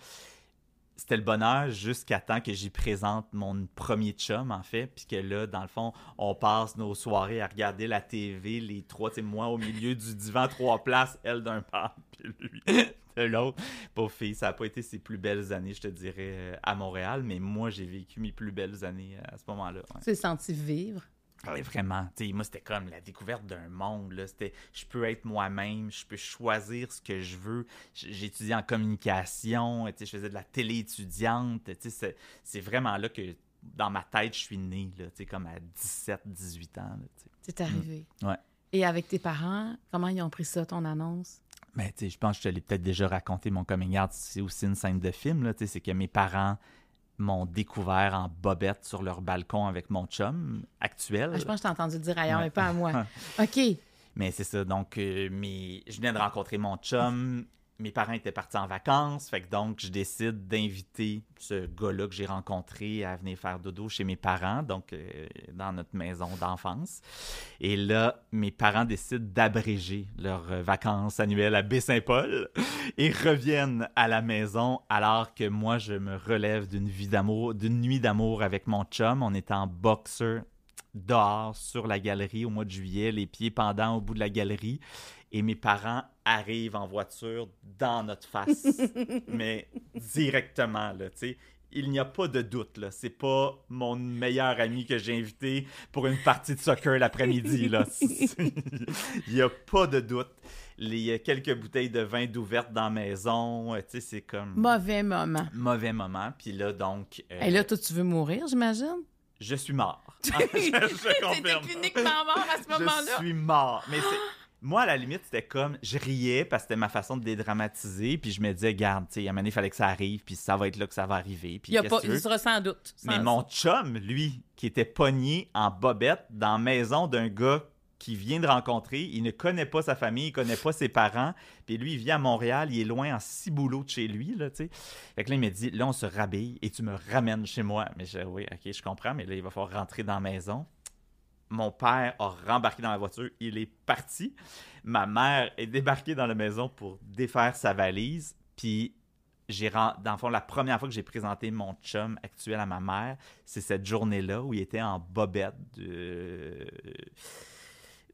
C'était le bonheur jusqu'à temps que j'y présente mon premier chum, en fait. Puis que là, dans le fond, on passe nos soirées à regarder la TV, les trois, tu moi au milieu du divan, trois places, elle d'un pas, puis lui l'autre. Pauvre fille, ça n'a pas été ses plus belles années, je te dirais, euh, à Montréal, mais moi, j'ai vécu mes plus belles années euh, à ce moment-là. Tu t'es senti vivre? Oui, vraiment. moi, c'était comme la découverte d'un monde. Là. C'était, je peux être moi-même, je peux choisir ce que je veux. Étudié en communication, je faisais de la télé étudiante. C'est, c'est vraiment là que, dans ma tête, je suis né, là, comme à 17, 18 ans. C'est arrivé. Mm. Ouais. Et avec tes parents, comment ils ont pris ça, ton annonce? Mais tu sais, je pense que je te l'ai peut-être déjà raconté, mon coming out, c'est aussi une scène de film, là, tu sais, c'est que mes parents m'ont découvert en bobette sur leur balcon avec mon chum actuel. Ah, je pense que je t'ai entendu dire ailleurs, mais pas à moi. OK. Mais c'est ça, donc euh, je venais de rencontrer mon chum, mes parents étaient partis en vacances, fait que donc je décide d'inviter ce gars-là que j'ai rencontré à venir faire dodo chez mes parents, donc euh, dans notre maison d'enfance. Et là, mes parents décident d'abréger leurs euh, vacances annuelles à Baie-Saint-Paul et reviennent à la maison alors que moi je me relève d'une vie d'amour, d'une nuit d'amour avec mon chum. On était en boxer dehors sur la galerie au mois de juillet, les pieds pendants au bout de la galerie. Et mes parents arrivent en voiture dans notre face, mais directement, là, tu sais. Il n'y a pas de doute, là. C'est pas mon meilleur ami que j'ai invité pour une partie de soccer l'après-midi, là. Il n'y a pas de doute. Il y a quelques bouteilles de vin d'ouverte dans la maison, tu sais, c'est comme... Mauvais moment. Mauvais moment, puis là, donc... euh, Et là, toi, tu veux mourir, j'imagine? je suis mort. je, T'étais confirme. cliniquement mort à ce Je moment-là. suis mort. Mais c'est- moi, à la limite, c'était comme, je riais parce que c'était ma façon de dédramatiser, puis je me disais, garde, tu sais, à un moment donné, il fallait que ça arrive, puis ça va être là que ça va arriver. Puis Il y a pas, il sera sans doute. Mais mon chum, lui, qui était pogné en bobette dans la maison d'un gars qui vient de rencontrer, il ne connaît pas sa famille, il connaît pas ses parents, puis lui, il vit à Montréal, il est loin en ciboulot de chez lui, là, tu sais. Fait que là, il m'a dit, là, on se rhabille et tu me ramènes chez moi. Mais j'ai oui, ok, je comprends, mais là, il va falloir rentrer dans la maison. Mon père a rembarqué dans la voiture, il est parti. Ma mère est débarquée dans la maison pour défaire sa valise, puis j'ai dans le fond la première fois que j'ai présenté mon chum actuel à ma mère, c'est cette journée-là où il était en bobette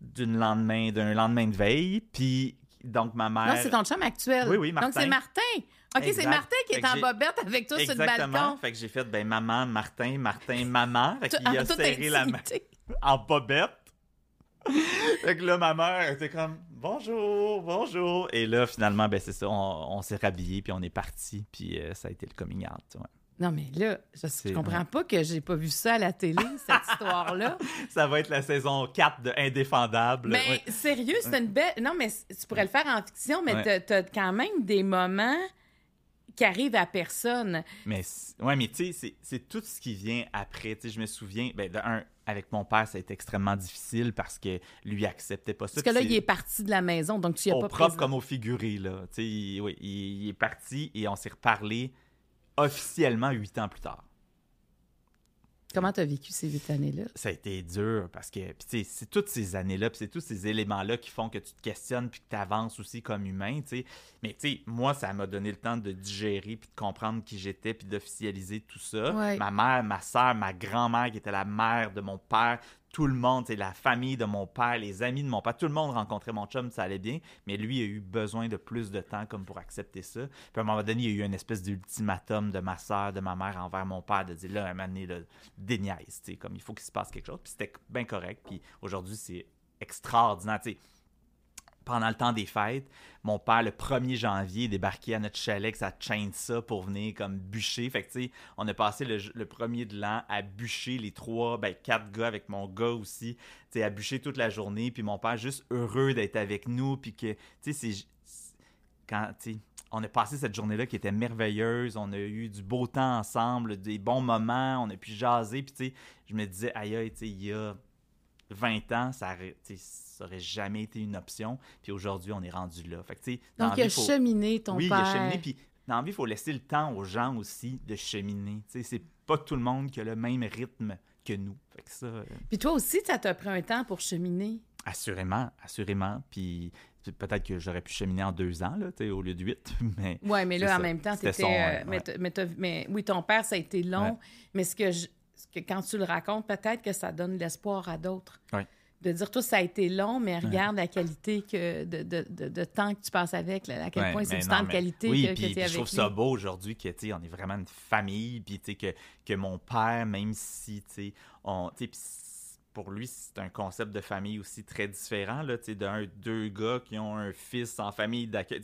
d'une lendemain d'un lendemain de veille, puis donc ma mère Non, c'est ton chum actuel. Oui, oui, Donc, Martin. c'est Martin. OK, c'est. Martin qui est en bobette avec toi sur le Exactement. balcon. Fait que j'ai fait ben maman, Martin, Martin, maman. Fait qu'il a serré la main. En bobette. fait que là, ma mère était comme bonjour, bonjour. Et là, finalement, ben c'est ça, on, on s'est rhabillé puis on est parti. Puis euh, ça a été le coming out. ouais. Non, mais là, je, comprends pas que j'ai pas vu ça à la télé, cette histoire-là. Ça va être la saison 4 de Indéfendable. Mais Ouais. sérieux, c'est une belle. Non, mais tu pourrais le faire en fiction, mais t'as- t'as quand même des moments qui arrivent à personne. Mais, ouais, mais tu sais, c'est- c'est tout ce qui vient après. Tu sais, je me souviens, ben, de un, avec mon père, ça a été extrêmement difficile parce que lui acceptait pas ça. Parce que là, il est parti de la maison, donc tu y as au pas propre présent. comme au figuré, là. Tu sais, il, oui, il, il est parti et on s'est reparlé officiellement huit ans plus tard. Comment t'as vécu ces huit années-là? Ça a été dur parce que, tu c'est toutes ces années-là, puis c'est tous ces éléments-là qui font que tu te questionnes puis que tu avances aussi comme humain, tu. Mais tu sais, moi, ça m'a donné le temps de digérer puis de comprendre qui j'étais puis d'officialiser tout ça. Ouais. Ma mère, ma soeur, ma grand-mère qui était la mère de mon père, tout le monde, c'est la famille de mon père, les amis de mon père, tout le monde rencontrait mon chum, ça allait bien, mais lui a eu besoin de plus de temps comme pour accepter ça. Puis à un moment donné, il y a eu une espèce d'ultimatum de ma soeur, de ma mère envers mon père, de dire là, à un moment donné, là, déniaise, comme il faut qu'il se passe quelque chose. Puis c'était bien correct. Puis aujourd'hui, c'est extraordinaire. Pendant le temps des fêtes, mon père, le 1er janvier, débarqué à notre chalet avec sa chainsaw pour venir comme bûcher. Fait que, tu sais, on a passé le, le premier de l'an à bûcher les trois, ben, quatre gars avec mon gars aussi, tu sais, à bûcher toute la journée. Puis mon père, juste heureux d'être avec nous. Puis que, tu sais, c'est. Quand, tu sais, on a passé cette journée-là qui était merveilleuse. On a eu du beau temps ensemble, des bons moments. On a pu jaser. Puis, tu sais, je me disais, aïe, aïe, tu sais, il y a 20 ans, ça ça aurait jamais été une option. Puis aujourd'hui, on est rendu là. Fait que, Donc, il a vie, faut- cheminé ton oui, père. il a cheminé. Puis dans la vie, il faut laisser le temps aux gens aussi de cheminer. C'est pas tout le monde qui a le même rythme que nous. Fait que ça, euh, Puis toi aussi, ça t'a pris un temps pour cheminer? assurément, assurément. Puis peut-être que j'aurais pu cheminer en deux ans, là, au lieu de huit. Mais Oui, mais là, en même temps, C'était son, euh, mais, ouais. mais oui, ton père, ça a été long. Ouais. Mais ce que, je, ce que quand tu le racontes, peut-être que ça donne l'espoir à d'autres. Ouais. De dire, toi, ça a été long, mais regarde la qualité que de, de, de, de temps que tu passes avec, là, à quel Ouais, point c'est du non, temps de qualité oui, que, puis, que puis avec je trouve lui. ça beau aujourd'hui que, tu on est vraiment une famille, puis, tu que, que mon père, même si, tu sais, on, puis pour lui, c'est un concept de famille aussi très différent, là, d'un, deux gars qui ont un fils en famille d'accueil,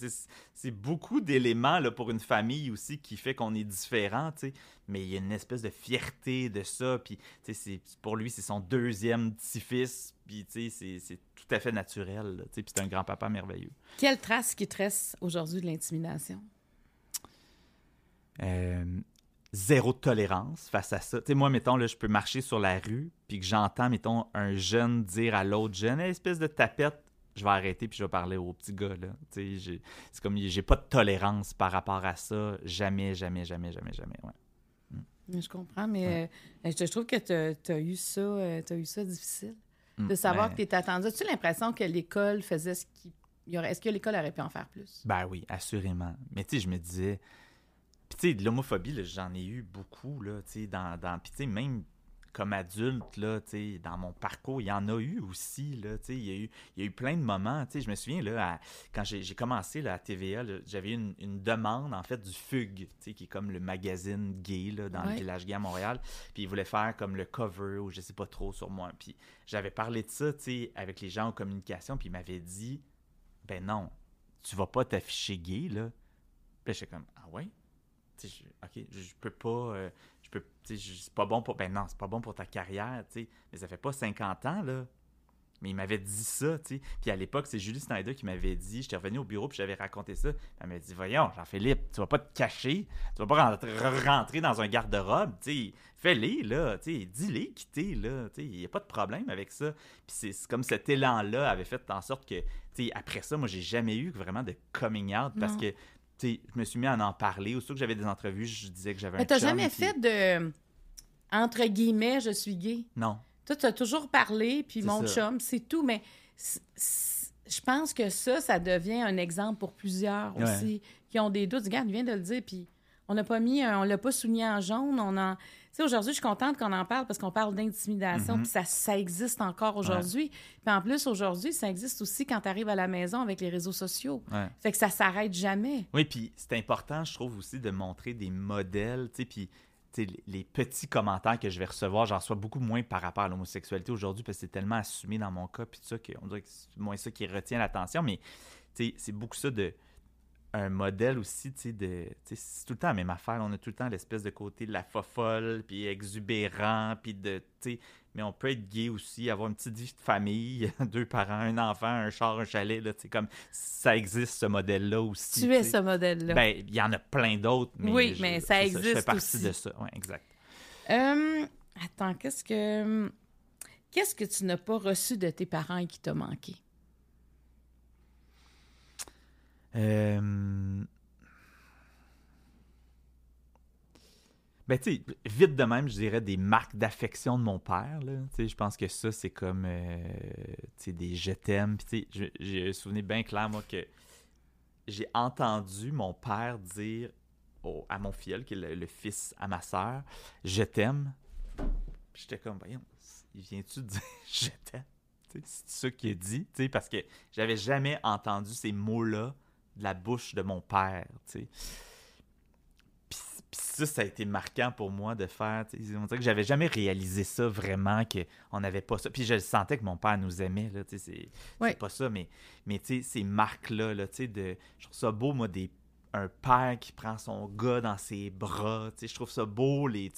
c'est- beaucoup d'éléments, là, pour une famille aussi qui fait qu'on est différent, tu sais, mais il y a une espèce de fierté de ça, puis, tu sais, c'est- pour lui, c'est son deuxième petit-fils, puis, tu sais, c'est- c'est tout à fait naturel, là, tu sais, puis c'est un grand-papa merveilleux. Quelle trace qui te reste aujourd'hui de l'intimidation? Euh, zéro tolérance face à ça. Tu sais, moi, mettons, là, je peux marcher sur la rue, puis que j'entends, mettons, un jeune dire à l'autre jeune, Hey, espèce de tapette, je vais arrêter, puis je vais parler au petit gars, là. Tu sais, j'ai- c'est comme, j'ai pas de tolérance par rapport à ça. Jamais, jamais, jamais, jamais, jamais, ouais. Je comprends, mais euh, je, je trouve que tu as, eu ça, euh, t'as eu ça difficile. De Mm, savoir ben- que tu étais attendu. As-tu l'impression que l'école faisait ce qu'il y aurait. Est-ce que l'école aurait pu en faire plus? Ben oui, assurément. Mais tu sais, je me disais. Puis tu sais, de l'homophobie, j'en ai eu beaucoup, là, tu sais, dans. dans... Puis tu sais, même comme adulte, là, tu sais, dans mon parcours, il y en a eu aussi, là, tu sais, il y a eu, il y a eu plein de moments, tu sais, je me souviens, là, à- quand j'ai commencé, là, à TVA, j'avais une, une demande, en fait, du FUG, tu sais, qui est comme le magazine gay, là, dans Ouais. le village gay à Montréal, puis ils voulaient faire comme le cover, ou je sais pas trop, sur moi, puis j'avais parlé de ça, tu sais, avec les gens en communication, puis ils m'avaient dit, ben non, tu vas pas t'afficher gay, là. Puis j'étais comme, ah ouais? Je- ok, je, je peux pas, euh, je peux, c'est pas bon pour, ben non, c'est pas bon pour ta carrière, tu sais, mais ça fait pas 50 ans, là. Mais il m'avait dit ça, tu sais. Puis à l'époque, c'est Julie Snyder qui m'avait dit, j'étais revenu au bureau, puis j'avais raconté ça. Elle m'a dit, voyons, Jean-Philippe, tu vas pas te cacher, tu vas pas rentrer, dans un garde-robe, tu sais, fais-les, là, tu sais, dis-les, quitter, là, tu sais, il y a pas de problème avec ça. Puis c'est comme cet élan-là avait fait en sorte que, tu sais, après ça, moi, j'ai jamais eu vraiment de coming out parce Non. que, je me suis mis à en parler. Aussitôt que j'avais des entrevues, je disais que j'avais un Mais t'as jamais puis- fait de. Entre guillemets, je suis gay? Non. Toi, tu as toujours parlé, puis mon ça. chum, c'est tout, mais je pense que ça, ça devient un exemple pour plusieurs Ouais. aussi qui ont des doutes. Regarde, il vient de le dire, puis on n'a pas mis, un- on l'a pas souligné en jaune. On en... Aujourd'hui, je suis contente qu'on en parle parce qu'on parle d'intimidation, Mhm. puis ça, ça existe encore aujourd'hui. Puis en plus, aujourd'hui, ça existe aussi quand tu arrives à la maison avec les réseaux sociaux. Ouais. Fait que ça s'arrête jamais. Oui, puis c'est important, je trouve aussi, de montrer des modèles, tu sais, puis les- petits commentaires que je vais recevoir, j'en reçois beaucoup moins par rapport à l'homosexualité aujourd'hui parce que c'est tellement assumé dans mon cas, puis tout ça, qu'on dirait que c'est moins ça qui retient l'attention, mais c'est beaucoup ça de un modèle aussi, tu sais, de... C'est tout le temps la même affaire. On a tout le temps l'espèce de côté de la fofolle, puis exubérant, puis de... tu sais, Mais on peut être gay aussi, avoir une petite vie de famille, deux parents, un enfant, un char, un chalet, là, tu sais, comme... Ça existe, ce modèle-là aussi. tu es ce modèle-là. Ben, il y en a plein d'autres, mais... Oui, je- mais ça Je existe fais partie aussi. de ça, oui, exact. Euh, attends, qu'est-ce que. Qu'est-ce que tu n'as pas reçu de tes parents et qui t'a manqué? Euh... Ben, tu sais, vite de même, je dirais des marques d'affection de mon père. Je pense que ça, c'est comme euh, des je t'aime. J'ai un souvenir bien clair, moi, que j'ai entendu mon père dire à mon filleul, qui est le, fils à ma sœur, je t'aime. J'étais comme, voyons, de dire je t'aime? C'est ça qu'il a dit, parce que j'avais jamais entendu ces mots-là de la bouche de mon père, tu sais. Puis, puis ça, ça a été marquant pour moi de faire. On dirait que j'avais jamais réalisé ça vraiment, qu'on n'avait pas ça. Puis je sentais que mon père nous aimait, là, tu sais, c'est Ouais. pas ça, mais, mais tu sais, ces marques-là, là, tu sais, de, je trouve ça beau, moi, des un père qui prend son gars dans ses bras, je trouve ça beau, les,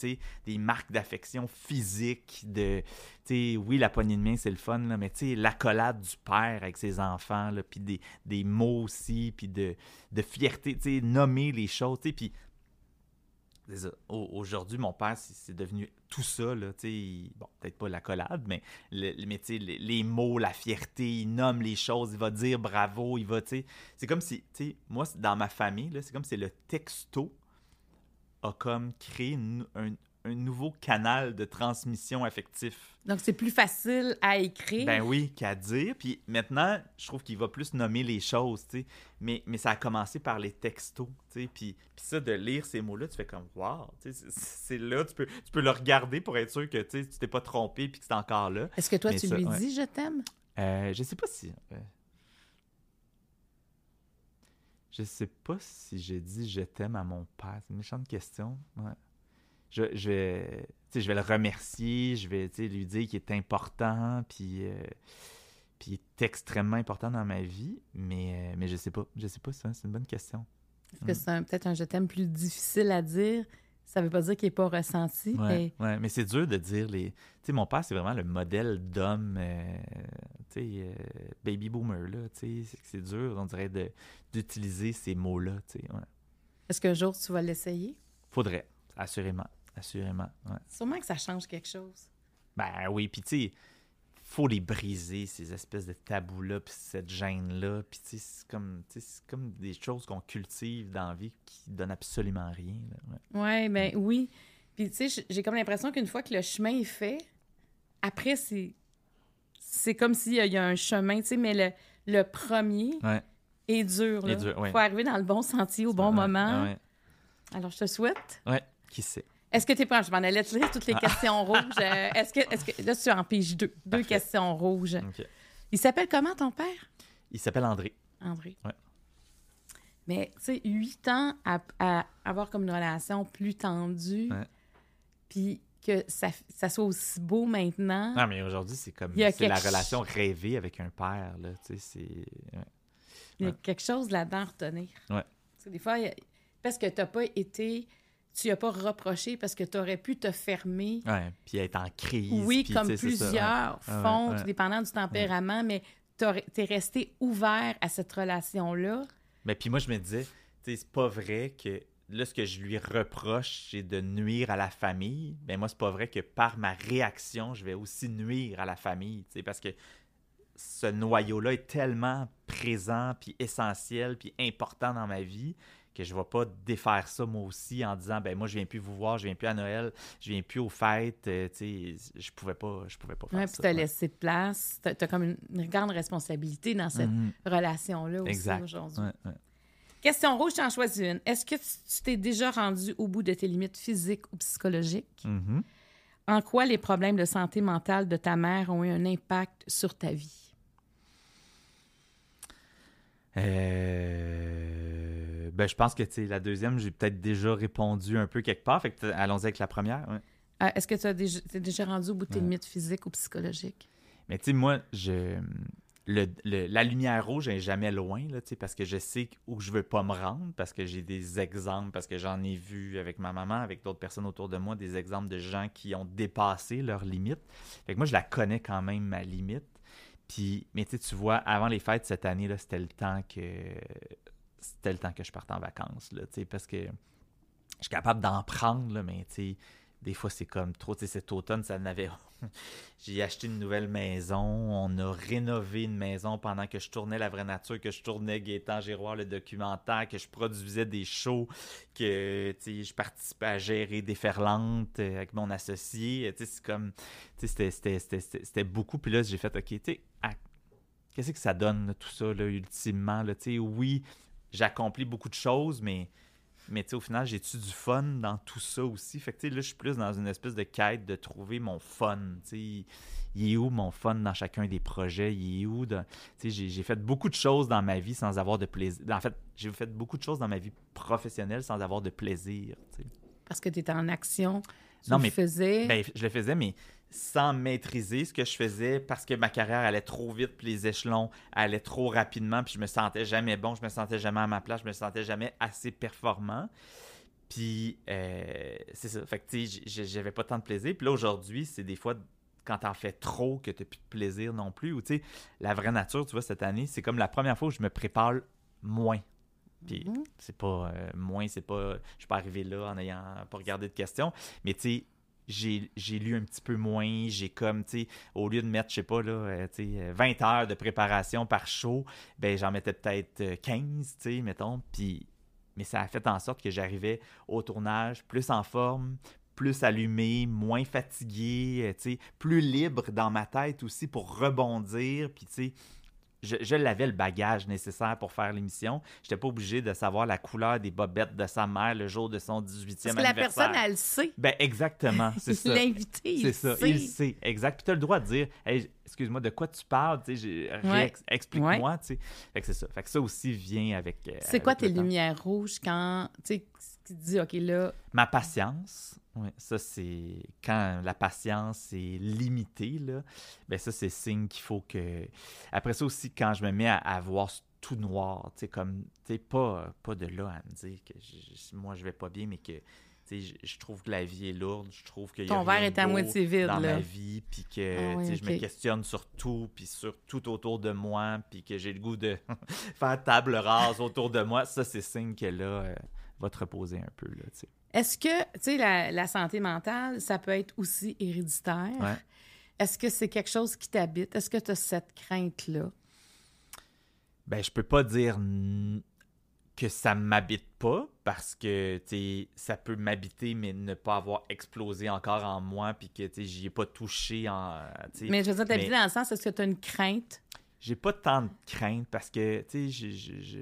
des marques d'affection physique, de, oui, la poignée de main, c'est le fun, là, mais l'accolade du père avec ses enfants, puis des, des mots aussi, puis de, de fierté, nommer les choses, puis Aujourd'hui, mon père, c'est devenu tout ça, là, il- bon, peut-être pas l'accolade, mais, le, mais les, les mots, la fierté, il nomme les choses, il va dire bravo, il va, c'est comme si, moi, dans ma famille, c'est comme si le texto a comme créé une- un, un nouveau canal de transmission affectif. Donc, c'est plus facile à écrire. Ben oui, qu'à dire. Puis maintenant, je trouve qu'il va plus nommer les choses, tu sais. Mais, mais ça a commencé par les textos, tu sais. Puis, puis ça, de lire ces mots-là, tu fais comme « Wow! » Tu sais, c'est- là, tu peux, tu peux le regarder pour être sûr que tu t'es pas trompé puis que c'est encore là. Est-ce que toi, mais tu ça, lui ouais. dis je t'aime? Euh, je sais pas si... euh, Je sais pas si j'ai dit « je t'aime » à mon père. C'est une méchante question. Ouais. Je, je vais... je vais le remercier, je vais lui dire qu'il est important, puis... euh, puis il est extrêmement important dans ma vie, mais, euh, mais je sais pas. Je sais pas ça, c'est une bonne question. Est-ce que c'est un- peut-être un je t'aime plus difficile à dire? Ça veut pas dire qu'il n'est pas ressenti. Ouais, mais ouais, mais c'est dur de dire les. Tu sais, mon père, c'est vraiment le modèle d'homme, euh, tu sais, euh, baby boomer, là, tu sais. C'est- C'est dur, on dirait, de- d'utiliser ces mots-là, tu sais. Ouais. Est-ce qu'un jour, tu vas l'essayer? Faudrait, assurément, assurément, ouais. Sûrement que ça change quelque chose. Ben oui, puis tu sais, faut les briser, ces espèces de tabous-là, puis cette gêne-là, puis tu sais, c'est comme, des choses qu'on cultive dans la vie qui donnent absolument rien, là, ouais. Ouais, ben oui. Puis tu sais, j'ai comme l'impression qu'une fois que le chemin est fait, après, c'est c'est comme s'il y, a- il y a un chemin, tu sais, mais le, le premier Ouais. est dur. Ouais. faut arriver dans le bon sentier au bon moment. Alors, je te souhaite. ouais. qui sait. Est-ce que tu es prêt? Je m'en allais te lire toutes les questions rouges. Euh, est-ce que, est que. Là, tu en piges deux. Deux Parfait. questions rouges. Il s'appelle comment ton père? Il s'appelle André. André. Ouais. Mais, tu sais, huit ans à, à avoir comme une relation plus tendue, puis que ça, ça soit aussi beau maintenant. Non, mais aujourd'hui, c'est comme. C'est la relation rêvée avec un père, là. Tu sais, c'est. ouais. Il y a quelque chose là-dedans à retenir. Ouais. Parce que des fois, a- parce que tu n'as pas été. Tu n'as pas reproché parce que tu aurais pu te fermer. Ouais, puis être en crise. Oui, puis, comme ça, ouais. plusieurs font, ouais. tout dépendant du tempérament, mais tu es resté ouvert à cette relation-là. Mais puis moi, je me disais, tu sais, c'est pas vrai que là, ce que je lui reproche, c'est de nuire à la famille. Mais moi, c'est pas vrai que par ma réaction, je vais aussi nuire à la famille, tu sais, parce que ce noyau-là est tellement présent, puis essentiel, puis important dans ma vie que je vais pas défaire ça moi aussi en disant ben moi je viens plus vous voir, je viens plus à Noël, je viens plus aux fêtes, euh, tu sais, je pouvais pas je pouvais pas faire Ouais, puis ça. tu as ouais. laissé de place. Tu as, comme une, grande responsabilité dans cette Mhm. relation-là aussi Exact. aujourd'hui. Ouais. Question rouge, tu en choisis une. Est-ce que tu t'es déjà rendu au bout de tes limites physiques ou psychologiques? Mhm. En quoi les problèmes de santé mentale de ta mère ont eu un impact sur ta vie? Euh, ben, je pense que la deuxième, j'ai peut-être déjà répondu un peu quelque part. Fait que allons-y avec la première. ouais. Euh, Est-ce que tu as déjà, t'es déjà rendu au bout de tes Ouais. limites physiques ou psychologiques? Mais tu sais, moi, je. le- le- la lumière rouge est jamais loin, là, parce que je sais où je veux pas me rendre, parce que j'ai des exemples, parce que j'en ai vu avec ma maman, avec d'autres personnes autour de moi, des exemples de gens qui ont dépassé leurs limites. Fait que moi, je la connais quand même, ma limite. Puis, mais tu vois, avant les fêtes cette année, là, c'était le temps que c'était le temps que je parte en vacances, là, parce que je suis capable d'en prendre, là, mais des fois, c'est comme trop. Cet automne, ça n'avait. J'ai acheté une nouvelle maison. On a rénové une maison pendant que je tournais La Vraie Nature, que je tournais Gaétan Giroir, le documentaire, que je produisais des shows, que je participais à gérer des ferlantes euh, avec mon associé. Sais, c'est comme. C'était- beaucoup. Puis là, j'ai fait, OK, tu qu'est-ce que ça donne, tout ça, là, ultimement? Là, oui, j'accomplis beaucoup de choses, mais. Mais au final, j'ai-tu du fun dans tout ça aussi? Fait que tu sais, là, je suis plus dans une espèce de quête de trouver mon fun. Il- il est où mon fun dans chacun des projets? Il est où? sais, j'ai- fait beaucoup de choses dans ma vie sans avoir de plaisir. En fait, j'ai fait beaucoup de choses dans ma vie professionnelle sans avoir de plaisir. Parce que tu étais en action, tu Non, le mais- faisais. Ben, je le faisais, mais sans maîtriser ce que je faisais parce que ma carrière allait trop vite, puis les échelons allaient trop rapidement, puis je me sentais jamais bon, je me sentais jamais à ma place, je me sentais jamais assez performant. Puis, euh, c'est ça. Fait que, tu sais, j'avais pas tant de plaisir. Puis là, aujourd'hui, c'est des fois quand t'en fais trop que t'as plus de plaisir non plus. Ou, tu sais, la vraie nature, tu vois, cette année, c'est comme la première fois où je me prépare moins. Puis, Mhm. c'est pas euh, moins, c'est pas. Je suis pas arrivé là en ayant pas regardé de questions. Mais, tu sais, j'ai lu un petit peu moins. J'ai comme, tu sais, au lieu de mettre, je sais pas, là, euh, tu sais, euh, 20 heures de préparation par show, ben j'en mettais peut-être euh, 15, tu sais, mettons. Puis, mais ça a fait en sorte que j'arrivais au tournage plus en forme, plus allumé, moins fatigué, euh, tu plus libre dans ma tête aussi pour rebondir. Puis, tu sais, je, je l'avais le bagage nécessaire pour faire l'émission. J'étais pas obligé de savoir la couleur des bobettes de sa mère le jour de son 18e Parce que la anniversaire. personne, elle le sait. Ben, exactement, c'est ça. L'invité, il C'est ça, sait. il sait, exact. Puis tu as le droit de dire, hey, excuse-moi, de quoi tu parles, explique-moi, tu sais. Fait que c'est ça. Fait que ça aussi vient avec. euh, C'est quoi tes temps. lumières rouges quand tu dis, OK, là, Ma patience, ouais, ça c'est quand la patience est limitée, là, ben ça c'est signe qu'il faut que. Après ça aussi, quand je me mets à, à voir tout noir, tu sais, comme, tu sais, pas, pas de là à me dire que je- moi je vais pas bien, mais que. tu sais, Je, je trouve que la vie est lourde, je trouve a ton verre est à moitié vide, dans là. ma vie, puis que Ah oui, tu sais, je me questionne sur tout, puis sur tout autour de moi, puis que j'ai le goût de faire table rase autour de moi, ça c'est signe que là, euh, va te reposer un peu, là, tu sais. Est-ce que, tu sais, la, la santé mentale, ça peut être aussi héréditaire? Ouais. Est-ce que c'est quelque chose qui t'habite? Est-ce que tu as cette crainte-là? Ben, je peux pas dire que ça m'habite pas parce que tu ça peut m'habiter mais ne pas avoir explosé encore en moi puis que tu j'y ai pas touché en. Mais je veux dire, t'habiter mais- dans le sens, est-ce que tu as une crainte? J'ai pas tant de crainte parce que tu sais je, je, je,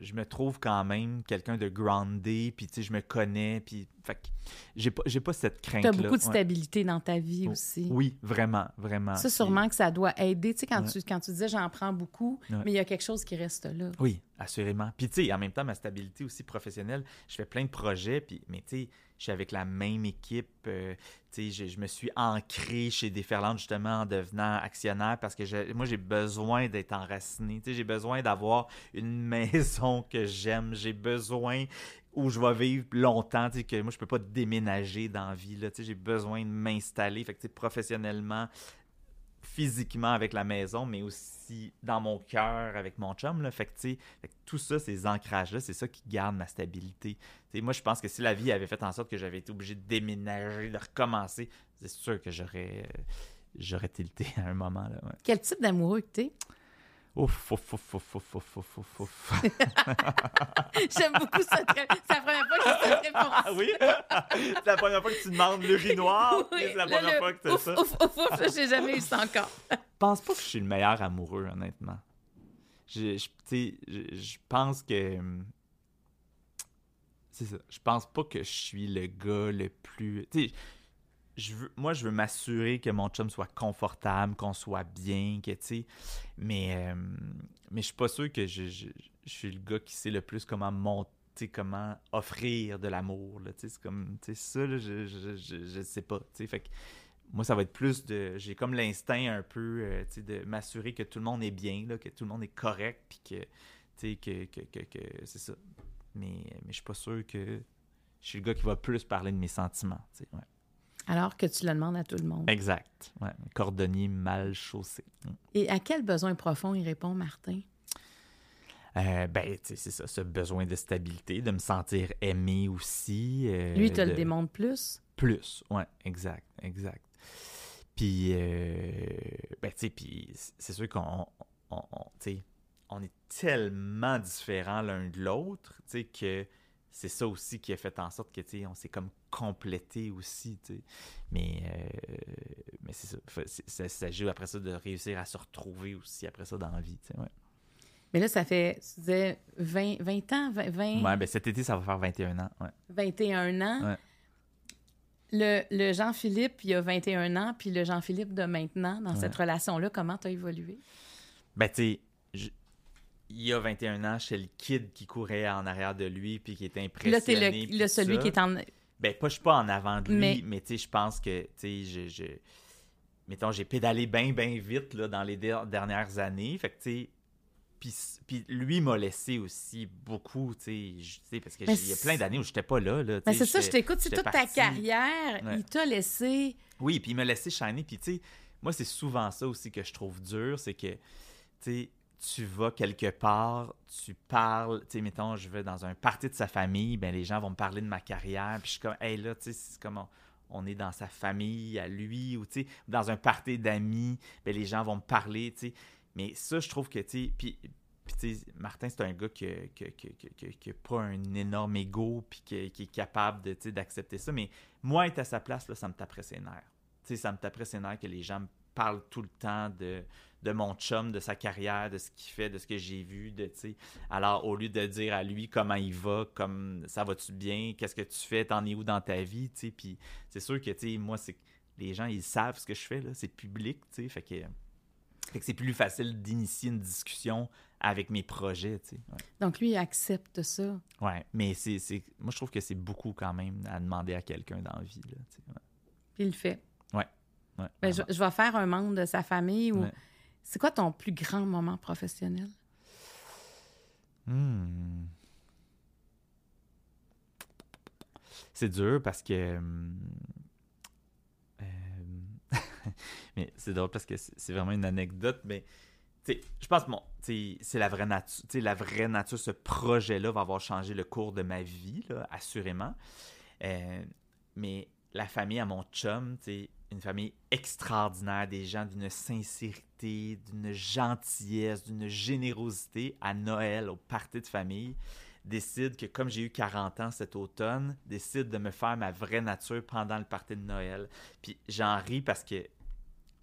je me trouve quand même quelqu'un de groundé puis tu sais je me connais puis fait que j'ai pas, j'ai pas cette Tu crainte-là. as beaucoup de Ouais. stabilité dans ta vie Oh, aussi. Oui, vraiment, vraiment. Ça, sûrement que ça doit aider. Tu sais, quand, Ouais. tu, quand tu disais j'en prends beaucoup, Ouais. mais il y a quelque chose qui reste là. Oui, assurément. Puis, tu sais, en même temps, ma stabilité aussi professionnelle, je fais plein de projets, puis, mais tu sais, je suis avec la même équipe. euh, je, je me suis ancré chez Déferlante, justement, en devenant actionnaire, parce que je- moi, j'ai besoin d'être enraciné. J'ai besoin d'avoir une maison que j'aime. J'ai besoin où je vais vivre longtemps, que moi, je peux pas déménager dans la vie, j'ai besoin de m'installer. Professionnellement, physiquement avec la maison, mais aussi dans mon cœur avec mon chum. Là. Fait que, tu tout ça, ces ancrages-là, c'est ça qui garde ma stabilité. Tu moi, je pense que si la vie avait fait en sorte que j'avais été obligé de déménager, de recommencer, c'est sûr que j'aurais euh, j'aurais tilté à un moment. Quel type d'amoureux que? Ouf, ouf, ouf, ouf, ouf, ouf, ouf, ouf, ouf. J'aime beaucoup cette réponse. C'est la première fois que j'ai cette réponse. Ah oui? c'est la première fois que tu demandes l'urinoir, Oui, c'est la première le fois que tu as ouf, ça? Ouf, ouf, ouf, j'ai jamais eu ça encore. Je pense pas que je suis le meilleur amoureux, honnêtement. Je, je, tu sais, je, je pense que. C'est ça. Je pense pas que je suis le gars le plus. Tu sais, moi, je veux m'assurer que mon chum soit confortable, qu'on soit bien, que tu sais. Mais, euh, mais je suis pas sûr que je, je, suis le gars qui sait le plus comment monter, comment offrir de l'amour. tu sais, C'est comme. Ça, là, je, je, je, sais pas. tu sais. Fait que moi, ça va être plus de. J'ai comme l'instinct un peu euh, tu sais, de m'assurer que tout le monde est bien, là, que tout le monde est correct, puis que. Tu sais, que, que, que, c'est ça. Mais, mais je suis pas sûr que je suis le gars qui va plus parler de mes sentiments. tu sais. Alors que tu le demandes à tout le monde. Exact. Ouais. Cordonnier mal chaussé. Mm. Et à quel besoin profond il répond, Martin? Euh, ben, c'est ça, ce besoin de stabilité, de me sentir aimé aussi. euh, Lui, il te de- le démontre plus? Plus, ouais, exact, exact. Puis, euh, ben, tu sais, puis c'est sûr qu'on, on est tellement différents l'un de l'autre, tu sais, que c'est ça aussi qui a fait en sorte que, tu sais, on s'est comme complété aussi, tu sais. Mais, euh, mais c'est ça, ça, ça joue après ça de réussir à se retrouver aussi après ça dans la vie, tu sais, ouais. Mais là, ça fait, tu disais, 20, 20 ans, 20, 20, Ouais, ben cet été, ça va faire 21 ans, ouais. 21 ans. Ouais. Le, le Jean-Philippe, il y a 21 ans, puis le Jean-Philippe de maintenant, dans Ouais. cette relation-là, comment tu as évolué? Ben, tu sais, il y a 21 ans, j'étais le kid qui courait en arrière de lui puis qui était Puis là, impressionné. le, celui ça. qui est en... Ben, pas, je suis pas en avant de lui, Mais- mais, tu sais, je pense que, tu sais, je, je- Mettons, j'ai pédalé bien, bien vite, là, dans les der- dernières années. Fait que, tu sais... Puis, puis lui m'a laissé aussi beaucoup, tu sais, parce que Mais j'ai- il y a c'est- plein d'années où j'étais pas là, là. sais, c'est ça, je t'écoute, c'est toute ta carrière. Ouais. Il t'a laissé... Oui, puis il m'a laissé shiner. Puis, tu sais, moi, c'est souvent ça aussi que je trouve dur, c'est que, tu sais, tu vas quelque part, tu parles, tu sais, mettons, je vais dans un party de sa famille, ben les gens vont me parler de ma carrière, puis je suis comme, hey, là, tu sais, c'est comme on, est dans sa famille, à lui, ou, tu sais, dans un party d'amis, ben les gens vont me parler, tu sais. Mais ça, je trouve que, tu sais, puis... Puis, tu sais, Martin, c'est un gars qui n'a pas un énorme ego, puis qui, est capable de, tu sais, d'accepter ça. Mais moi, être à sa place, là, ça me taperait ses nerfs. Tu sais, ça me taperait ses nerfs que les gens me parlent tout le temps de, de mon chum, de sa carrière, de ce qu'il fait, de ce que j'ai vu, de, tu sais. Alors, au lieu de dire à lui comment il va, comme ça va-tu bien, qu'est-ce que tu fais, t'en es où dans ta vie, tu sais. Puis c'est sûr que, tu sais, moi, c'est les gens, ils savent ce que je fais, là. C'est public, tu sais. Fait que, fait que c'est plus facile d'initier une discussion avec mes projets, tu sais. Ouais. Donc, lui, il accepte ça? Ouais, mais c'est, c'est, moi, je trouve que c'est beaucoup quand même à demander à quelqu'un dans la vie, là, tu sais. Ouais. Puis il le fait. Ouais, Ben, je, vais faire un membre de sa famille. Ou... Ouais. C'est quoi ton plus grand moment professionnel? Hmm. C'est dur parce que. hum, euh, mais c'est drôle parce que c'est vraiment une anecdote, mais je pense que c'est la vraie nature. La vraie nature, ce projet-là va avoir changé le cours de ma vie, assurément. Euh, mais la famille à mon chum, sais, une famille extraordinaire, des gens d'une sincérité, d'une gentillesse, d'une générosité à Noël, au party de famille, décide que comme j'ai eu 40 ans cet automne, décide de me faire ma vraie nature pendant le party de Noël. Puis j'en ris parce que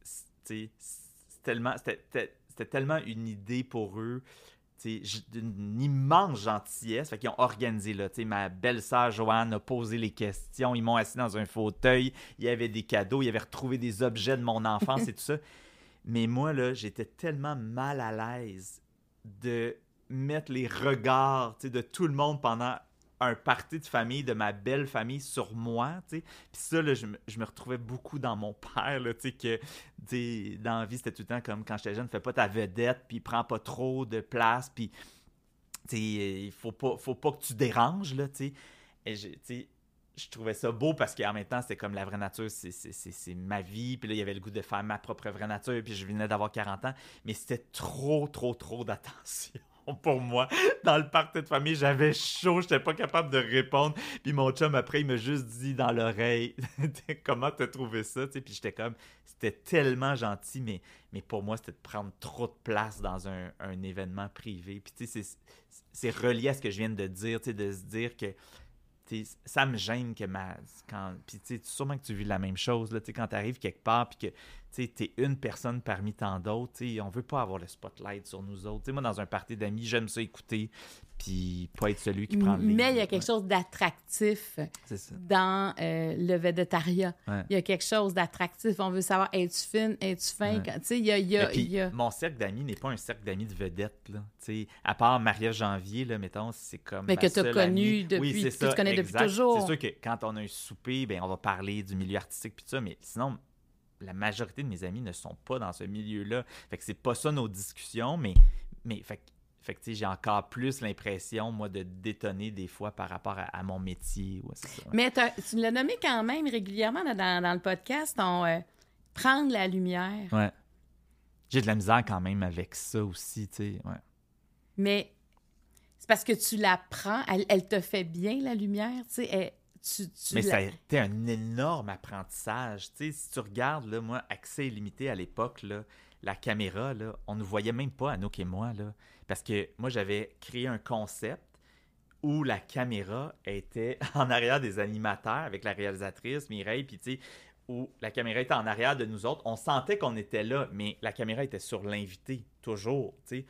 c'est c'est tellement c'était tellement une idée pour eux d'une immense gentillesse. Fait qu'ils ont organisé là. Ma belle-sœur Joanne a posé les questions. Ils m'ont assis dans un fauteuil. Il y avait des cadeaux. Il y avait retrouvé des objets de mon enfance et tout ça. Mais moi, là, j'étais tellement mal à l'aise de mettre les regards de tout le monde pendant un parti de famille, de ma belle famille sur moi, tu sais. Puis ça, là, je, je, me retrouvais beaucoup dans mon père, là, tu sais, que, dans la vie, c'était tout le temps comme quand j'étais jeune, fais pas ta vedette, puis prends pas trop de place, puis, tu sais, il faut pas, faut pas que tu déranges, là, tu sais, je trouvais ça beau parce qu'en même temps, c'était comme la vraie nature, c'est ma vie. Puis là, il y avait le goût de faire ma propre vraie nature. Puis je venais d'avoir 40 ans. Mais c'était trop, trop, trop d'attention. pour moi. Dans le parc de famille, j'avais chaud, j'étais pas capable de répondre. Puis mon chum, après, il m'a juste dit dans l'oreille comment t'as trouvé ça. Puis j'étais comme, c'était tellement gentil, mais, mais pour moi, c'était de prendre trop de place dans un, un événement privé. Puis tu sais, c'est relié à ce que je viens de dire, de se dire que ça me gêne que ma. Puis, tu sais, sûrement que tu vis la même chose, là, quand tu arrives quelque part, puis que tu es une personne parmi tant d'autres, on veut pas avoir le spotlight sur nous autres. moi, dans un party d'amis, j'aime ça écouter, puis pas être celui qui prend le Mais il y a quelque chose d'attractif dans euh, le védétariat. Il y a quelque chose d'attractif. On veut savoir, es-tu fine, es-tu fin? Il y a, y a... Mon cercle d'amis n'est pas un cercle d'amis de vedettes. Là. à part Maria Janvier, là, mettons, c'est comme. Mais que tu as connu depuis, que tu connais depuis toujours. C'est sûr que quand on a un souper, ben, on va parler du milieu artistique, puis ça, mais sinon, la majorité de mes amis ne sont pas dans ce milieu-là. Fait que c'est pas ça nos discussions, mais, mais fait, fait que j'ai encore plus l'impression, moi, de détonner des fois par rapport à, mon métier. Mais tu l'as nommé quand même régulièrement dans, le podcast, on, euh, prendre la lumière. Ouais. J'ai de la misère quand même avec ça aussi, tu sais, ouais. Mais c'est parce que tu la prends, elle, te fait bien, la lumière, tu sais, mais ça a été un énorme apprentissage. Tu sais, si tu regardes, là, moi, accès illimité à l'époque, la caméra, là, on ne voyait même pas, Anouk et moi, là, parce que moi, j'avais créé un concept où la caméra était en arrière des animateurs avec la réalisatrice Mireille, puis tu sais, où la caméra était en arrière de nous autres. On sentait qu'on était là, mais la caméra était sur l'invité, toujours, tu sais.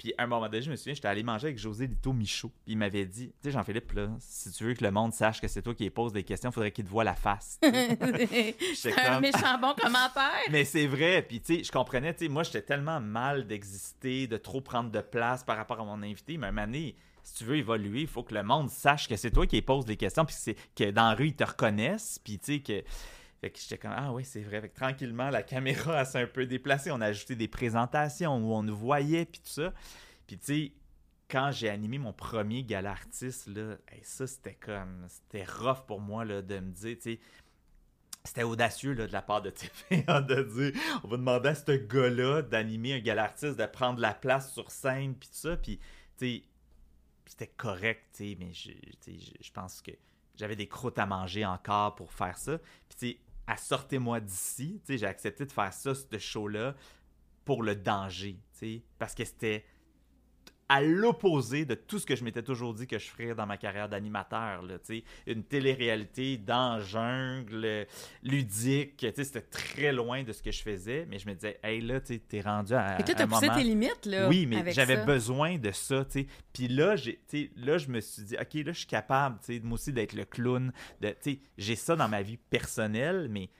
Puis à un moment donné, je me souviens, j'étais allé manger avec José Lito Michaud. Puis il m'avait dit Tu sais, Jean-Philippe, là, si tu veux que le monde sache que c'est toi qui pose des questions, il faudrait qu'il te voie la face. c'est un méchant bon commentaire. Mais c'est vrai. Puis tu sais, je comprenais, tu sais, moi, j'étais tellement mal d'exister, de trop prendre de place par rapport à mon invité. Mais à un moment donné, si tu veux évoluer, il faut que le monde sache que c'est toi qui pose des questions, puis que dans la rue, ils te reconnaissent. Puis tu sais, que fait que j'étais comme, ah oui, c'est vrai. Fait que tranquillement, la caméra s'est un peu déplacée. On a ajouté des présentations où on nous voyait, puis tout ça. Puis tu sais, quand j'ai animé mon premier gala artiste, là, ça, c'était comme, c'était rough pour moi, là, de me dire, tu sais, c'était audacieux là, de la part de TVA de dire on va demander à ce gars-là d'animer un gala artiste, de prendre la place sur scène, puis tout ça. Puis, c'était correct, tu sais, mais je, pense que j'avais des croûtes à manger encore pour faire ça. Puis, sortez-moi d'ici. J'ai accepté de faire ça, ce show-là, pour le danger. Parce que c'était à l'opposé de tout ce que je m'étais toujours dit que je ferais dans ma carrière d'animateur. Une télé-réalité dans jungle, ludique. C'était très loin de ce que je faisais, mais je me disais, hey là, tu es rendu à. Et tu as poussé tes limites, là. Oui, mais j'avais besoin de ça. Puis là, là, je me suis dit, OK, là, je suis capable, moi aussi, d'être le clown. J'ai ça dans ma vie personnelle, mais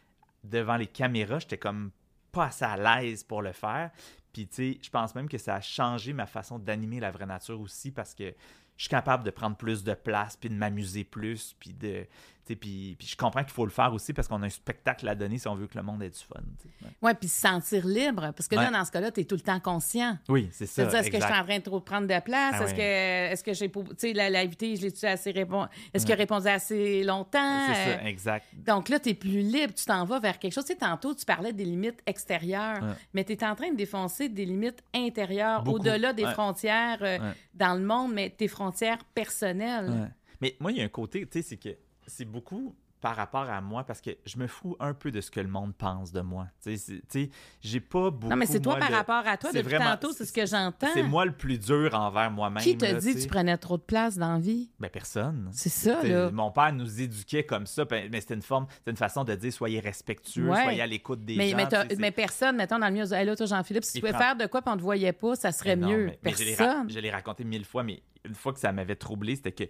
devant les caméras, j'étais comme pas assez à l'aise pour le faire. Puis, tu sais, je pense même que ça a changé ma façon d'animer la vraie nature aussi parce que je suis capable de prendre plus de place, puis de m'amuser plus, puis de, puis, puis je comprends qu'il faut le faire aussi parce qu'on a un spectacle à donner si on veut que le monde ait du fun. Oui, ouais, puis se sentir libre. Parce que là, dans ce cas-là, tu es tout le temps conscient. Oui, c'est ça. est-ce que je suis en train de trop prendre de place? Ah est-ce que, est que j'ai. Tu sais, l'invité, je l'ai-tu assez répondu? Est-ce qu'il a répondu assez longtemps? C'est ça, exact. Donc là, tu es plus libre. Tu t'en vas vers quelque chose. Tu sais, tantôt, tu parlais des limites extérieures, mais tu es en train de défoncer des limites intérieures, au-delà des frontières euh, dans le monde, mais tes frontières personnelles. Mais moi, il y a un côté, tu sais, c'est que c'est beaucoup par rapport à moi parce que je me fous un peu de ce que le monde pense de moi. Tu sais, j'ai pas beaucoup. Non, mais c'est toi moi, par le- rapport à toi. Depuis vraiment- tantôt, c'est ce que j'entends. C'est moi le plus dur envers moi-même. Qui te dit que tu prenais trop de place dans la vie? Ben, personne. C'est ça, là. Mon père nous éduquait comme ça, ben, mais c'était une forme, c'était une façon de dire soyez respectueux, Ouais. soyez à l'écoute des Mais, gens. mais, personne, mettons, dans le milieu, hey, là, toi, Jean-Philippe, si tu pouvais prend- faire de quoi puis on te voyait pas, ça serait Mais non, mieux. mais- personne. Je l'ai raconté mille fois, mais une fois que ça m'avait troublé, c'était que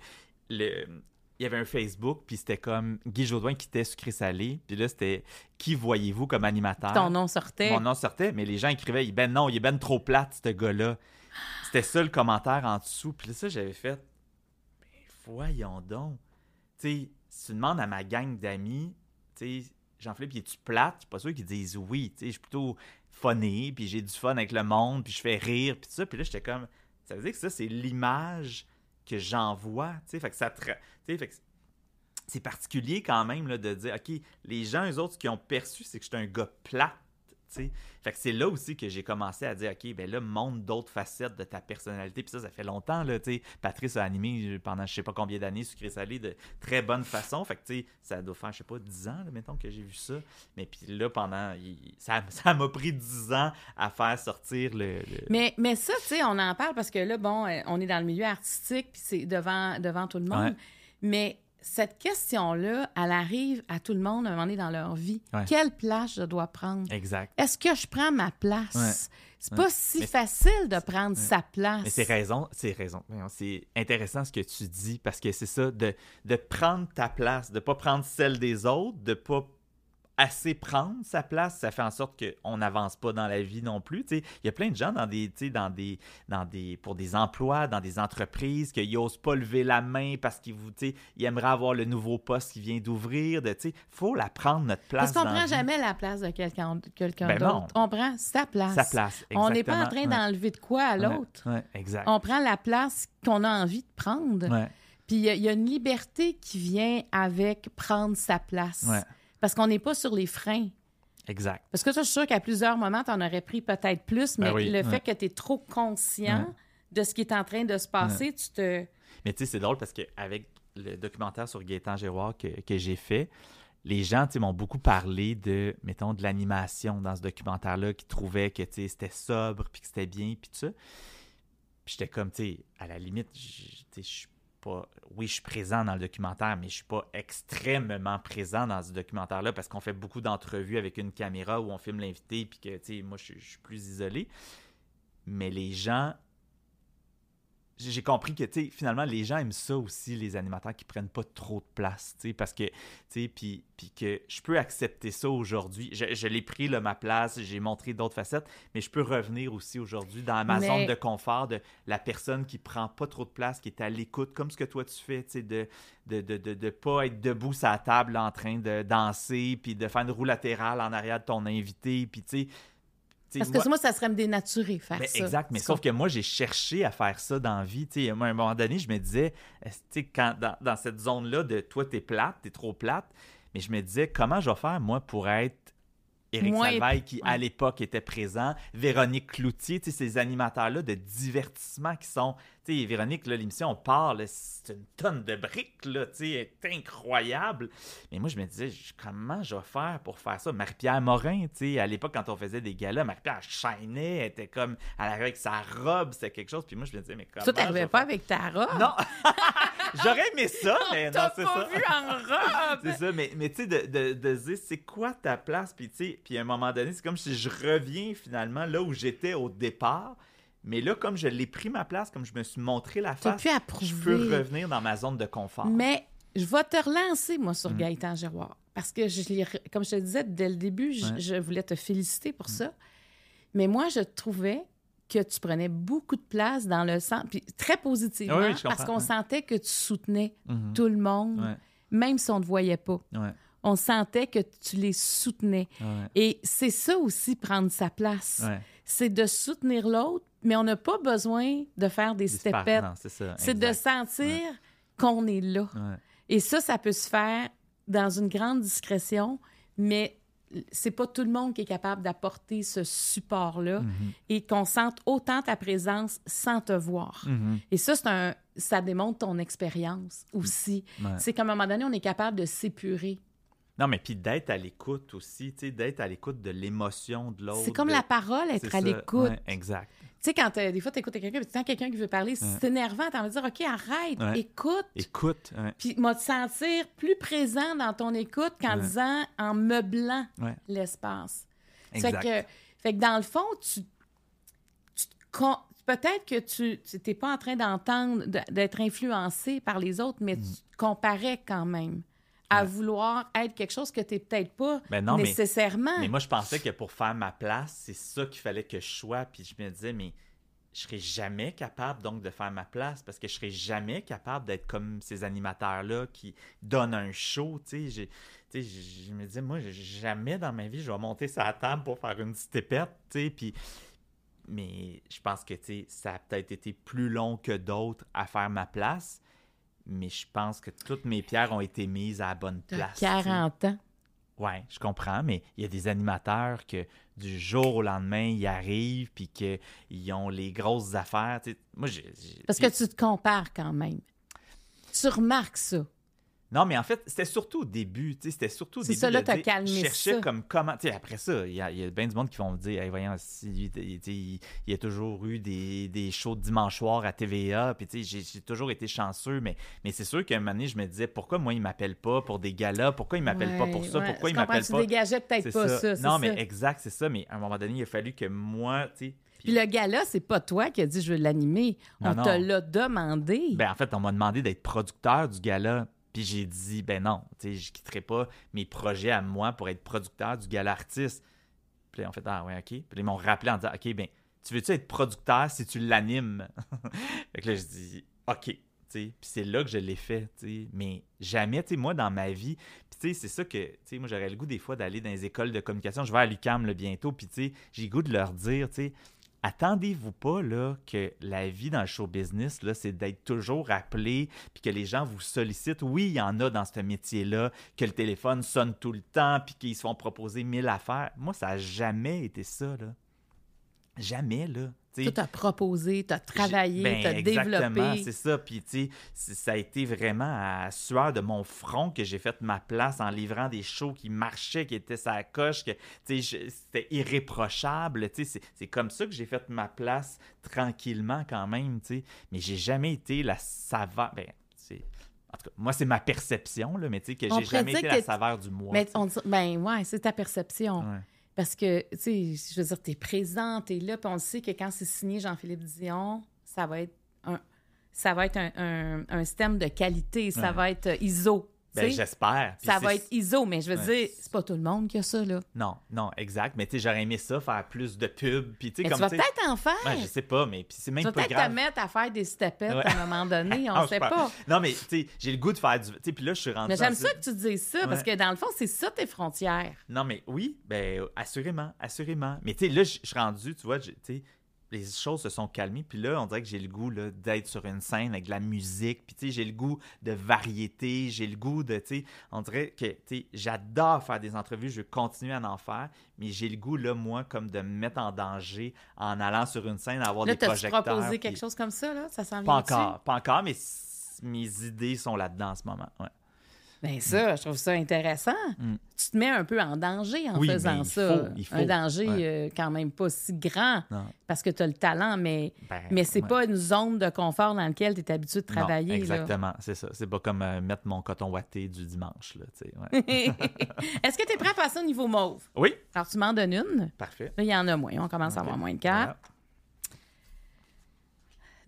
le. Il y avait un Facebook, puis c'était comme Guy Jodoin qui était sucré salé. Puis là, c'était Qui voyez-vous comme animateur? Ton nom sortait. Mon nom sortait, mais les gens écrivaient Ben non, il est ben trop plate, ce gars-là. C'était ça le commentaire en dessous. Puis là, ça, j'avais fait Mais voyons donc. Tu sais, si tu demandes à ma gang d'amis, tu sais, Jean-Philippe, es-tu plate? Je suis pas sûr qu'ils disent oui. Tu sais, je suis plutôt funny, puis j'ai du fun avec le monde, puis je fais rire, puis ça. Puis là, j'étais comme Ça veut dire que ça, c'est l'image que j'envoie. Fait que ça. c'est particulier quand même là, de dire, OK, les gens, eux autres, ce qu'ils ont perçu, c'est que j'étais un gars plate. Fait que c'est là aussi que j'ai commencé à dire, OK, ben là, montre d'autres facettes de ta personnalité. Puis ça, ça fait longtemps, là, tu. Patrice a animé pendant je sais pas combien d'années Sucré Salé de très bonne façon. Fait que, tu sais, ça doit faire, je sais pas, 10 ans, là, mettons, que j'ai vu ça. Mais puis là, pendant, il- ça ça m'a pris 10 ans à faire sortir le... le- Mais, mais ça, tu sais, on en parle parce que là, bon, euh, on est dans le milieu artistique, puis c'est devant, devant tout le monde. Ouais. Mais cette question-là, elle arrive à tout le monde à un moment donné dans leur vie. Ouais. Quelle place je dois prendre? Exact. Est-ce que je prends ma place? Ouais. C'est Ouais. pas si Mais- facile de prendre sa place. Mais c'est raison, c'est raison. C'est intéressant ce que tu dis parce que c'est ça, de, de prendre ta place, de pas prendre celle des autres, de pas assez prendre sa place, ça fait en sorte qu'on n'avance pas dans la vie non plus. Il y a plein de gens dans des, dans des, dans des, pour des emplois, dans des entreprises, qu'ils n'osent pas lever la main parce qu'ils aimeraient avoir le nouveau poste qui vient d'ouvrir. Il faut la prendre notre place. Parce qu'on la prend vie. jamais la place de quelqu'un Ben d'autre. On prend sa place. sa place. On n'est pas en train d'enlever de quoi à l'autre. Ouais, exact. On prend la place qu'on a envie de prendre. Ouais, Puis il y, y a une liberté qui vient avec prendre sa place. Parce qu'on n'est pas sur les freins. exact. Parce que ça, je suis sûre qu'à plusieurs moments, tu en aurais pris peut-être plus, mais Ben oui, le ouais. fait que tu es trop conscient Ouais. de ce qui est en train de se passer, tu te. Mais tu sais, c'est drôle parce qu'avec le documentaire sur Gaétan Giroir que, que j'ai fait, les gens tu sais, m'ont beaucoup parlé de, mettons, de l'animation dans ce documentaire-là, qui trouvaient que tu sais, c'était sobre, puis que c'était bien, puis tout ça. Puis j'étais comme, tu sais, à la limite, je suis Oui, je suis présent dans le documentaire, mais je suis pas extrêmement présent dans ce documentaire-là parce qu'on fait beaucoup d'entrevues avec une caméra où on filme l'invité, puis que, moi, je suis plus isolé. Mais les gens j'ai compris que, finalement, les gens aiment ça aussi, les animateurs qui prennent pas trop de place, parce que, tu sais, puis que je peux accepter ça aujourd'hui. Je, je l'ai pris, là, ma place, j'ai montré d'autres facettes, mais je peux revenir aussi aujourd'hui dans ma Mais- zone de confort de la personne qui prend pas trop de place, qui est à l'écoute, comme ce que toi tu fais, tu sais, de de, de, de, de pas être debout sur la table en train de danser, puis de faire une roue latérale en arrière de ton invité, puis tu sais... Parce que moi- moi, ça serait me dénaturer faire ben, ça. exact, mais sauf que moi, j'ai cherché à faire ça dans la vie. Moi, à un moment donné, je me disais, tu sais, quand, dans, dans cette zone-là de toi, t'es plate, t'es trop plate, mais je me disais, comment je vais faire, moi, pour être Éric Moins Salvaille, qui, à l'époque, était présent, Véronique Cloutier, ces animateurs-là de divertissement qui sont... Véronique, là, l'émission, on parle, c'est une tonne de briques, là, tu sais, elle est incroyable. Mais moi, je me disais, comment je vais faire pour faire ça? Marie-Pierre Morin, à l'époque, quand on faisait des galas, Marie-Pierre chaînait, elle était comme, elle arrivait avec sa robe, c'était quelque chose. Puis moi, je me disais, mais comment vais t'arrivais pas faire? avec ta robe? Non! J'aurais aimé ça, mais non, c'est pas ça. vu en robe. C'est ça, mais, mais tu sais, de, de, de dire, c'est quoi ta place? Puis, tu sais, puis à un moment donné, c'est comme si je reviens finalement là où j'étais au départ. Mais là, comme je l'ai pris ma place, comme je me suis montré la face, je peux revenir dans ma zone de confort. Mais je vais te relancer, moi, sur Mm. Gaëtan Giroir. Parce que, je comme je te disais dès le début, je, Ouais. Mm. je voulais te féliciter pour ça. Mais moi, je trouvais que tu prenais beaucoup de place dans le sens, puis très positivement, Oui, oui, parce qu'on ouais. sentait que tu soutenais Mhm. tout le monde, Ouais, même si on ne te voyait pas. On sentait que tu les soutenais. ouais, Et c'est ça aussi, prendre sa place. ouais. C'est de soutenir l'autre, mais on n'a pas besoin de faire des stepettes. Non, c'est de sentir qu'on est là. Et ça, ça peut se faire dans une grande discrétion, mais c'est pas tout le monde qui est capable d'apporter ce support-là Mhm. et qu'on sente autant ta présence sans te voir. Mhm. Et ça, c'est un, ça démontre ton expérience aussi. Ouais. C'est qu'à un moment donné, on est capable de s'épurer. Non, mais puis d'être à l'écoute aussi, tu sais, d'être à l'écoute de l'émotion de l'autre. C'est comme de- la parole, être à l'écoute. Ouais, exact. Tu sais, quand euh, des fois, tu écoutes quelqu'un, puis tu sens quelqu'un qui veut parler, c'est énervant, tu envie de dire, OK, arrête, Ouais. écoute. Écoute. Puis, moi, te sentir plus présent dans ton écoute qu'en disant, en meublant l'espace. Fait exact. que, fait que dans le fond, tu, tu te con- peut-être que tu n'es pas en train d'entendre, de- d'être influencé par les autres, mais tu te comparais quand même à. Ouais. vouloir être quelque chose que tu n'es peut-être pas Ben non, nécessairement. Mais moi, je pensais que pour faire ma place, c'est ça qu'il fallait que je sois. Puis je me disais, mais je serais jamais capable donc de faire ma place parce que je serais jamais capable d'être comme ces animateurs-là qui donnent un show. Tu sais, je je me disais, moi, jamais dans ma vie, je vais monter sur la table pour faire une petite épette. tu sais, Puis, mais je pense que ça a peut-être été plus long que d'autres à faire ma place. Mais je pense que toutes mes pierres ont été mises à la bonne place. tu sais. 40 ans. Ouais, je comprends, mais il y a des animateurs que du jour au lendemain, ils arrivent puis qu'ils ont les grosses affaires. Moi, j'ai- Parce que tu te compares quand même. Tu remarques ça. Non, mais en fait, c'était surtout au début. tu sais, C'était surtout au C'est début. ça, là, t'as calmé Je cherchais ça. comme comment. Tu sais, après ça, il y a, a bien du monde qui vont me dire hey, voyons, si tu il, y a toujours eu des, des shows de dimanche soir à TVA. Puis, tu sais, j'ai- toujours été chanceux. Mais, mais c'est sûr qu'à un moment donné, je me disais pourquoi moi, il m'appelle pas pour des galas? Pourquoi il m'appelle pas pour ça? Ouais, Pourquoi je il m'appelle tu pas? dégageais peut-être C'est pas ça. c'est Non, ça. mais exact, c'est ça. Mais à un moment donné, il a fallu que moi, tu sais. Puis le gars-là, c'est pas toi qui as dit je veux l'animer. On Non, te l'a demandé. Ben, en fait, on m'a demandé d'être producteur du gala. Puis j'ai dit, ben non, tu sais, je quitterai pas mes projets à moi pour être producteur du gala artiste. Puis ont fait, ah ouais, OK. Puis ils m'ont rappelé en disant, OK, ben, tu veux-tu être producteur si tu l'animes? fait que là, je dis, OK. tu sais. Puis c'est là que je l'ai fait, tu sais. Mais jamais, tu sais, moi, dans ma vie, tu sais, c'est ça que, tu sais, moi, j'aurais le goût des fois d'aller dans les écoles de communication. Je vais à l'UQAM là, bientôt, puis j'ai le goût de leur dire, tu sais, attendez-vous pas que la vie dans le show business, c'est d'être toujours appelé, puis que les gens vous sollicitent. Oui, il y en a dans ce métier-là, que le téléphone sonne tout le temps, puis qu'ils se font proposer mille affaires. Moi, ça n'a jamais été ça. Jamais, là. Tu sais, Tout a proposé, tu as travaillé, ben, tu as exactement, développé. c'est ça. Puis, tu sais, ça a été vraiment à sueur de mon front que j'ai fait ma place en livrant des shows qui marchaient, qui étaient sa coche, que, tu sais, c'était irréprochable. Tu sais, c'est- comme ça que j'ai fait ma place tranquillement quand même, tu sais. Mais j'ai jamais été la saveur. Ben, c'est. En tout cas, moi, c'est ma perception, là, mais tu sais, que j'ai jamais été la saveur du mois. Mais on dit- ben ouais, c'est ta perception. Ouais. Parce que, tu sais, je veux dire, tu es présent, tu es là, puis on le sait que quand c'est signé Jean-Philippe Dion, ça va être un, ça va être un, un, un système de qualité, ça Ouais. va être euh, ISO. Ben, j'espère. Ça va être ISO, mais je veux Ouais. dire, c'est pas tout le monde qui a ça, là. Non, non, exact. Mais tu sais, j'aurais aimé ça, faire plus de pubs. Puis, tu sais, comme tu vas peut-être en faire. Ouais, je sais pas, mais puis c'est même tu vas pas peut-être te mettre à faire des stepettes Ouais. à un moment donné, on Non, sait pas. Non, mais tu sais, j'ai le goût de faire du. Tu sais, puis là, je suis rendu. Mais j'aime ça que tu dises ça, parce que dans le fond, c'est ça tes frontières. Non, mais oui, ben, assurément, assurément. Mais tu sais, là, je suis rendu, tu vois, tu sais, les choses se sont calmées. Puis là, on dirait que j'ai le goût d'être sur une scène avec de la musique. Puis tu sais, j'ai le goût de variété. J'ai le goût de, tu sais, on dirait que, tu sais, j'adore faire des entrevues. Je veux continuer à en faire. Mais j'ai le goût, là, moi, comme de me mettre en danger en allant sur une scène, avoir Là, des projecteurs. proposé puis- quelque chose comme ça, là? Ça s'en Pas encore, pas encore, mais mes idées sont là-dedans en ce moment. Ouais. Ben ça, je trouve ça intéressant. Mm. Tu te mets un peu en danger en Oui, faisant mais il ça. faut, il faut. Un danger Ouais. euh, quand même pas si grand Non. parce que tu as le talent, mais, Ben, mais c'est ouais. pas une zone de confort dans laquelle tu es habitué de travailler. exactement, c'est ça. C'est pas comme euh, mettre mon coton watté du dimanche. Ouais. Est-ce que tu es prêt à passer au niveau mauve? oui, Alors, tu m'en donnes une. parfait. Là, il y en a moins. On commence à avoir moins de quatre.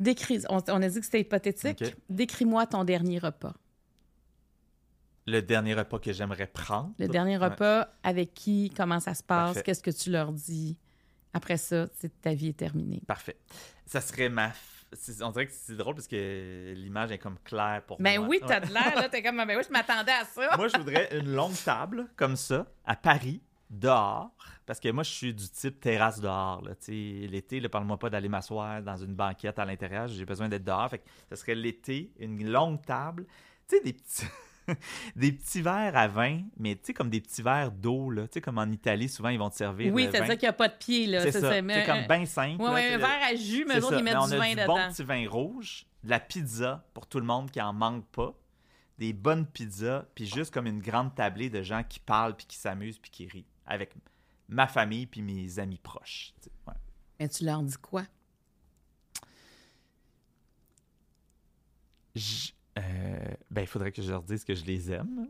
Décris, on, on a dit que c'était hypothétique. Décris-moi ton dernier repas. Le dernier repas que j'aimerais prendre. Le dernier repas, avec qui, comment ça se passe, qu'est-ce que tu leur dis? Après ça, ta vie est terminée. Parfait. Ça serait ma. On dirait que c'est drôle parce que l'image est comme claire pour Ben moi. oui, t'as de l'air, là. T'es comme, ben oui, je m'attendais à ça. moi, je voudrais une longue table comme ça, à Paris, dehors. Parce que moi, je suis du type terrasse dehors. là. L'été, ne parle-moi pas d'aller m'asseoir dans une banquette à l'intérieur. J'ai besoin d'être dehors. Fait que ça serait l'été, une longue table. Tu sais, des petits. des petits verres à vin, mais tu sais, comme des petits verres d'eau, là. Tu sais, comme en Italie, souvent, ils vont te servir. Oui, le c'est vin. ça qu'il n'y a pas de pied, là. C'est ça, ça. c'est- comme bien simple. Ouais, là, ouais, un verre à jus, mais autres, ça. ils mettent Mais on du a vin du dedans. bon petit vin rouge, de la pizza pour tout le monde qui en manque pas, des bonnes pizzas, puis juste comme une grande tablée de gens qui parlent, puis qui s'amusent, puis qui rient, avec ma famille, puis mes amis proches. Ouais. Mais tu leur dis quoi? Je- euh, ben, il faudrait que je leur dise que je les aime.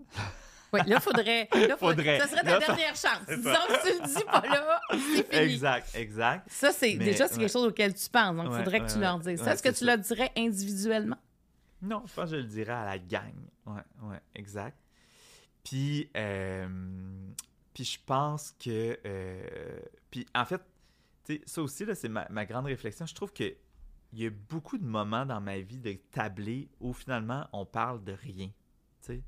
Oui, là, faudrait. Là, faut- Faudrait. Ça serait ta Là, ça- dernière chance. Disons que tu le dis pas là, c'est fini. Exact, exact. Ça, c'est Mais, déjà c'est ouais. quelque chose auquel tu penses. Donc, il Ouais, faudrait que tu leur dises. ça. Est-ce que tu ça. le dirais individuellement? Non, je pense que je le dirais à la gang. Ouais, ouais, exact. Puis, euh, puis je pense que. euh, puis en fait, ça aussi, là, c'est ma, ma grande réflexion. Je trouve que il y a beaucoup de moments dans ma vie de tablé où finalement on parle de rien. Tu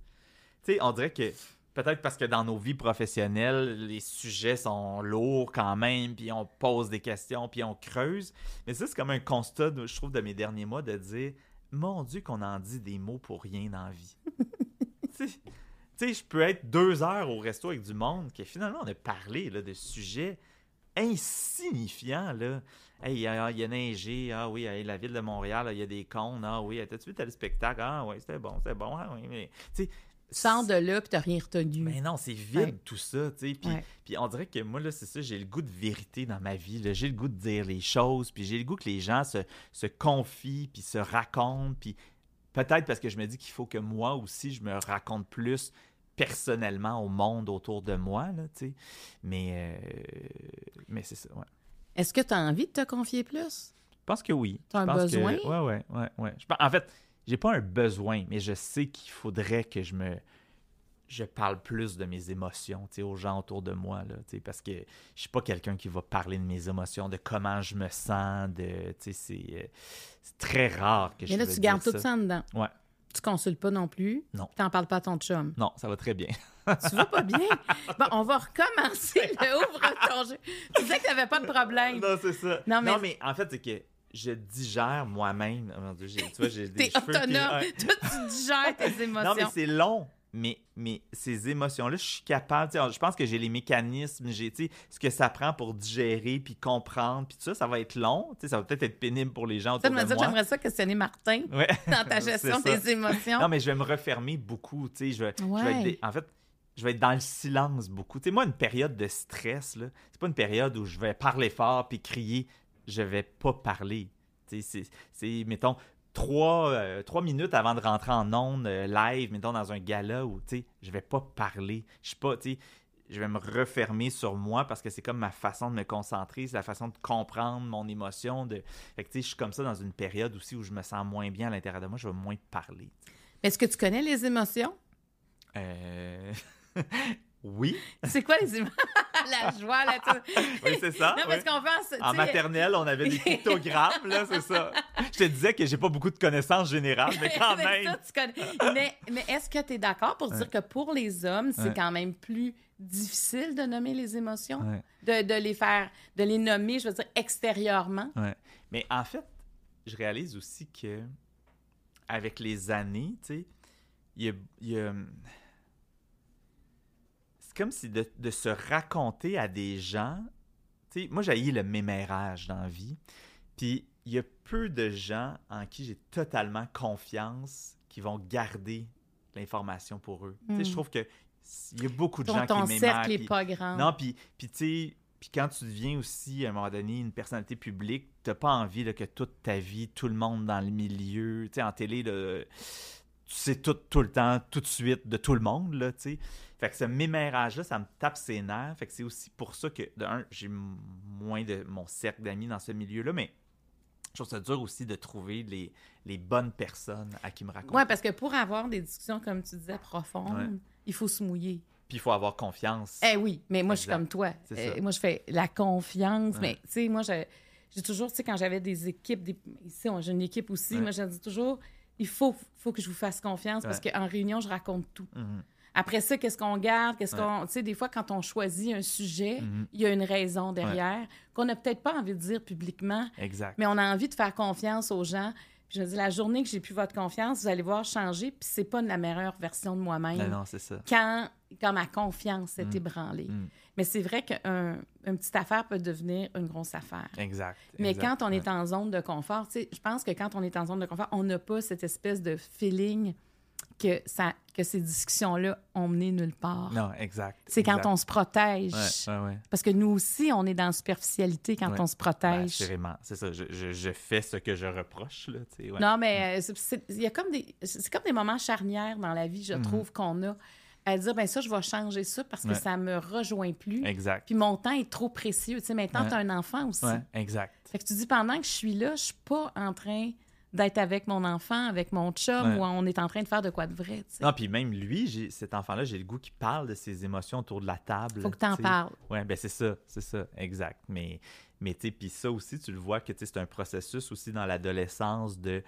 sais, on dirait que peut-être parce que dans nos vies professionnelles, les sujets sont lourds quand même, puis on pose des questions, puis on creuse. Mais ça, c'est comme un constat, je trouve, de mes derniers mois de dire Mon Dieu, qu'on en dit des mots pour rien dans la vie. tu sais, je peux être deux heures au resto avec du monde que finalement on a parlé là, de sujets insignifiants. Là. Hey, il y, a il y a neigé, ah oui, hey, la ville de Montréal, il y a des cônes, ah oui, t'as-tu vu tel spectacle? Ah oui, c'était bon, c'était bon, ah oui, mais. Tu sais, Tu sors de là, puis t'as rien retenu. mais non, c'est vide Ouais. tout ça, tu sais. Puis, Ouais. puis on dirait que moi, là, c'est ça, j'ai le goût de vérité dans ma vie. J'ai le goût de dire les choses, puis j'ai le goût que les gens se, se confient, puis se racontent. Puis peut-être parce que je me dis qu'il faut que moi aussi, je me raconte plus personnellement au monde autour de moi, là, tu sais. Mais, euh, mais c'est ça, ouais. Est-ce que tu as envie de te confier plus? Je pense que oui. T'as Je un que- besoin? Ouais, ouais, ouais, ouais. Je pense- En fait, j'ai pas un besoin, mais je sais qu'il faudrait que je me je parle plus de mes émotions, tu aux gens autour de moi, là, tu parce que je suis pas quelqu'un qui va parler de mes émotions, de comment je me sens, de, tu c'est, euh, c'est très rare que je Mais là, tu gardes tout ça en dedans. Ouais. Tu consultes pas non plus. Non. Tu n'en parles pas à ton chum. Non, ça va très bien. Tu vas pas bien? Bon, on va recommencer le ouvre ton jeu. Tu disais que tu n'avais pas de problème. non, c'est ça. Non, mais- non, mais en fait, c'est que je digère moi-même. Oh mon Dieu, j'ai- tu vois, j'ai des T'es autonome. Toi, tu digères tes émotions. Non, mais c'est long. Mais, mais ces émotions-là, je suis capable. Je pense que j'ai les mécanismes, j'ai ce que ça prend pour digérer, puis comprendre, puis tout ça, ça va être long. Ça va peut-être être pénible pour les gens Ça autour me de dire, moi. j'aimerais ça questionner Martin Ouais. dans ta gestion des émotions. Non, mais je vais me refermer beaucoup. tu sais, Je vais, je vais Ouais. être en fait, je vais être dans le silence beaucoup. Tu sais, moi, une période de stress, là, c'est pas une période où je vais parler fort puis crier. Je vais pas parler. Tu sais, c'est, mettons, trois, euh, trois minutes avant de rentrer en ondes euh, live, mettons, dans un gala où, tu sais, je vais pas parler. Je suis pas, tu sais, je vais me refermer sur moi parce que c'est comme ma façon de me concentrer, c'est la façon de comprendre mon émotion. De... Fait que, tu sais, je suis comme ça dans une période aussi où je me sens moins bien à l'intérieur de moi, je vais moins parler. Est-ce que tu connais les émotions? Euh... oui, C'est quoi les émotions? La joie, là, tu oui c'est ça. Non, oui. parce qu'on pense. tu En maternelle, on avait des pictogrammes, là, c'est ça. Je te disais que j'ai pas beaucoup de connaissances générales, mais quand même. ça, tu connais. Mais, mais est-ce que tu es d'accord pour dire que pour les hommes, c'est Ouais. quand même plus difficile de nommer les émotions? Ouais, De, de les faire, de les nommer, je veux dire, extérieurement? Mais en fait, je réalise aussi que avec les années, tu sais, il y a, il y a- C'est comme si de, de se raconter à des gens. Tu sais, moi, j'ai le mémérage dans la vie. Puis il y a peu de gens en qui j'ai totalement confiance qui vont garder l'information pour eux. Tu sais, Mm. je trouve que il y a beaucoup de Ton, gens ton qui cercle mémèrent. n'est puis- pas grand. Non, puis, puis tu sais, puis quand tu deviens aussi, à un moment donné, une personnalité publique, t'as pas envie là, que toute ta vie, tout le monde dans le milieu, tu sais, en télé, là, tu sais tout, tout le temps, tout de suite, de tout le monde, là, tu sais. Fait que ce mémérage-là, ça me tape ses nerfs. Fait que c'est aussi pour ça que, de un, j'ai moins de mon cercle d'amis dans ce milieu-là, mais je trouve ça dur aussi de trouver les, les bonnes personnes à qui me raconter. Oui, parce que pour avoir des discussions, comme tu disais, profondes, Ouais. il faut se mouiller. Puis il faut avoir confiance. Eh oui, mais moi, je suis comme toi. Euh, moi, je fais la confiance. Ouais. Mais, tu sais, moi, je- j'ai toujours, tu sais, quand j'avais des équipes, des- ici, j'ai une équipe aussi, Ouais. moi, je dis toujours, il faut, faut que je vous fasse confiance parce qu'en réunion, je raconte tout. Mhm. Après ça, qu'est-ce qu'on garde? Qu'est-ce Ouais. qu'on. Tu sais, des fois, quand on choisit un sujet, Mhm. il y a une raison derrière qu'on n'a peut-être pas envie de dire publiquement, Exact. mais on a envie de faire confiance aux gens. Puis je dis, la journée que j'ai plus votre confiance, vous allez voir changer, puis c'est pas la meilleure version de moi-même. Non, non, c'est ça. Quand, quand ma confiance s'est Mm. ébranlée. Mm. Mais c'est vrai qu'une petite affaire peut devenir une grosse affaire. Exact. Mais exact, quand on ouais. est en zone de confort, tu sais, je pense que quand on est en zone de confort, on n'a pas cette espèce de feeling que, ça, que ces discussions-là ont mené nulle part. Non, exact. C'est quand exact. on se protège. Ouais, ouais, ouais. Parce que nous aussi, on est dans la superficialité quand on se Ben, protège. assurément. C'est ça. Je, je, je fais ce que je reproche, là. Non, mais euh, c'est- c'est- il y a comme des, comme des moments charnières dans la vie, je trouve, qu'on a à dire, ben ça, je vais changer ça parce que. Ouais. ça me rejoint plus. Exact. Puis mon temps est trop précieux. Tu sais, maintenant, Ouais. tu as un enfant aussi. Ouais, exact. Fait que tu dis, pendant que je suis là, je suis pas en train d'être avec mon enfant, avec mon chum, Ouais. on est en train de faire de quoi de vrai. Non, puis même lui, cet enfant-là, j'ai le goût qu'il parle de ses émotions autour de la table. Faut que tu en tu sais. parles. Ouais, ben c'est ça, c'est ça, exact. Mais, mais tu sais, puis ça aussi, tu le vois que c'est un processus aussi dans l'adolescence de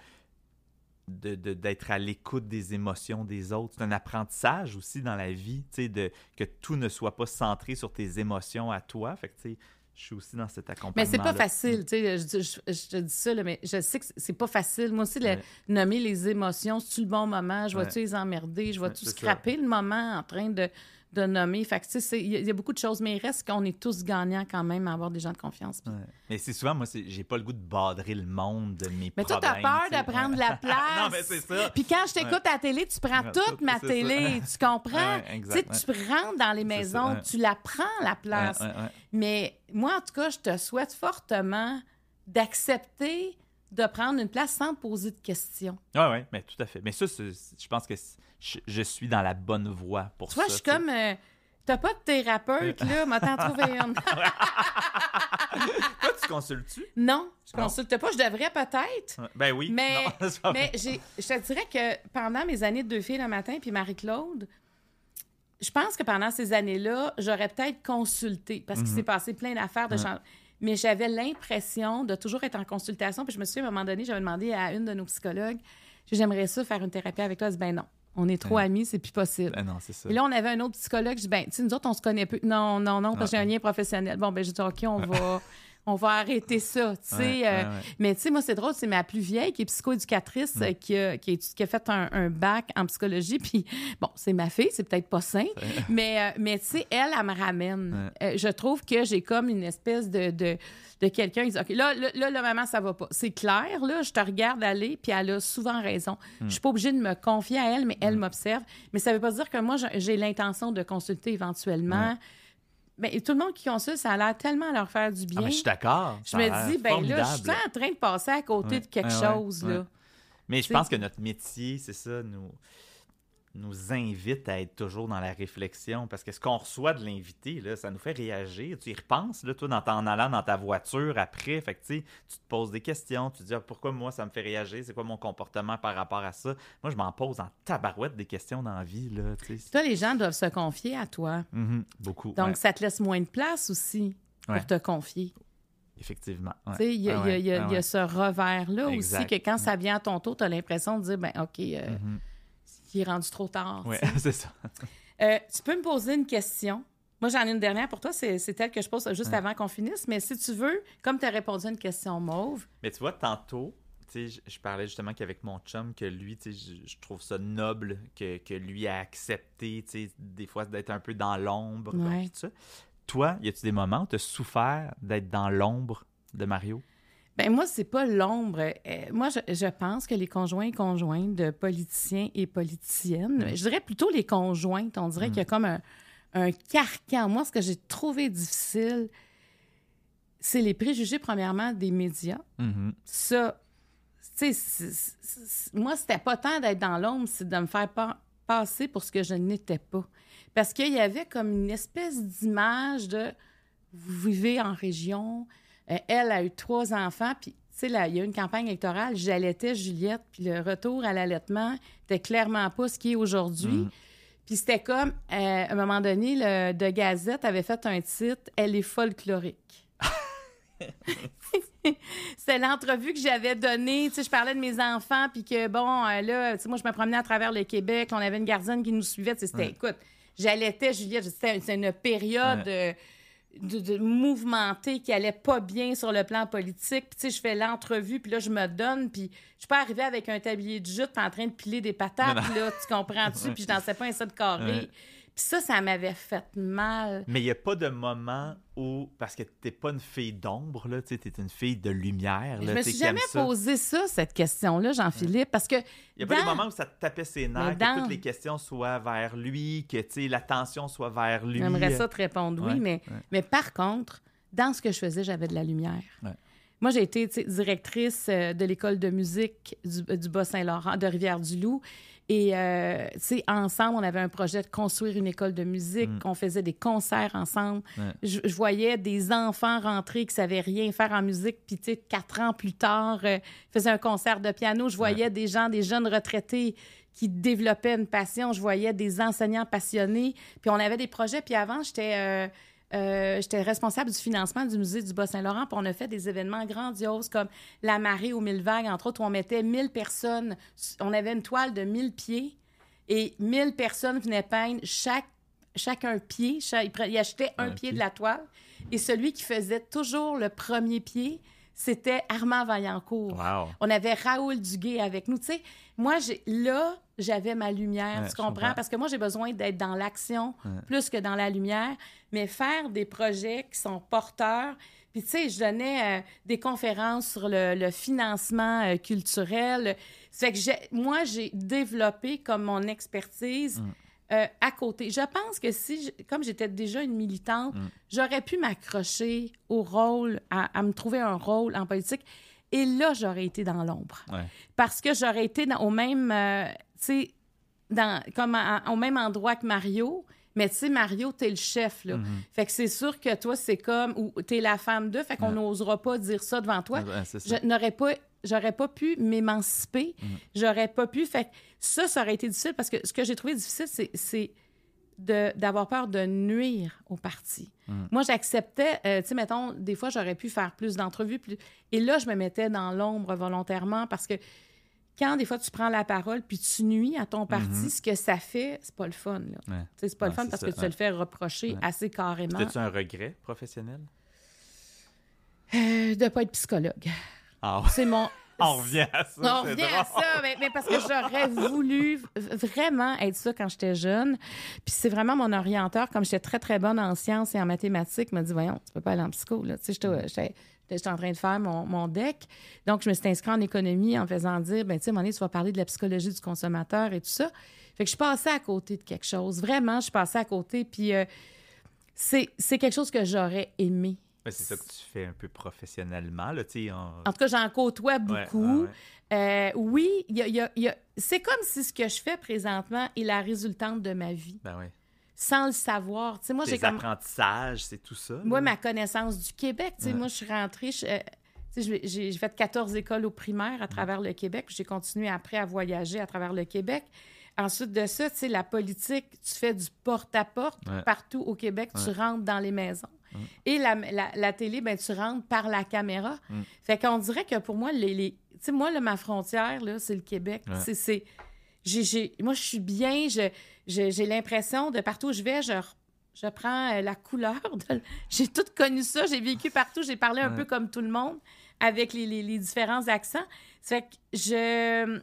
de- de- d'être à l'écoute des émotions des autres. C'est un apprentissage aussi dans la vie, tu sais, de que tout ne soit pas centré sur tes émotions à toi. Fait que, tu sais, je suis aussi dans cet accompagnement. Mais c'est pas facile, tu sais. Je, je- je te dis ça, là, mais je sais que c'est pas facile. Moi aussi, le- Ouais. nommer les émotions, c'est-tu le bon moment? Je vais-tu Ouais. les emmerder? Je Ouais, c'est ça. scraper le moment en train de, de nommer? Fait que, tu sais, c'est- il y, a- il y a beaucoup de choses, mais il reste qu'on est tous gagnants quand même à avoir des gens de confiance. Ouais. Mais c'est souvent, moi, j'ai pas le goût de badrer le monde de mes Mais toi, problèmes. t'as peur tu sais. de prendre la place. non, mais c'est ça. Puis quand je t'écoute à la télé, tu prends Ouais, toute tout, ma télé, tu comprends? Tu rentres dans les maisons, tu la prends la place. Mais moi, en tout cas, je te souhaite fortement d'accepter de prendre une place sans poser de questions. Oui, oui, mais tout à fait. Mais ça, je pense que je, je suis dans la bonne voie pour ça. je suis comme. euh, T'as pas de thérapeute, là, mais t'en trouvé une. Toi, tu consultes-tu? Non, je Non? consulte pas. Je devrais peut-être. Ben oui. Mais, Non, mais je te dirais que pendant mes années de deux filles le matin, puis Marie-Claude, je pense que pendant ces années-là, j'aurais peut-être consulté parce Mhm. qu'il s'est passé plein d'affaires de change- Mais j'avais l'impression de toujours être en consultation. Puis je me suis dit, à un moment donné, j'avais demandé à une de nos psychologues, j'aimerais ça faire une thérapie avec toi. Elle dit, ben non, on est trop Ouais. amis, c'est plus possible. Ben non, c'est ça. Et là, on avait un autre psychologue. Je dis, ben, tu sais, nous autres, on se connaît peu. Non, non, non, parce que j'ai un lien professionnel. Bon, ben, je dis, OK, on va, on va arrêter ça, tu sais. Ouais, euh, ouais, ouais. Mais, tu sais, moi, c'est drôle, c'est ma plus vieille qui est psychoéducatrice, Mm. qui, a, qui, a, étu- qui a fait un, un bac en psychologie. Puis, bon, c'est ma fille, c'est peut-être pas sain, mais, euh, mais tu sais, elle, elle me ramène. Euh, je trouve que j'ai comme une espèce de, de, de quelqu'un qui dit, OK, là, là, là, là, maman, ça va pas. C'est clair, là, je te regarde aller, puis elle a souvent raison. Je suis pas obligée de me confier à elle, mais elle m'observe. Mais ça veut pas dire que moi, j'ai l'intention de consulter éventuellement. Mais tout le monde qui consulte, ça a l'air tellement à leur faire du bien. Ah, mais je suis d'accord. Je ça me dis, ben là, je suis en train de passer à côté Ouais, de quelque ouais, chose, ouais. là. Mais je pense que notre métier, c'est ça, nous, nous invite à être toujours dans la réflexion. Parce que ce qu'on reçoit de l'invité, ça nous fait réagir. Tu y repenses, là, toi, dans en allant dans ta voiture après. Fait que, tu te poses des questions. Tu te dis, ah, pourquoi moi, ça me fait réagir? C'est quoi mon comportement par rapport à ça? Moi, je m'en pose en tabarouette des questions dans la vie, là. Toi, les gens doivent se confier à toi. Mhm, beaucoup. Donc, ouais, ça te laisse moins de place aussi pour Ouais. te confier. effectivement. ouais. Il y, a- Ah ouais, il y a- il y a- ah il y a ouais. ce revers-là aussi, que quand ça vient à ton tour, tu as l'impression de dire, ben OK, euh, Mhm. Il est rendu trop tard. Sais. c'est ça. Euh, tu peux me poser une question? Moi, j'en ai une dernière pour toi, c'est telle que je pose juste Ouais. avant qu'on finisse, mais si tu veux, comme tu as répondu à une question mauve, Mais tu vois, tantôt, tu sais, je, je parlais justement qu'avec mon chum, que lui, tu sais, je, je trouve ça noble que, que lui a accepté, tu sais, des fois d'être un peu dans l'ombre. Ouais. Toi, y a-tu des moments où tu as souffert d'être dans l'ombre de Mario? Ben moi, c'est pas l'ombre. Euh, moi, je, je pense que les conjoints et conjointes de politiciens et politiciennes, Mm. je dirais plutôt les conjointes, on dirait qu'il y a comme un, un carcan. Moi, ce que j'ai trouvé difficile, c'est les préjugés, premièrement, des médias. Mhm. Ça, tu sais, moi, c'était pas tant d'être dans l'ombre, c'est de me faire pa- passer pour ce que je n'étais pas. Parce qu'il y avait comme une espèce d'image de vous vivez en région. Euh, elle a eu trois enfants, puis tu sais, il y a eu une campagne électorale, j'allaitais Juliette, puis le retour à l'allaitement était clairement pas ce qui est aujourd'hui. Mhm. Puis c'était comme, euh, à un moment donné, le De Gazette avait fait un titre « Elle est folklorique ». C'était l'entrevue que j'avais donnée. Tu sais, je parlais de mes enfants, puis que, bon, euh, là, tu sais, moi, je me promenais à travers le Québec. On avait une gardienne qui nous suivait. Tu sais, C'était, Ouais. écoute, j'allaitais Juliette. C'était c'est une période... euh, de, de mouvementé, qui allait pas bien sur le plan politique. Puis, tu sais, je fais l'entrevue, puis là, je me donne, puis je suis pas arrivée avec un tablier de jute, en train de piler des patates, là, tu comprends-tu? Puis je dansais pas un set carré. Ouais. Puis ça, ça m'avait fait mal. Mais il n'y a pas de moment où, parce que t'es pas une fille d'ombre, là, tu t'es une fille de lumière. Je Là, me tu sais, suis jamais ça. posé ça, cette question-là, Jean-Philippe, parce que Il n'y a pas des dans- moments où ça te tapait ses nerfs, que toutes les questions soient vers lui, que tu l'attention soit vers lui. J'aimerais ça te répondre oui, Ouais, mais, ouais. mais par contre, dans ce que je faisais, j'avais de la lumière. Ouais. Moi, j'ai été directrice euh, de l'école de musique du, euh, du Bas-Saint-Laurent, de Rivière-du-Loup. Et, euh, tu sais, ensemble, on avait un projet de construire une école de musique. Mm. On faisait des concerts ensemble. Ouais. Je, je voyais des enfants rentrer qui savaient rien faire en musique. Puis, tu sais, quatre ans plus tard, euh, ils faisaient un concert de piano. Je voyais des gens, des jeunes retraités qui développaient une passion. Je voyais des enseignants passionnés. Puis, on avait des projets. Puis, avant, j'étais... euh, euh, j'étais responsable du financement du musée du Bas-Saint-Laurent, puis on a fait des événements grandioses comme la marée aux mille vagues, entre autres, où on mettait 1000 personnes. On avait une toile de 1000 pieds et 1000 personnes venaient peindre chaque, chaque un pied. Chaque- ils achetaient un Un pied pied. de la toile. Et celui qui faisait toujours le premier pied, c'était Armand Vaillancourt. Wow. On avait Raoul Duguay avec nous. Tu sais, moi, j'ai, là, j'avais ma lumière, Ouais, tu comprends? comprends? Parce que moi, j'ai besoin d'être dans l'action Ouais. plus que dans la lumière. Mais faire des projets qui sont porteurs. Puis, tu sais, je donnais euh, des conférences sur le, le financement euh, culturel. Ça fait que j'ai, moi, j'ai développé comme mon expertise. Mm. Euh, à côté. Je pense que si, je- comme j'étais déjà une militante, Mm. j'aurais pu m'accrocher au rôle, à, à me trouver un rôle en politique. Et là, j'aurais été dans l'ombre. Ouais. Parce que j'aurais été dans- au même, euh, tu sais, dans- comme à- au même endroit que Mario. Mais tu sais, Mario, t'es le chef, là. Mhm. Fait que c'est sûr que toi, c'est comme, ou t'es la femme d'eux, fait qu'on Ouais. n'osera pas dire ça devant toi. Ouais, c'est ça. Je n'aurais pas, j'aurais pas pu m'émanciper. Mhm. J'aurais pas pu. Fait que ça, ça aurait été difficile parce que ce que j'ai trouvé difficile, c'est, d'avoir peur de nuire au parti. Mhm. Moi, j'acceptais, euh, tu sais, mettons, des fois, j'aurais pu faire plus d'entrevues. Plus... Et là, je me mettais dans l'ombre volontairement parce que quand des fois tu prends la parole puis tu nuis à ton parti, Mhm. ce que ça fait, c'est pas le fun. Là. Ouais. C'est pas le fun parce ça, que tu te ouais. le fais reprocher assez carrément As-tu un regret professionnel? euh, de pas être psychologue. Ah, C'est mon. on revient à ça. On revient à ça, mais, mais parce que j'aurais voulu vraiment être ça quand j'étais jeune. Puis c'est vraiment mon orienteur, comme j'étais très, très bonne en sciences et en mathématiques, m'a dit Voyons, tu peux pas aller en psycho. Là. Tu sais, j'étais- j'étais en train de faire mon, mon deck. Donc, je me suis inscrite en économie en faisant dire ben, tu sais, à un moment donné, tu vas parler de la psychologie du consommateur et tout ça. Fait que je passais à côté de quelque chose. Vraiment, je passais à côté. Puis euh, c'est quelque chose que j'aurais aimé. Ouais, c'est ça que tu fais un peu professionnellement, là, tu on- En tout cas, j'en côtoie beaucoup. ouais, ouais. Euh, oui, y a- y a- y a- c'est comme si ce que je fais présentement est la résultante de ma vie, Ben ouais. Sans le savoir. Tu sais, moi, j'ai comme... apprentissages, c'est tout ça. Moi, là. ma connaissance du Québec, tu sais, Ouais. moi, je suis rentrée... euh, j'ai fait 14 écoles au primaire à travers le Québec. J'ai continué après à voyager à travers le Québec. Ensuite de ça, tu sais, la politique, tu fais du porte-à-porte Ouais. partout au Québec. Tu rentres dans les maisons. Et la, la- la télé, ben, tu rentres par la caméra. Fait qu'on dirait que pour moi, les, les- tu sais, moi, là, ma frontière, là, c'est le Québec. C'est- moi, je suis bien. je- j'ai l'impression de partout où je vais, je, je prends euh, la couleur. de- J'ai tout connu ça. J'ai vécu partout. J'ai parlé un Ouais. peu comme tout le monde avec les, les- les différents accents. Ça fait que je...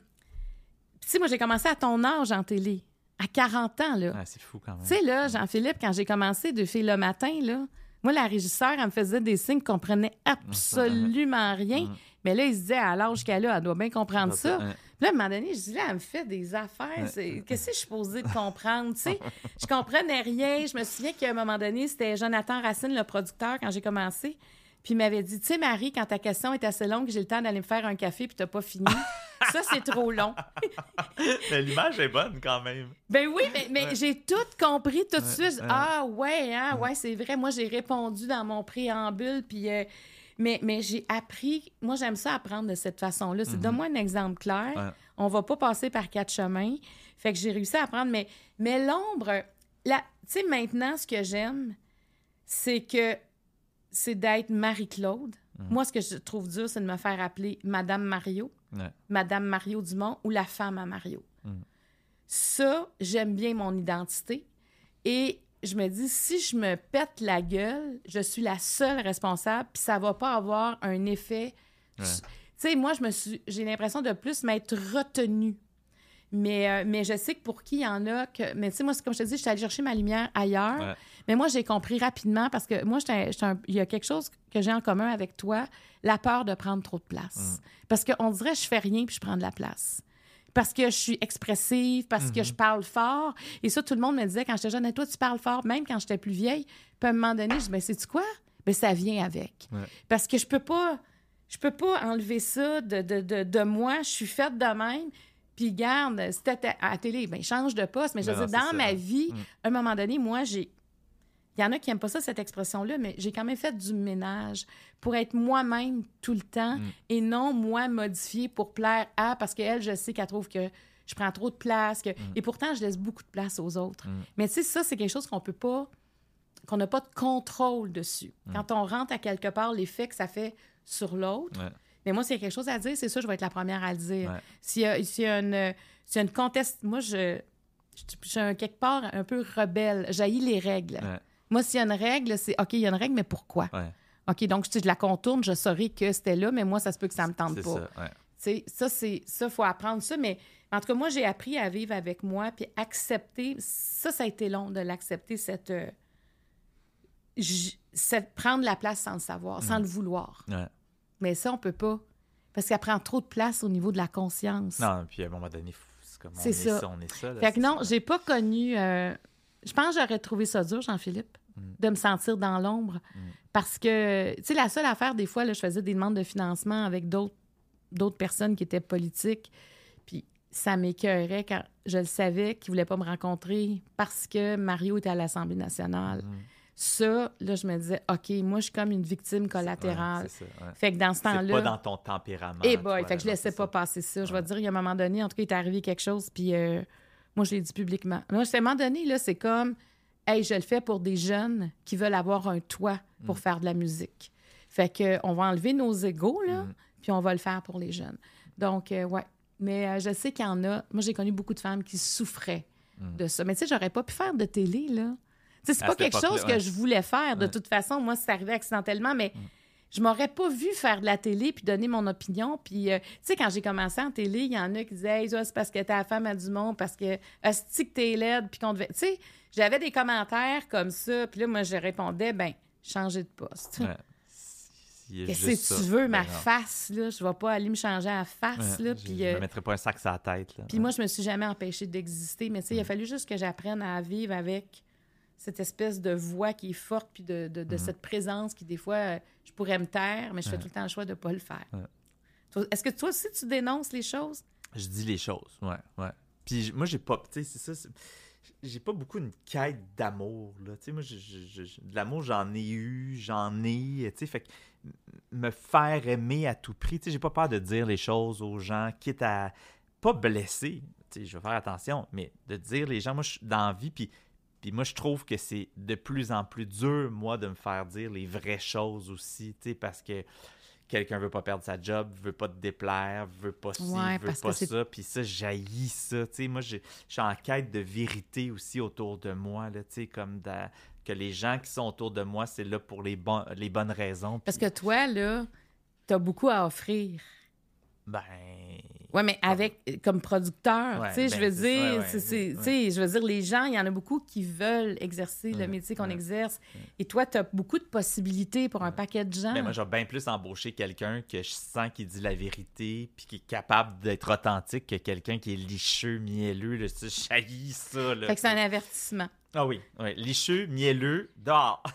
Tu sais, moi, j'ai commencé à ton âge en télé, à 40 ans, là. Ah, c'est fou quand même. Tu sais, là, Jean-Philippe, quand j'ai commencé filles le matin, là, moi, la régisseur, elle me faisait des signes qu'elle comprenait absolument rien. Mhm. Mais là, il se disait, à l'âge qu'elle a, elle doit bien comprendre ça. Là, à un moment donné, je dis, là, elle me fait des affaires. Qu'est-ce que je suis supposée de comprendre? tu sais? je comprenais rien. Je me souviens qu'à un moment donné, c'était Jonathan Racine, le producteur, quand j'ai commencé. Puis il m'avait dit, tu sais, Marie, quand ta question est assez longue, j'ai le temps d'aller me faire un café, puis t'as pas fini. ça, c'est trop long. Mais l'image est bonne quand même. Ben oui, mais, mais Ouais. j'ai tout compris tout de Ouais, suite. ouais. Ah ouais, hein, ouais, c'est vrai. Moi, j'ai répondu dans mon préambule, puis... euh, mais mais j'ai appris... Moi, j'aime ça apprendre de cette façon-là. C'est Mhm. donne-moi un exemple clair. Ouais. On va pas passer par quatre chemins. Fait que j'ai réussi à apprendre. Mais, mais l'ombre... Tu sais, maintenant, ce que j'aime, c'est que... C'est d'être Marie-Claude. Mhm. Moi, ce que je trouve dur, c'est de me faire appeler Madame Mario. Ouais. Madame Mario Dumont ou la femme à Mario. Mm. Ça, j'aime bien mon identité. Et je me dis, si je me pète la gueule, je suis la seule responsable, puis ça va pas avoir un effet. Ouais. Tu sais, moi, je me suis, j'ai l'impression de plus m'être retenue. Mais, euh, mais je sais que pour qui il y en a que. Mais tu sais, moi, comme je te dis, je suis allée chercher ma lumière ailleurs. Ouais. Mais moi, j'ai compris rapidement parce que moi, il y a quelque chose que j'ai en commun avec toi, la peur de prendre trop de place. Parce qu'on dirait je fais rien puis je prends de la place. Parce que je suis expressive, parce que je parle fort. Et ça, tout le monde me disait quand j'étais jeune, toi, tu parles fort, même quand j'étais plus vieille. Puis à un moment donné, je dis, ben, sais-tu quoi? Ben, ça vient avec. Ouais. Parce que je peux pas, je peux pas enlever ça de, de, de, de moi. Je suis faite de même. Puis garde, c'était à la télé, ben, change de poste. Mais je veux dire, c'est dans ça. ma vie, Mm. à un moment donné, moi, j'ai. Il y en a qui n'aiment pas ça, cette expression-là, mais j'ai quand même fait du ménage pour être moi-même tout le temps Mm. et non moi modifier pour plaire à, parce qu'elle, je sais qu'elle trouve que je prends trop de place. Que... Et pourtant, je laisse beaucoup de place aux autres. Mm. Mais tu sais, ça, c'est quelque chose qu'on peut pas, qu'on n'a pas de contrôle dessus. Mm. Quand on rentre à quelque part, l'effet que ça fait sur l'autre. Ouais. Mais moi, s'il y a quelque chose à dire, c'est ça, je vais être la première à le dire. Ouais. S'il y a, s'il y a une, a une conteste... Moi, je, je, je suis un- quelque part un peu rebelle. J'haïs les règles. Ouais. Moi, s'il y a une règle, c'est OK, il y a une règle, mais pourquoi? Ouais. OK, donc si je la contourne, je saurais que c'était là, mais moi, ça se peut que ça me tente pas. ça. Ouais. Ça, c'est ça, faut apprendre ça. Mais en tout cas, moi, j'ai appris à vivre avec moi, puis accepter. Ça, ça a été long de l'accepter, cette, euh, cette- Prendre la place sans le savoir, sans le vouloir. Ouais. Mais ça, on peut pas. Parce qu'elle prend trop de place au niveau de la conscience. Non, puis à un moment donné, c'est comme on est ça. ça, on est ça. là, Fait que non, j'ai pas connu. euh, je pense que j'aurais trouvé ça dur, Jean-Philippe, Mm. De me sentir dans l'ombre. Parce que, tu sais, la seule affaire, des fois, là, je faisais des demandes de financement avec d'autres d'autres personnes qui étaient politiques. Puis ça m'écœurait quand je le savais qu'ils ne voulaient pas me rencontrer parce que Mario était à l'Assemblée nationale. Mm. Ça, là, je me disais, OK, moi, je suis comme une victime collatérale. Ouais, c'est ça, ouais. fait que dans ce C'est pas temps-là. dans ton tempérament. Eh boy, fait que je laissais pas ça. passer ça. Je vais te dire, il y a un moment donné, en tout cas, il est arrivé quelque chose, puis euh, moi, je l'ai dit publiquement. Moi, à un moment donné, là, c'est comme, hey, je le fais pour des jeunes qui veulent avoir un toit Mm. pour faire de la musique. Fait que on va enlever nos égaux, là, Mm. puis on va le faire pour les jeunes. Donc, euh, ouais. Mais euh, je sais qu'il y en a. Moi, j'ai connu beaucoup de femmes qui souffraient de ça. Mais tu sais, j'aurais pas pu faire de télé, là. Tu sais, c'est pas quelque chose que je voulais faire. De Ouais. toute façon, moi, c'est arrivé accidentellement, mais je m'aurais pas vu faire de la télé puis donner mon opinion. Puis, euh, tu sais, quand j'ai commencé en télé, il y en a qui disaient, hey, c'est parce que t'es la femme à du monde, parce que, hostie que t'es laide, puis qu'on devait. Tu sais, j'avais des commentaires comme ça, puis là, moi, je répondais, ben, changer de poste. Ouais. Qu'est-ce juste que ça. tu veux, ma Ben face, là? Je vais pas aller me changer à la face, Ouais, là. je- je euh, me mettrais pas un sac sur la tête. Là. puis moi, je me suis jamais empêchée d'exister, mais tu sais, il a fallu juste que j'apprenne à vivre avec cette espèce de voix qui est forte, puis de, de- de cette présence qui, des fois, euh, je pourrais me taire, mais je fais tout le temps le choix de ne pas le faire. Est-ce que toi aussi, tu dénonces les choses? Je dis les choses, ouais, ouais. Puis moi, j'ai pas, tu sais, c'est ça, j'ai pas beaucoup une quête d'amour, là. Moi, je- de l'amour, j'en ai eu, j'en ai, fait que me faire aimer à tout prix, j'ai pas peur de dire les choses aux gens, quitte à pas blesser, je vais faire attention, mais de dire les gens, moi, je suis dans la vie, puis puis moi, je trouve que c'est de plus en plus dur, moi, de me faire dire les vraies choses aussi, tu sais, parce que quelqu'un veut pas perdre sa job, veut pas te déplaire, veut pas ci, Ouais, veut pas ça, puis ça, j'haïs ça, tu sais, moi, je suis en quête de vérité aussi autour de moi, là, tu sais, comme de- que les gens qui sont autour de moi, c'est là pour les, bon- les bonnes raisons. Parce que toi, là, t'as beaucoup à offrir. Ben... Oui, mais avec comme producteur, Ouais, tu sais, je ben, veux dire, ouais, ouais, tu sais, je veux dire, les gens, il y en a beaucoup qui veulent exercer le Ouais, métier qu'on ouais, exerce. Et toi, tu as beaucoup de possibilités pour un paquet de gens. Ben, moi, j'ai bien plus embauché quelqu'un que je sens qui dit la vérité puis qui est capable d'être authentique que quelqu'un qui est licheux, mielleux. Là, tu sais, ça. Là, fait que c'est un avertissement. Ah oui, ouais. licheux, mielleux, dehors.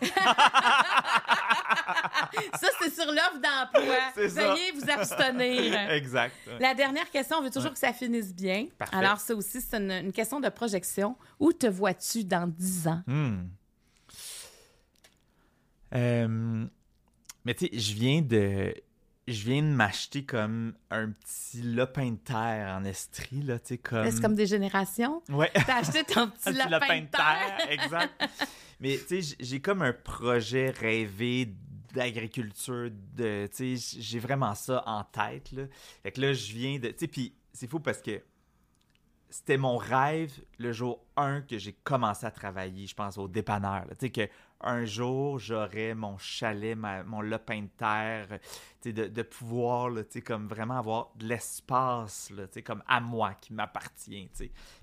Ça, c'est sur l'offre d'emploi. Veuillez vous abstenir. exact. ouais. La dernière question, on veut toujours que ça finisse bien. Parfait. Alors, ça aussi, c'est une, une question de projection. Où te vois-tu dans 10 ans? Hmm. Euh, mais tu sais, je viens de. Je viens de m'acheter comme un petit lopin de terre en estrie, là, tu sais, comme... C'est comme des générations. Ouais. T'as acheté ton petit lapin, de terre. exact. Mais tu sais, j'ai comme un projet rêvé d'agriculture, de, j'ai vraiment ça en tête, là. Fait que là, je viens de, tu puis c'est fou parce que c'était mon rêve le jour 1 que j'ai commencé à travailler, je pense, au dépanneur. Sais, qu'un jour, j'aurais mon chalet, mon lopin de terre, sais, de, de pouvoir, sais, comme vraiment avoir de l'espace, comme à moi, qui m'appartient.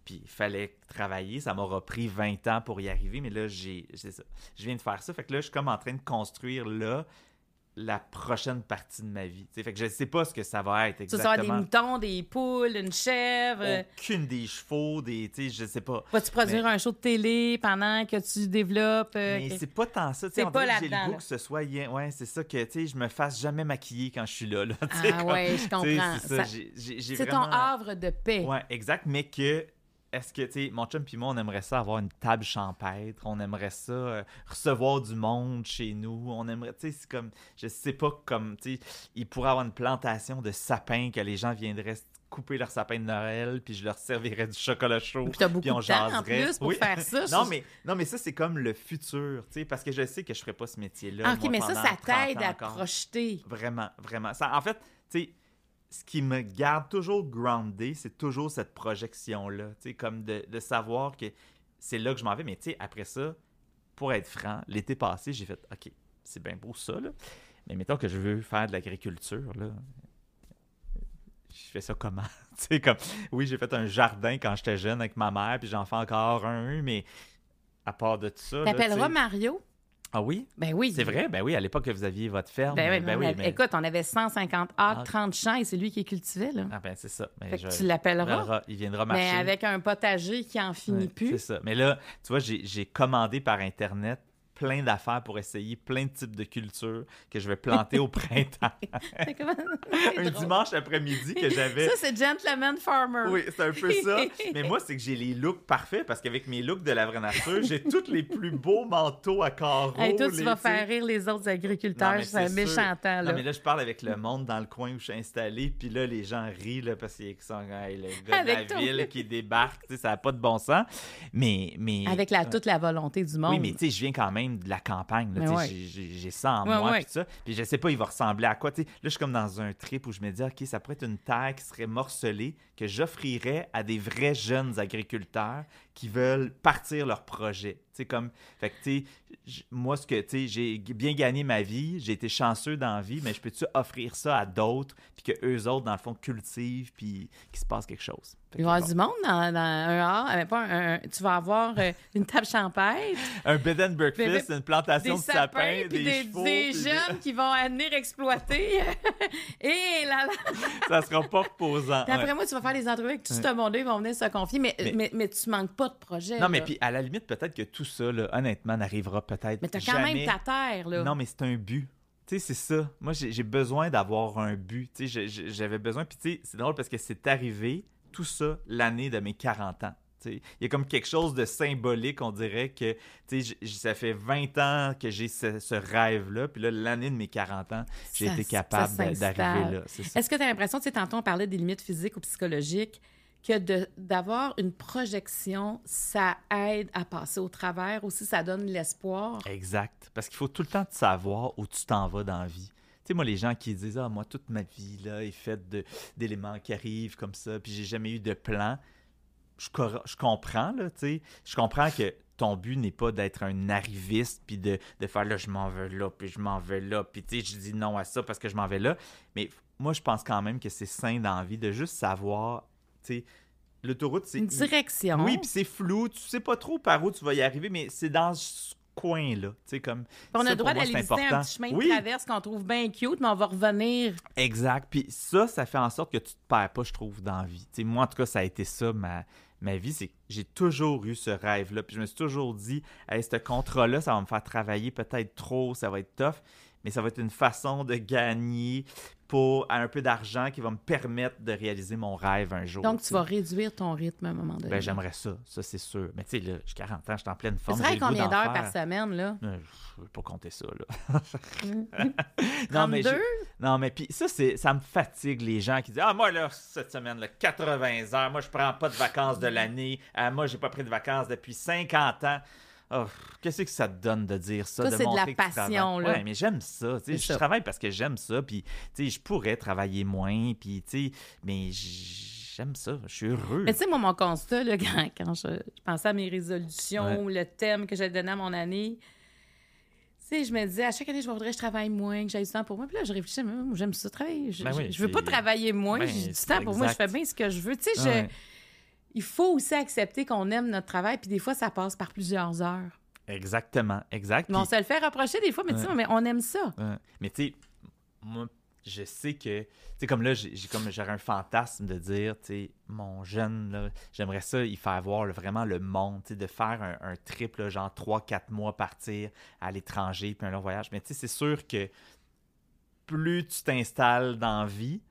Puis il fallait travailler, ça m'aura pris 20 ans pour y arriver, mais là, j'ai. Je viens de faire ça, fait que là, je suis comme en train de construire là la prochaine partie de ma vie. fait que je sais pas ce que ça va être exactement. Tu vas des moutons, des poules, une chèvre. Aucune des chevaux, des, tu sais, je sais pas. Vas-tu produire un show de télé pendant que tu développes euh, Mais c'est pas tant ça, tu sais, pas j'ai le goût que ce soit ouais, c'est ça que tu sais, je me fasse jamais maquiller quand je suis là, là Ah ouais, je comprends. C'est ton havre de paix. Ouais, exact, mais que est-ce que, tu sais, mon chum puis moi, on aimerait ça avoir une table champêtre, on aimerait ça euh, recevoir du monde chez nous, on aimerait, tu sais, c'est comme, je sais pas, comme, tu sais, il pourrait avoir une plantation de sapins que les gens viendraient couper leur sapin de Noël, puis je leur servirais du chocolat chaud. Puis t'as beaucoup de temps en plus pour faire ça. non, mais, non, mais ça, c'est comme le futur, tu sais, parce que je sais que je ferais pas ce métier-là. Ah, OK, mais ça, ça t'aide à te projeter. Vraiment, vraiment. Ça, en fait, tu sais, ce qui me garde toujours groundé, c'est toujours cette projection-là. Comme de, de, savoir que c'est là que je m'en vais. Mais après ça, pour être franc, l'été passé, j'ai fait OK, c'est bien beau ça, là. Mais mettons que je veux faire de l'agriculture, là. Je fais ça comment? comme, oui, j'ai fait un jardin quand j'étais jeune avec ma mère, puis j'en fais encore un, mais à part de tout ça. T'appelleras Mario? Ah oui? Ben oui. C'est vrai? Ben oui, à l'époque que vous aviez votre ferme. Ben, ben oui, Écoute, on avait 150 acres, 30 champs et c'est lui qui cultivait. Là. Ah ben c'est ça. tu l'appelleras. Il viendra marcher. Mais avec un potager qui en finit plus. C'est ça. Mais là, tu vois, j'ai commandé par Internet plein d'affaires pour essayer plein de types de cultures que je vais planter au printemps. un dimanche après-midi que j'avais. Ça, c'est Gentleman Farmer. Oui, c'est un peu ça. Mais moi, c'est que j'ai les looks parfaits parce qu'avec mes looks de la vraie nature, j'ai tous les plus beaux manteaux à carreaux. Et toi, tu vas faire rire les autres agriculteurs. C'est un méchant temps. Là. Non, mais là, je parle avec le monde dans le coin où je suis installé. Puis là, les gens rient là, parce qu'ils sont le gars de la ville qui débarque. Ça n'a pas de bon sens. Mais, mais... Avec la, toute la volonté du monde. Oui, mais tu sais, je viens quand même de la campagne. J'ai ça en moi. Puis, ça. puis je sais pas, il va ressembler à quoi. là, je suis comme dans un trip où je me dis, OK, ça pourrait être une terre qui serait morcelée, que j'offrirais à des vrais jeunes agriculteurs qui veulent partir leur projet. Comme, fait que, moi, ce que, j'ai bien gagné ma vie, j'ai été chanceux dans la vie, mais je peux-tu offrir ça à d'autres, puis que eux autres, dans le fond, cultivent, puis qu'il se passe quelque chose? Il va y avoir du monde dans, un art. Euh, pas tu vas avoir euh, une table champêtre. un bed and breakfast, une plantation de sapins, des, des, chevaux, des jeunes qui vont venir exploiter. Et là, là. ça sera pas reposant. après moi, tu vas faire des entrevues avec tout ce monde-là, ils vont venir se confier, mais, mais, mais, tu manques pas de projet. Non, mais puis à la limite, peut-être que tout ça, honnêtement, n'arrivera peut-être Mais t'as quand même ta terre, là. Non, mais c'est un but. Tu sais, c'est ça. Moi, j'ai besoin d'avoir un but. Tu sais, j'avais besoin. Puis, tu sais, c'est drôle parce que c'est arrivé, tout ça, l'année de mes 40 ans. Il y a comme quelque chose de symbolique, on dirait que ça fait 20 ans que j'ai ce, rêve-là, puis là, l'année de mes 40 ans, j'ai été capable d'arriver là. Est-ce que tu as l'impression, tu sais, tantôt on parlait des limites physiques ou psychologiques, que d'avoir une projection, ça aide à passer au travers, aussi ça donne l'espoir? Exact. Parce qu'il faut tout le temps savoir où tu t'en vas dans la vie. Tu sais, moi, les gens qui disent Ah, moi, toute ma vie là, est faite d'éléments qui arrivent comme ça, puis j'ai jamais eu de plan. Je, je comprends, là, tu sais. Je comprends que ton but n'est pas d'être un arriviste, puis de, de faire là, je m'en veux là, puis je m'en vais là, puis tu sais, je dis non à ça parce que je m'en vais là. Mais moi, je pense quand même que c'est sain dans la vie de juste savoir L'autoroute, c'est. Une direction. Oui, puis c'est flou. Tu sais pas trop par où tu vas y arriver, mais c'est dans ce coin-là. Comme, on a le droit d'aller visiter un petit chemin de traverse qu'on trouve bien cute, mais on va revenir. Exact. Puis ça, ça fait en sorte que tu te perds pas, je trouve, dans la vie. moi, en tout cas, ça a été ça, ma, ma vie. C'est j'ai toujours eu ce rêve-là. Puis je me suis toujours dit, hey, ce contrat-là, ça va me faire travailler peut-être trop, ça va être tough mais ça va être une façon de gagner pour un peu d'argent qui va me permettre de réaliser mon rêve un jour. Donc, tu vas réduire ton rythme à un moment donné. Ben, j'aimerais ça, ça c'est sûr. Mais tu sais, là, j'ai 40 ans, je suis en pleine forme. Tu travailles combien d'heures par semaine, là? Euh, je ne veux pas compter ça, là. non, mais non, mais puis ça, ça me fatigue, les gens qui disent Ah, moi, là, cette semaine, là, 80 heures, moi, je prends pas de vacances de l'année. Ah, moi, j'ai pas pris de vacances depuis 50 ans. Oh, qu'est-ce que ça te donne de dire ça? c'est de la passion, là. Ouais, mais j'aime ça. Je travaille parce que j'aime ça. Puis, je pourrais travailler moins. Puis, mais j'aime ça, je suis heureux. Mais tu sais, moi, mon constat, là, quand, quand je, je pensais à mes résolutions, le thème que j'ai donné à mon année, sais, je me disais, à chaque année, je voudrais que je travaille moins, que j'aille du temps pour moi. Puis là, je moi, j'aime ça travailler. Je, Ben oui, je- je veux pas travailler moins, Ben, j'ai du temps pour moi, je fais bien ce que je veux. Tu sais, Ouais. Il faut aussi accepter qu'on aime notre travail, puis des fois, ça passe par plusieurs heures. Exactement, exact. Mais on se le fait reprocher des fois, mais tu sais, Ouais. mais on aime ça. Ouais. Mais tu sais, moi, je sais que, tu sais, comme là, j'ai comme j'aurais un fantasme de dire, tu sais, mon jeune, j'aimerais ça, y faire voir là, vraiment le monde, tu sais, de faire un, un trip, là, genre 3-4 mois partir à l'étranger, puis un long voyage. Mais tu sais, c'est sûr que plus tu t'installes dans la vie,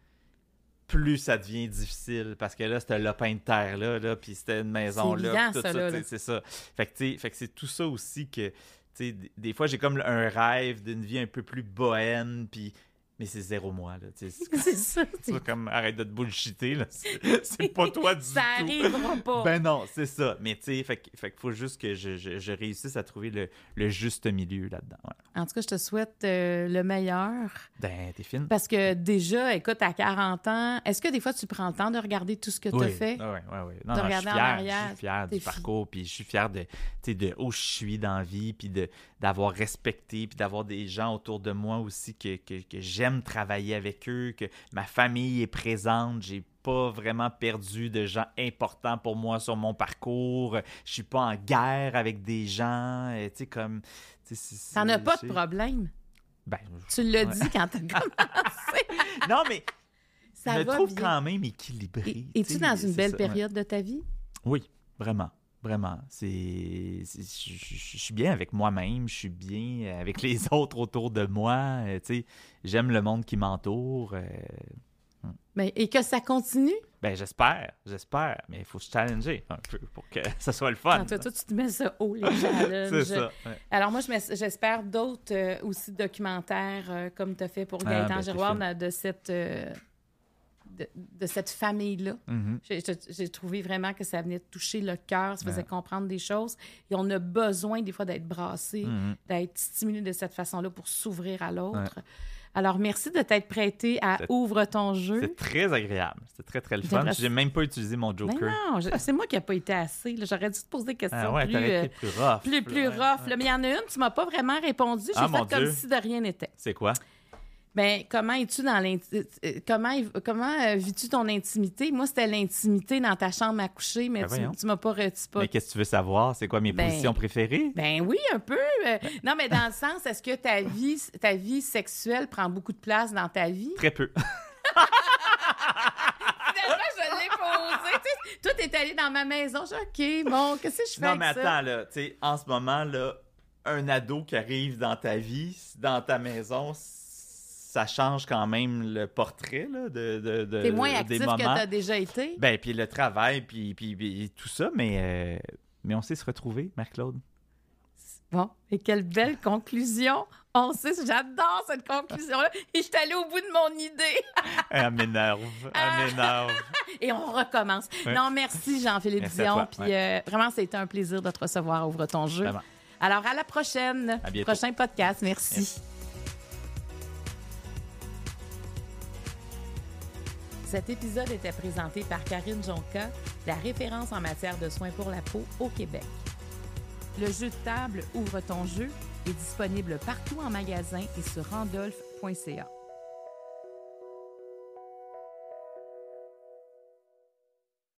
plus ça devient difficile parce que là c'était un lopin de terre là, là puis c'était une maison là tout ça, c'est ça. Fait que fait que c'est tout ça aussi que tu sais d- des fois j'ai comme un rêve d'une vie un peu plus bohème puis mais c'est zéro moi là c'est ça. c'est comme arrête de te bullshiter là c'est pas toi du Ça tout arrivera pas. ben non, c'est ça. Mais tu sais, fait, que- fait faut juste que je, je- je réussisse à trouver le, le juste milieu là-dedans. ouais. En tout cas, je te souhaite euh, le meilleur. Ben, t'es fine. Parce que déjà, écoute, à 40 ans, est-ce que des fois tu prends le temps de regarder tout ce que tu as fait? Oui, oui, oui. Non, De non, je suis regarder en fier, arrière, je suis fier du fi- parcours, puis je suis fier de, de où je suis dans la vie, puis de, d'avoir respecté, puis d'avoir des gens autour de moi aussi que, que, que j'aime travailler avec eux, que ma famille est présente, j'ai pas vraiment perdu de gens importants pour moi sur mon parcours, je suis pas en guerre avec des gens, euh, tu sais, comme... T'en as pas de problème? Ben, Tu l'as Ouais. dit quand t'as commencé. non, mais Ça je me va trouve bien. quand même équilibré. Et- tu Es-tu dans une belle ça, ouais. période de ta vie? Oui, vraiment. Vraiment. C'est. Je suis bien avec moi-même, je suis bien avec les autres autour de moi. euh, tu sais, j'aime le monde qui m'entoure. euh, Mais, et que ça continue? ben, j'espère, j'espère. Mais il faut se challenger un peu pour que ça soit le fun. Toi, toi, tu te mets ça haut, les challenges. C'est ça. ouais. Alors moi, j'espère d'autres euh, aussi documentaires euh, comme tu as fait pour Ah, Gaëtan ben, Giroir fine. de, de cette, euh, de, de cette famille-là. Mhm. J'ai- trouvé vraiment que ça venait toucher le cœur, ça faisait comprendre des choses. Et on a besoin des fois d'être brassé, Mhm. d'être stimulé de cette façon-là pour s'ouvrir à l'autre. Ouais. Alors, merci de t'être prêté à Ouvre ton jeu. C'est très agréable. C'était très, très le fun. J'ai même pas utilisé mon Mais Joker. non, c'est moi qui n'ai pas été assez. J'aurais dû te poser des questions Ah ouais, plus, euh, plus rough. plus, rough. ouais. là. Mais il y en a une, tu m'as pas vraiment répondu. J'ai Ah, fait comme Dieu. si de rien n'était. C'est quoi? Ben, comment es-tu dans l'inti- euh, comment comment euh, vis-tu ton intimité? Moi, c'était l'intimité dans ta chambre à coucher, mais Ben tu, tu m'as pas re- tu pas- Mais qu'est-ce que tu veux savoir? C'est quoi mes Ben- positions préférées? Ben oui, un peu. Euh, Non, mais dans le sens, est-ce que ta vie ta vie sexuelle prend beaucoup de place dans ta vie? Très peu. Finalement, je l'ai posé. Toi, t'es allé dans ma maison. Je OK, bon, qu'est-ce que je fais Non, avec mais ça? attends, là, tu sais, en ce moment, là, un ado qui arrive dans ta vie, dans ta maison, ça change quand même le portrait, là, de, de, de- T'es moins des actif que moments. t'as déjà été? Ben, puis le travail, puis, puis, puis tout ça, mais, euh, mais on sait se retrouver, Marc-Claude. Bon, et quelle belle conclusion. On sait, j'adore cette conclusion-là. Et je suis allée au bout de mon idée. Elle m'énerve, elle m'énerve. Et on recommence. Ouais. Non, merci Jean-Philippe Dion. Puis euh, vraiment, c'était un plaisir de te recevoir Ouvre ton jeu. Vraiment. Alors, à la prochaine. À bientôt. Prochain podcast. Merci. Merci. Cet épisode était présenté par Karine Jonca, la référence en matière de soins pour la peau au Québec. Le jeu de table Ouvre ton jeu est disponible partout en magasin et sur randolph.ca.